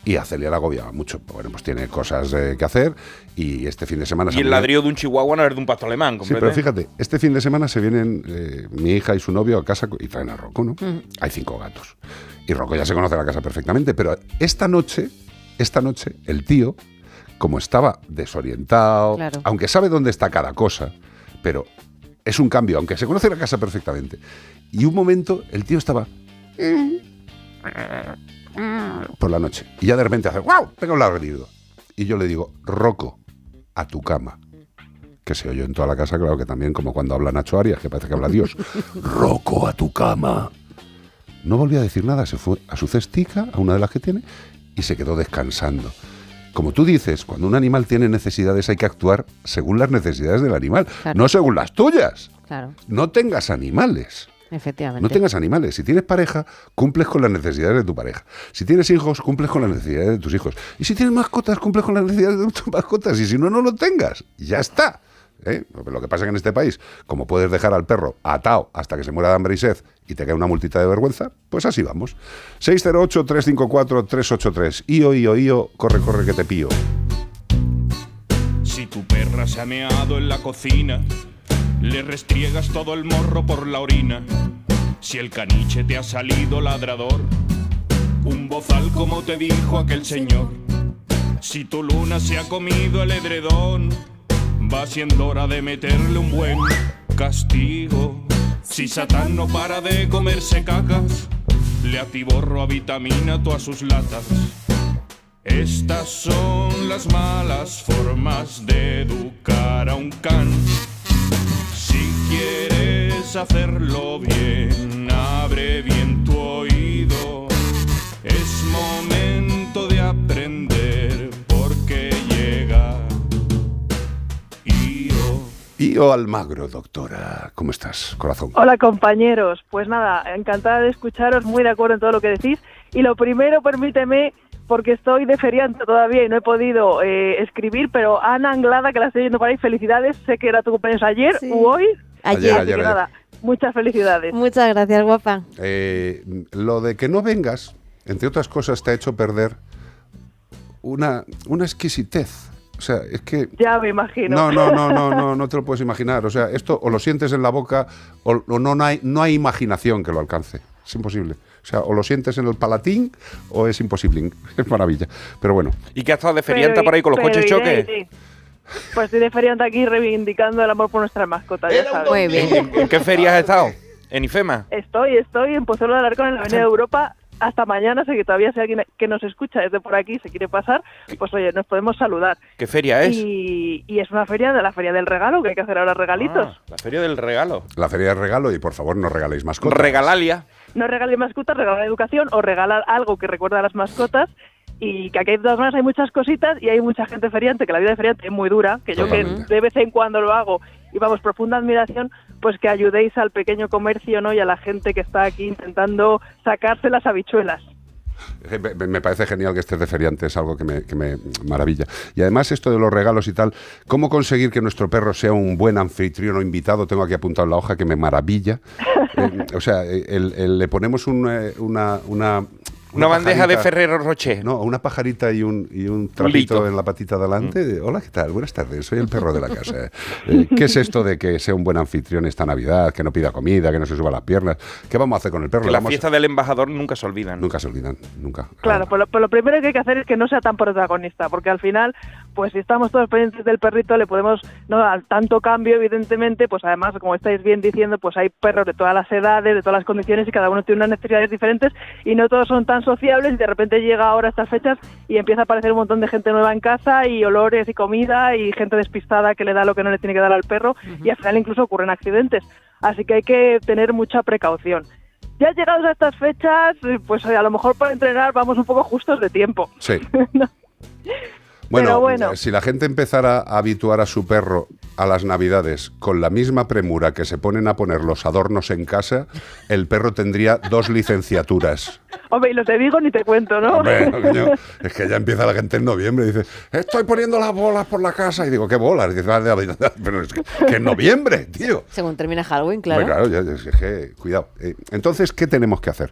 Y a Celia la agobiaba mucho. Bueno, pues tiene cosas eh, que hacer y este fin de semana... se Y el ladrillo de un chihuahua no es de un pastor alemán, Sí, pero fíjate, este fin de semana se vienen eh, mi hija y su novio a casa y traen a Rocco, ¿no? Hay cinco gatos. Y Rocco ya se conoce la casa perfectamente, pero esta noche, esta noche, el tío, como estaba desorientado, Claro. aunque sabe dónde está cada cosa, pero es un cambio, aunque se conoce la casa perfectamente. Y un momento, el tío estaba por la noche. Y ya de repente hace ¡guau! Pega un ladrido. Y yo le digo, Rocco, a tu cama. Que se oyó en toda la casa, claro que también como cuando habla Nacho Arias, que parece que habla Dios. <laughs> Rocco, a tu cama. No volvió a decir nada, se fue a su cestica, a una de las que tiene, y se quedó descansando. Como tú dices, cuando un animal tiene necesidades hay que actuar según las necesidades del animal, Claro. no según las tuyas. Claro, No tengas animales. Efectivamente. No tengas animales. Si tienes pareja, cumples con las necesidades de tu pareja. Si tienes hijos, cumples con las necesidades de tus hijos. Y si tienes mascotas, cumples con las necesidades de tus mascotas. Y si no, no lo tengas. Ya está. ¿eh? Lo que pasa es que en este país, como puedes dejar al perro atado hasta que se muera de hambre y sed y te cae una multita de vergüenza, pues así vamos. 608-354-383. Io, io, io, corre, corre que te pío. Si tu perra se ha meado en la cocina, le restriegas todo el morro por la orina. Si el caniche te ha salido ladrador, un bozal como te dijo aquel señor. Si tu luna se ha comido el edredón, va siendo hora de meterle un buen castigo. Si Satán no para de comerse cacas, le atiborro a vitamina todas sus latas. Estas son las malas formas de educar a un can. Quieres hacerlo bien, abre bien tu oído. Es momento de aprender porque llega Io. Io Almagro, doctora. ¿Cómo estás, corazón? Hola compañeros, pues nada, encantada de escucharos, muy de acuerdo en todo lo que decís. Y lo primero, permíteme, porque estoy de feriante todavía y no he podido eh, escribir, pero Ana Anglada, que la estoy viendo por ahí, felicidades, sé que era tu cumpleaños ayer u hoy. Ayer. Ayer, nada, muchas felicidades. Muchas gracias, guapa. Eh, lo de que no vengas, entre otras cosas, te ha hecho perder una, una exquisitez. O sea, es que... Ya me imagino. No, no, no, no, no, <laughs> no te lo puedes imaginar. O sea, esto o lo sientes en la boca o, o no, no, hay, no hay imaginación que lo alcance. Es imposible. O sea, o lo sientes en el palatín o es imposible. <laughs> Es maravilla. Pero bueno. ¿Y que ha estado de Pero ferianta por ahí con los coches iré, choque? iré. Pues estoy de feriante aquí reivindicando el amor por nuestras mascotas, ya sabes. Muy bien. ¿En, qué ferias has estado? ¿En IFEMA? Estoy, estoy en Pozuelo de Alarcón, en la Avenida de Europa. Hasta mañana, sé que todavía si alguien que nos escucha desde por aquí se quiere pasar, pues oye, nos podemos saludar. ¿Qué feria es? Y, y es una feria de la Feria del Regalo, que hay que hacer ahora regalitos. Ah, la feria del regalo. La feria de regalo y por favor no regaléis mascotas. Regalalia. No regalar mascotas, regalar educación o regalar algo que recuerda a las mascotas. Y que aquí de todas maneras hay muchas cositas y hay mucha gente feriante, que la vida de feriante es muy dura, que yo que de vez en cuando lo hago y vamos, profunda admiración, pues que ayudéis al pequeño comercio ¿no? y a la gente que está aquí intentando sacarse las habichuelas. Eh, Me, parece genial que estés de feriante, es algo que me, que me maravilla. Y además esto de los regalos y tal, ¿cómo conseguir que nuestro perro sea un buen anfitrión o invitado? Tengo aquí apuntado en la hoja que me maravilla. <laughs> Eh, o sea, eh, el- el- le ponemos un, una, una... Una bandeja de Ferrero Rocher. No, una pajarita y un, y un trapito en la patita de adelante. Hola, ¿qué tal? Buenas tardes, soy el perro de la casa. <laughs> Eh, ¿Qué es esto de que sea un buen anfitrión esta Navidad, que no pida comida, que no se suba las piernas? ¿Qué vamos a hacer con el perro? Que las vamos- fiestas del embajador nunca se olvidan. Nunca se olvidan, nunca. Claro, pues lo, pues lo primero que hay que hacer es que no sea tan protagonista, porque al final, pues si estamos todos pendientes del perrito, le podemos no dar tanto cambio, evidentemente, pues además, como estáis bien diciendo, pues hay perros de todas las edades, de todas las condiciones y cada uno tiene unas necesidades diferentes y no todos son tan sociables y de repente llega ahora estas fechas y empieza a aparecer un montón de gente nueva en casa y olores y comida y gente despistada que le da lo que no le tiene que dar al perro y al final incluso ocurren accidentes. Así que hay que tener mucha precaución. Ya llegados a estas fechas, pues a lo mejor para entrenar vamos un poco justos de tiempo. Sí. <laughs> <laughs> Bueno, Pero bueno. si la gente empezara a habituar a su perro a las navidades con la misma premura que se ponen a poner los adornos en casa, el perro tendría dos licenciaturas. Hombre, y los de Vigo ni te cuento, ¿no? Hombre, <laughs> coño, es que ya empieza la gente en noviembre y dice, estoy poniendo las bolas por la casa. Y digo, ¿qué bolas? Y dice, "Ah, de- de- <laughs> pero es que, que en noviembre, tío. Según termina Halloween, claro. Hombre, claro, ya- ya- es que, cuidado. Eh, Entonces, ¿qué tenemos que hacer?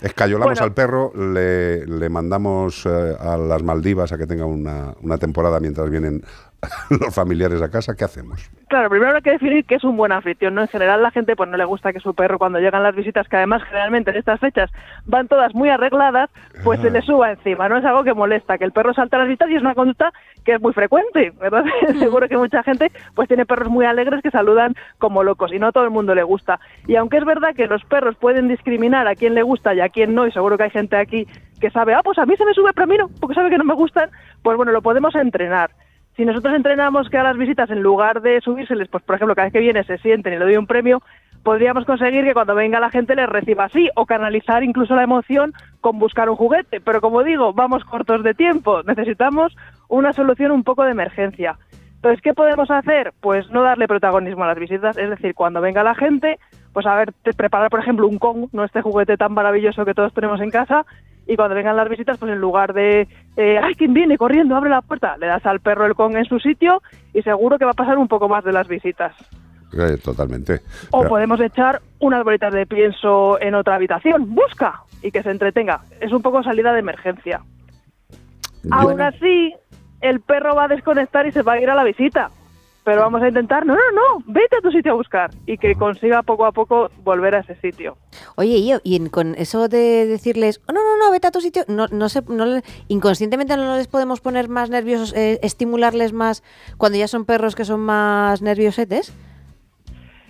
Escayolamos Bueno. al perro, le, le mandamos eh, a las Maldivas a que tenga una, una temporada mientras vienen <laughs> los familiares a casa. ¿Qué hacemos? Claro, primero hay que definir qué es un buen anfitrión, ¿no? En general la gente pues no le gusta que su perro cuando llegan las visitas, que además generalmente en estas fechas van todas muy arregladas, pues se le suba encima, ¿no? Es algo que molesta, que el perro salta a las visitas y es una conducta que es muy frecuente, ¿verdad? <laughs> Seguro que mucha gente pues tiene perros muy alegres que saludan como locos y no a todo el mundo le gusta. Y aunque es verdad que los perros pueden discriminar a quién le gusta y a quién no, y seguro que hay gente aquí que sabe, ah, pues a mí se me sube, pero a mí no, porque sabe que no me gustan, pues bueno, lo podemos entrenar. Si nosotros entrenamos que a las visitas, en lugar de subírseles, pues por ejemplo, cada vez que viene se sienten y le doy un premio, podríamos conseguir que cuando venga la gente les reciba así, o canalizar incluso la emoción con buscar un juguete. Pero como digo, vamos cortos de tiempo, necesitamos una solución un poco de emergencia. Entonces, ¿qué podemos hacer? Pues no darle protagonismo a las visitas, es decir, cuando venga la gente, pues a ver, preparar, por ejemplo, un Kong, no este juguete tan maravilloso que todos tenemos en casa, y cuando vengan las visitas, pues en lugar de, eh, ¡ay, quién viene corriendo, abre la puerta! Le das al perro el Kong en su sitio y seguro que va a pasar un poco más de las visitas. Eh, totalmente. O Pero- podemos echar unas bolitas de pienso en otra habitación, busca, y que se entretenga. Es un poco salida de emergencia. Aún así, el perro va a desconectar y se va a ir a la visita. Pero vamos a intentar, no, no, no, vete a tu sitio a buscar y que consiga poco a poco volver a ese sitio. Oye, y, y en- con eso de decirles, oh, no, no, no, vete a tu sitio, no, no sé, no inconscientemente no les podemos poner más nerviosos, eh, estimularles más cuando ya son perros que son más nerviosetes.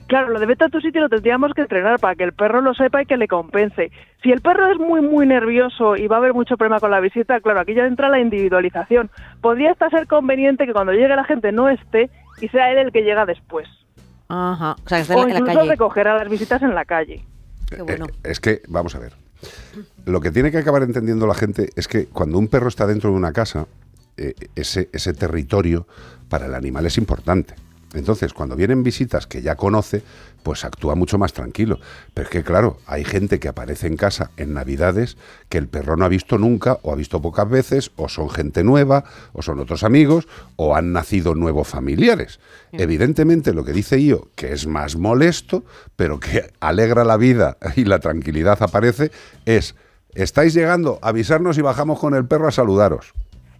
Claro, lo de vete a tu sitio lo tendríamos que entrenar para que el perro lo sepa y que le compense. Si el perro es muy, muy nervioso y va a haber mucho problema con la visita, claro, aquí ya entra la individualización. Podría hasta ser conveniente que cuando llegue la gente no esté y sea él el que llega después. Ajá, o sea, que está O en la- en la incluso calle. recoger a las visitas en la calle. Eh, es que, vamos a ver, lo que tiene que acabar entendiendo la gente es que cuando un perro está dentro de una casa, eh, ese, ese territorio para el animal es importante. Entonces, cuando vienen visitas que ya conoce, pues actúa mucho más tranquilo. Pero es que, claro, hay gente que aparece en casa en Navidades que el perro no ha visto nunca, o ha visto pocas veces, o son gente nueva, o son otros amigos, o han nacido nuevos familiares. Evidentemente, lo que dice yo, que es más molesto, pero que alegra la vida y la tranquilidad aparece, es, estáis llegando, avisarnos y bajamos con el perro a saludaros.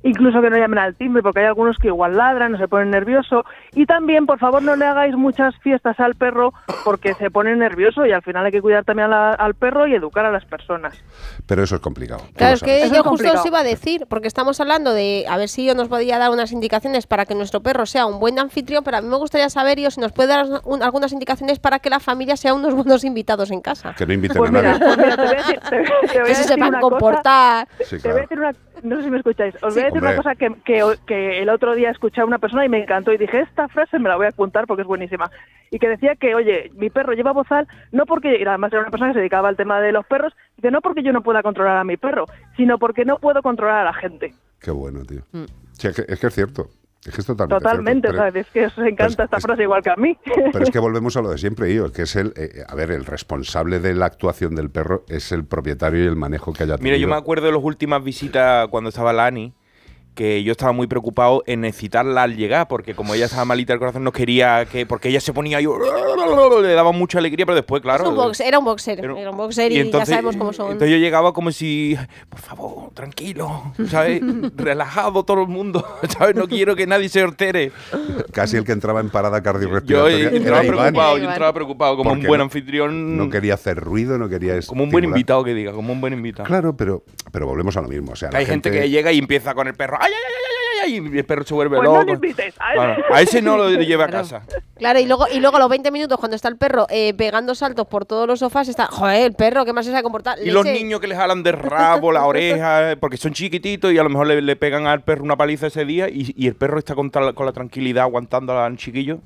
Incluso que no llamen al timbre, porque hay algunos que igual ladran o se ponen nervioso. Y también, por favor, no le hagáis muchas fiestas al perro porque se pone nervioso y al final hay que cuidar también a la- al perro y educar a las personas. Pero eso es complicado. Claro, es que. Eso yo es justo os iba a decir, porque estamos hablando de a ver si yo nos podía dar unas indicaciones para que nuestro perro sea un buen anfitrión, pero a mí me gustaría saber yo si nos puede dar un- algunas indicaciones para que la familia sea unos buenos invitados en casa. Que no inviten Pues a mira, nadie. pues mira, te voy a decir, te- te voy a Que se decir sepan una cosa- comportar. Sí, Te voy a claro. decir una, no sé si me escucháis, os Sí. voy a decir Hombre. una cosa que, que, que el otro día escuché a una persona y me encantó y dije, esta frase me la voy a apuntar porque es buenísima. Y que decía que, oye, mi perro lleva bozal, no porque, y además era una persona que se dedicaba al tema de los perros, dice, no porque yo no pueda controlar a mi perro, sino porque no puedo controlar a la gente. Qué bueno, tío. Sí, es, que, es que es cierto. Es que es totalmente, Totalmente, cierto. o sea, es que os encanta esta frase igual que a mí. Pero es que volvemos a lo de siempre, yo, que es el, eh, a ver, el responsable de la actuación del perro es el propietario y el manejo que haya tenido. Mira, yo me acuerdo de las últimas visitas cuando estaba Lani, que yo estaba muy preocupado en excitarla al llegar, porque como ella estaba malita del corazón, no quería que. Porque ella se ponía yo. Le daba mucha alegría, pero después, claro. Es un box- era un boxer, Era- era un boxer y, ya sabemos cómo son. Entonces yo llegaba como si, por favor, tranquilo, ¿sabes? <laughs> Relajado todo el mundo, <laughs> ¿sabes? No quiero que nadie se hortere. Casi el que entraba en parada Yo cardiorrespiratoria. entraba era Iván. preocupado, yo entraba preocupado como un Porque buen no- anfitrión. No quería hacer ruido, no quería como un buen estimular. invitado que diga, como un buen invitado. Claro, pero, pero volvemos a lo mismo. O sea, hay gente... que llega y empieza con el perro, ¡ay, ay, ay, ay, ay, ay! Y el perro se vuelve Pues no loco. le invites, a ese. Bueno, a ese no lo <laughs> lleve a casa. Claro, y luego, y luego a los 20 minutos, cuando está el perro eh, pegando saltos por todos los sofás, está, joder, el perro, ¿qué más se sabe comportar? Y los niños que les jalan de rabo, la oreja, eh, porque son chiquititos y a lo mejor le, le pegan al perro una paliza ese día y, y el perro está con, tal- con la tranquilidad aguantando al chiquillo.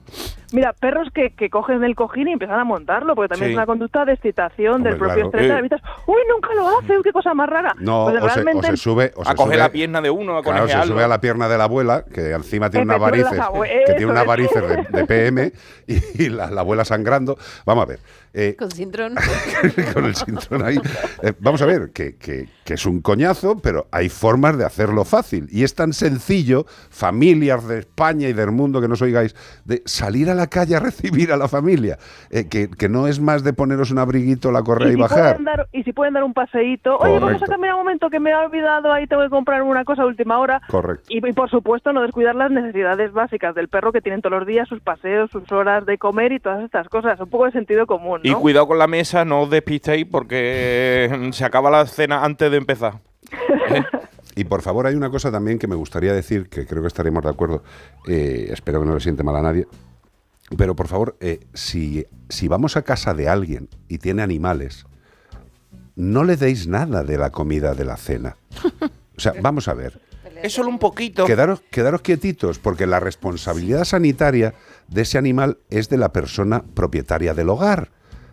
Mira, perros que, que cogen el cojín y empiezan a montarlo, porque también Sí. es una conducta de excitación del propio claro. estrés. Eh. Uy, nunca lo hace, qué cosa más rara. No, Pues o, se, o realmente se sube. O a se coger sube- la pierna de uno, a Claro, se sube a la pierna de la abuela, que encima tiene unas varices, que tiene unas varices de, de PM y, y la, la abuela sangrando. Vamos a ver. Eh, Con cintrón. <laughs> con el cinturón ahí. Eh, vamos a ver, que, que- que es un coñazo, pero hay formas de hacerlo fácil. Y es tan sencillo, familias de España y del mundo que nos oigáis, de salir a la calle a recibir a la familia. eh, que, que no es más de poneros un abriguito, la correa y, y, si bajar. dar, y si pueden dar un paseíto, oye, vamos a cambiar un momento que me he olvidado, ahí tengo que comprar una cosa a última hora. Correcto. Y, y, por supuesto no descuidar las necesidades básicas del perro que tienen todos los días, sus paseos, sus horas de comer y todas estas cosas. Un poco de sentido común, Y cuidado con la mesa, no os despistéis porque eh, se acaba la cena antes de empezar. <laughs> Y por favor, hay una cosa también que me gustaría decir, que creo que estaremos de acuerdo, eh, espero que no le siente mal a nadie, pero por favor, eh, si, si vamos a casa de alguien y tiene animales, no le deis nada de la comida de la cena. <laughs> O sea, vamos a ver. Es solo un poquito. Quedaros, quedaros quietitos, porque la responsabilidad sanitaria de ese animal es de la persona propietaria del hogar.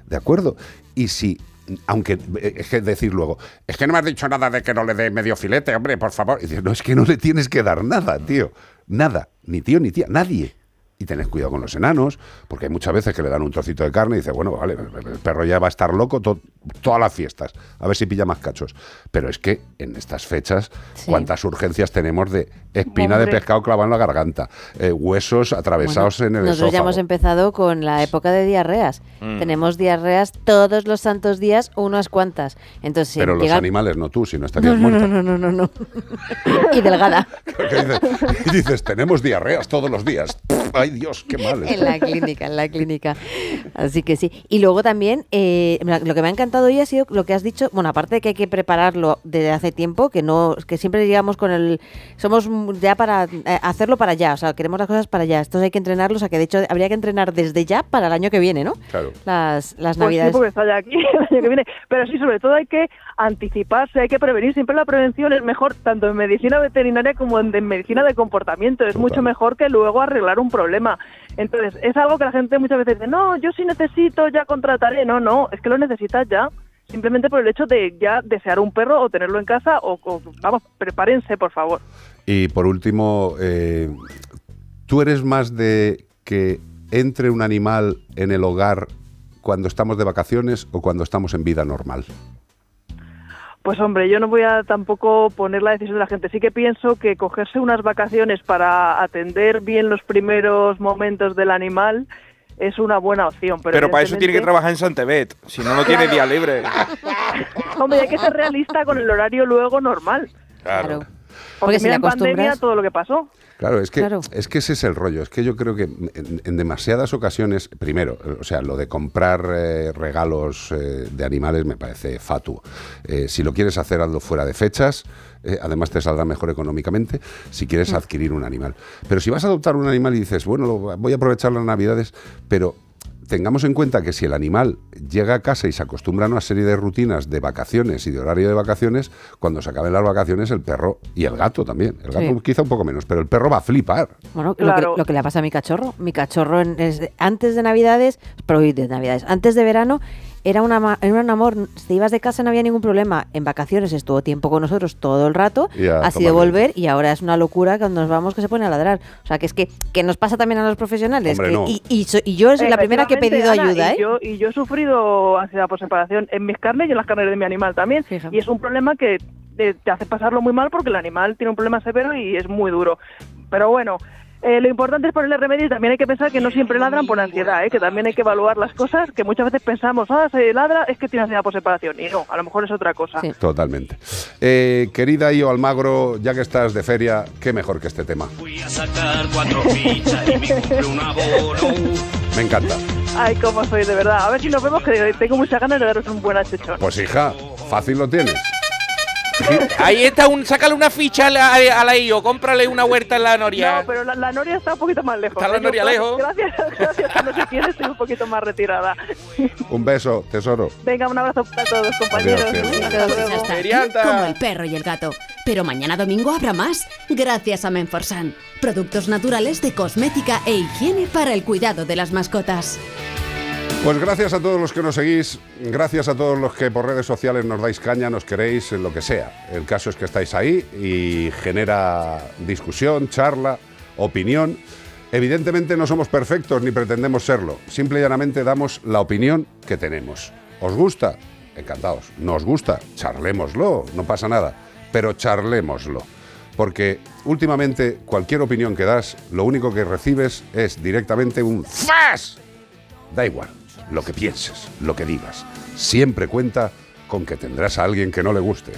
¿De acuerdo? Y si, aunque eh, es que decir luego, es que no me has dicho nada de que no le dé medio filete, hombre, por favor. Y dices, no, es que no le tienes que dar nada, tío. Nada. Ni tío ni tía, nadie. Y tened cuidado con los enanos, porque hay muchas veces que le dan un trocito de carne y dices, bueno, vale, el perro ya va a estar loco to- todas las fiestas, a ver si pilla más cachos. Pero es que en estas fechas, cuántas urgencias tenemos de espina de pescado clavada en la garganta, eh, huesos atravesados en el Nosotros ya esófago. hemos empezado con la época de diarreas. Mm. Tenemos diarreas todos los santos días, unas cuantas. Entonces, si Pero los animales, no tú, si no No, estarías no, muerta. no, no, no, no, no. <laughs> y delgada. <laughs> Y dices, tenemos diarreas todos los días. Pff, Ay Dios, qué mal. En la clínica, en la clínica. Así que sí. Y luego también, eh, lo que me ha encantado hoy ha sido lo que has dicho. Bueno, aparte de que hay que prepararlo desde hace tiempo, que no, que siempre llegamos con el. Somos ya para eh, hacerlo para ya. O sea, queremos las cosas para ya. Estos hay que entrenarlos. O sea, que de hecho habría que entrenar desde ya para el año que viene, ¿no? Claro. Las, las Pues sí, navidades. porque está ya aquí <laughs> el año que viene. Pero sí, sobre todo hay que anticiparse, hay que prevenir. Siempre la prevención es mejor, tanto en medicina veterinaria como en, en medicina de comportamiento. Es mucho mejor que luego arreglar un problema. Entonces, es algo que la gente muchas veces dice, no, yo sí necesito, ya contrataré. No, no, es que lo necesitas ya. Simplemente por el hecho de ya desear un perro o tenerlo en casa o, vamos, prepárense, por favor. Y por último, eh, ¿tú eres más de que entre un animal en el hogar cuando estamos de vacaciones o cuando estamos en vida normal? Pues hombre, yo no voy a tampoco poner la decisión de la gente. Sí que pienso que cogerse unas vacaciones para atender bien los primeros momentos del animal es una buena opción. Pero, Pero para eso tiene que trabajar en Santebet, si no, no tiene día libre. <laughs> Hombre, hay que ser realista con el horario luego normal. Claro. Porque, Porque si mira le en pandemia todo lo que pasó. Claro, es que, Claro. es que ese es el rollo. Es que yo creo que en, en demasiadas ocasiones, primero, o sea, lo de comprar eh, regalos eh, de animales me parece fatuo. Eh, si lo quieres hacer, hazlo fuera de fechas. además, te saldrá mejor económicamente si quieres adquirir un animal. Pero si vas a adoptar un animal y dices, bueno, lo- voy a aprovechar las navidades, pero tengamos en cuenta que si el animal llega a casa y se acostumbra a una serie de rutinas de vacaciones y de horario de vacaciones, cuando se acaben las vacaciones el perro y el gato también, el gato Sí. quizá un poco menos, pero el perro va a flipar. Bueno, Claro. lo, que, lo que le pasa a mi cachorro. Mi cachorro en- es- antes de Navidades, pero hoy de Navidades, antes de verano, era, una, ma- era un amor. Si ibas de casa no había ningún problema. En vacaciones estuvo tiempo con nosotros todo el rato. Y a ha sido volver y ahora es una locura cuando nos vamos que se pone a ladrar. O sea, que es que, que nos pasa también a los profesionales. Hombre, que- no. y, y so- y yo soy la primera que he pedido ayuda, ¿eh? y Yo, y yo he sufrido ansiedad por separación en mis carnes y en las carnes de mi animal también. Y es un problema que te, te hace pasarlo muy mal porque el animal tiene un problema severo y es muy duro. Pero bueno, eh, lo importante es ponerle remedio y también hay que pensar que no siempre ladran por ansiedad, ¿eh? que también hay que evaluar las cosas, que muchas veces pensamos, ah, se ladra, es que tiene ansiedad por separación. Y no, a lo mejor es otra cosa. Totalmente. Eh, querida Io Almagro, ya que estás de feria, qué mejor que este tema. Voy a sacar cuatro fichas y me un abono. Me encanta. Ay, cómo soy, de verdad. A ver si nos vemos, que tengo muchas ganas de daros un buen achechón. Pues hija, fácil lo tienes. Ahí está, un, sácale una ficha a la, a la IO, cómprale una huerta en la Noria. No, pero la, la Noria está un poquito más lejos. Está la. Noria Yo, lejos. Gracias, gracias sé quién estoy un poquito más retirada. Un beso, tesoro. Venga, un abrazo para todos, compañeros. Adiós, como el perro y el gato. Pero mañana domingo habrá más, gracias a Menforsan. Productos naturales de cosmética e higiene para el cuidado de las mascotas. Pues gracias a todos los que nos seguís, gracias a todos los que por redes sociales nos dais caña, nos queréis, lo que sea. El caso es que estáis ahí y genera discusión, charla, opinión. Evidentemente no somos perfectos ni pretendemos serlo. Simple y llanamente damos la opinión que tenemos. ¿Os gusta? Encantados. ¿No os gusta? Charlémoslo, no pasa nada. Pero charlémoslo. Porque últimamente cualquier opinión que das, lo único que recibes es directamente un ¡zas! Da igual, lo que pienses, lo que digas. Siempre cuenta con que tendrás a alguien que no le guste.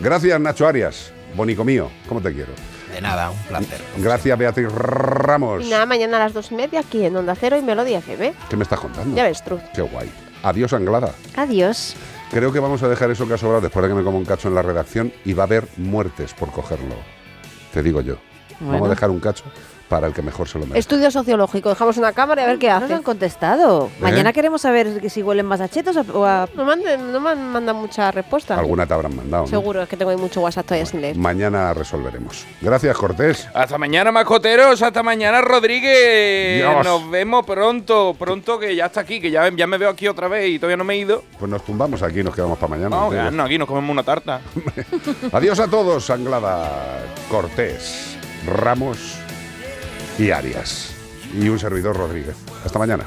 Gracias, Nacho Arias. Bonico mío, ¿cómo te quiero? De nada, un placer. Gracias, Beatriz Ramos. Y nada, mañana a las dos y media aquí en Onda Cero y Melodía FM. ¿Qué me estás contando? Ya ves, Truz. Qué guay. Adiós, Anglada. Adiós. Creo que vamos a dejar eso que ha sobrado después de que me como un cacho en la redacción y va a haber muertes por cogerlo. Te digo yo. Vamos a dejar un cacho para el que mejor se lo merece. Estudio sociológico. Dejamos una cámara y a ver qué No hace. nos han contestado. Mañana queremos saber que si huelen más a chetos o a... No, manden- no me han mandado mucha respuesta. Alguna te habrán mandado. ¿no? Seguro, es que tengo ahí mucho WhatsApp todavía sin leer. Mañana resolveremos. Gracias, Cortés. Hasta mañana, mascoteros. Hasta mañana, Rodríguez. Dios. Nos vemos pronto, pronto, que ya está aquí, que ya, ya me veo aquí otra vez y todavía no me he ido. Pues nos tumbamos aquí y nos quedamos para mañana. Vamos, ¿no? quedarnos aquí, nos comemos una tarta. <laughs> Adiós a todos, Anglada, Cortés, Ramos y Arias. Y un servidor Rodríguez. Hasta mañana.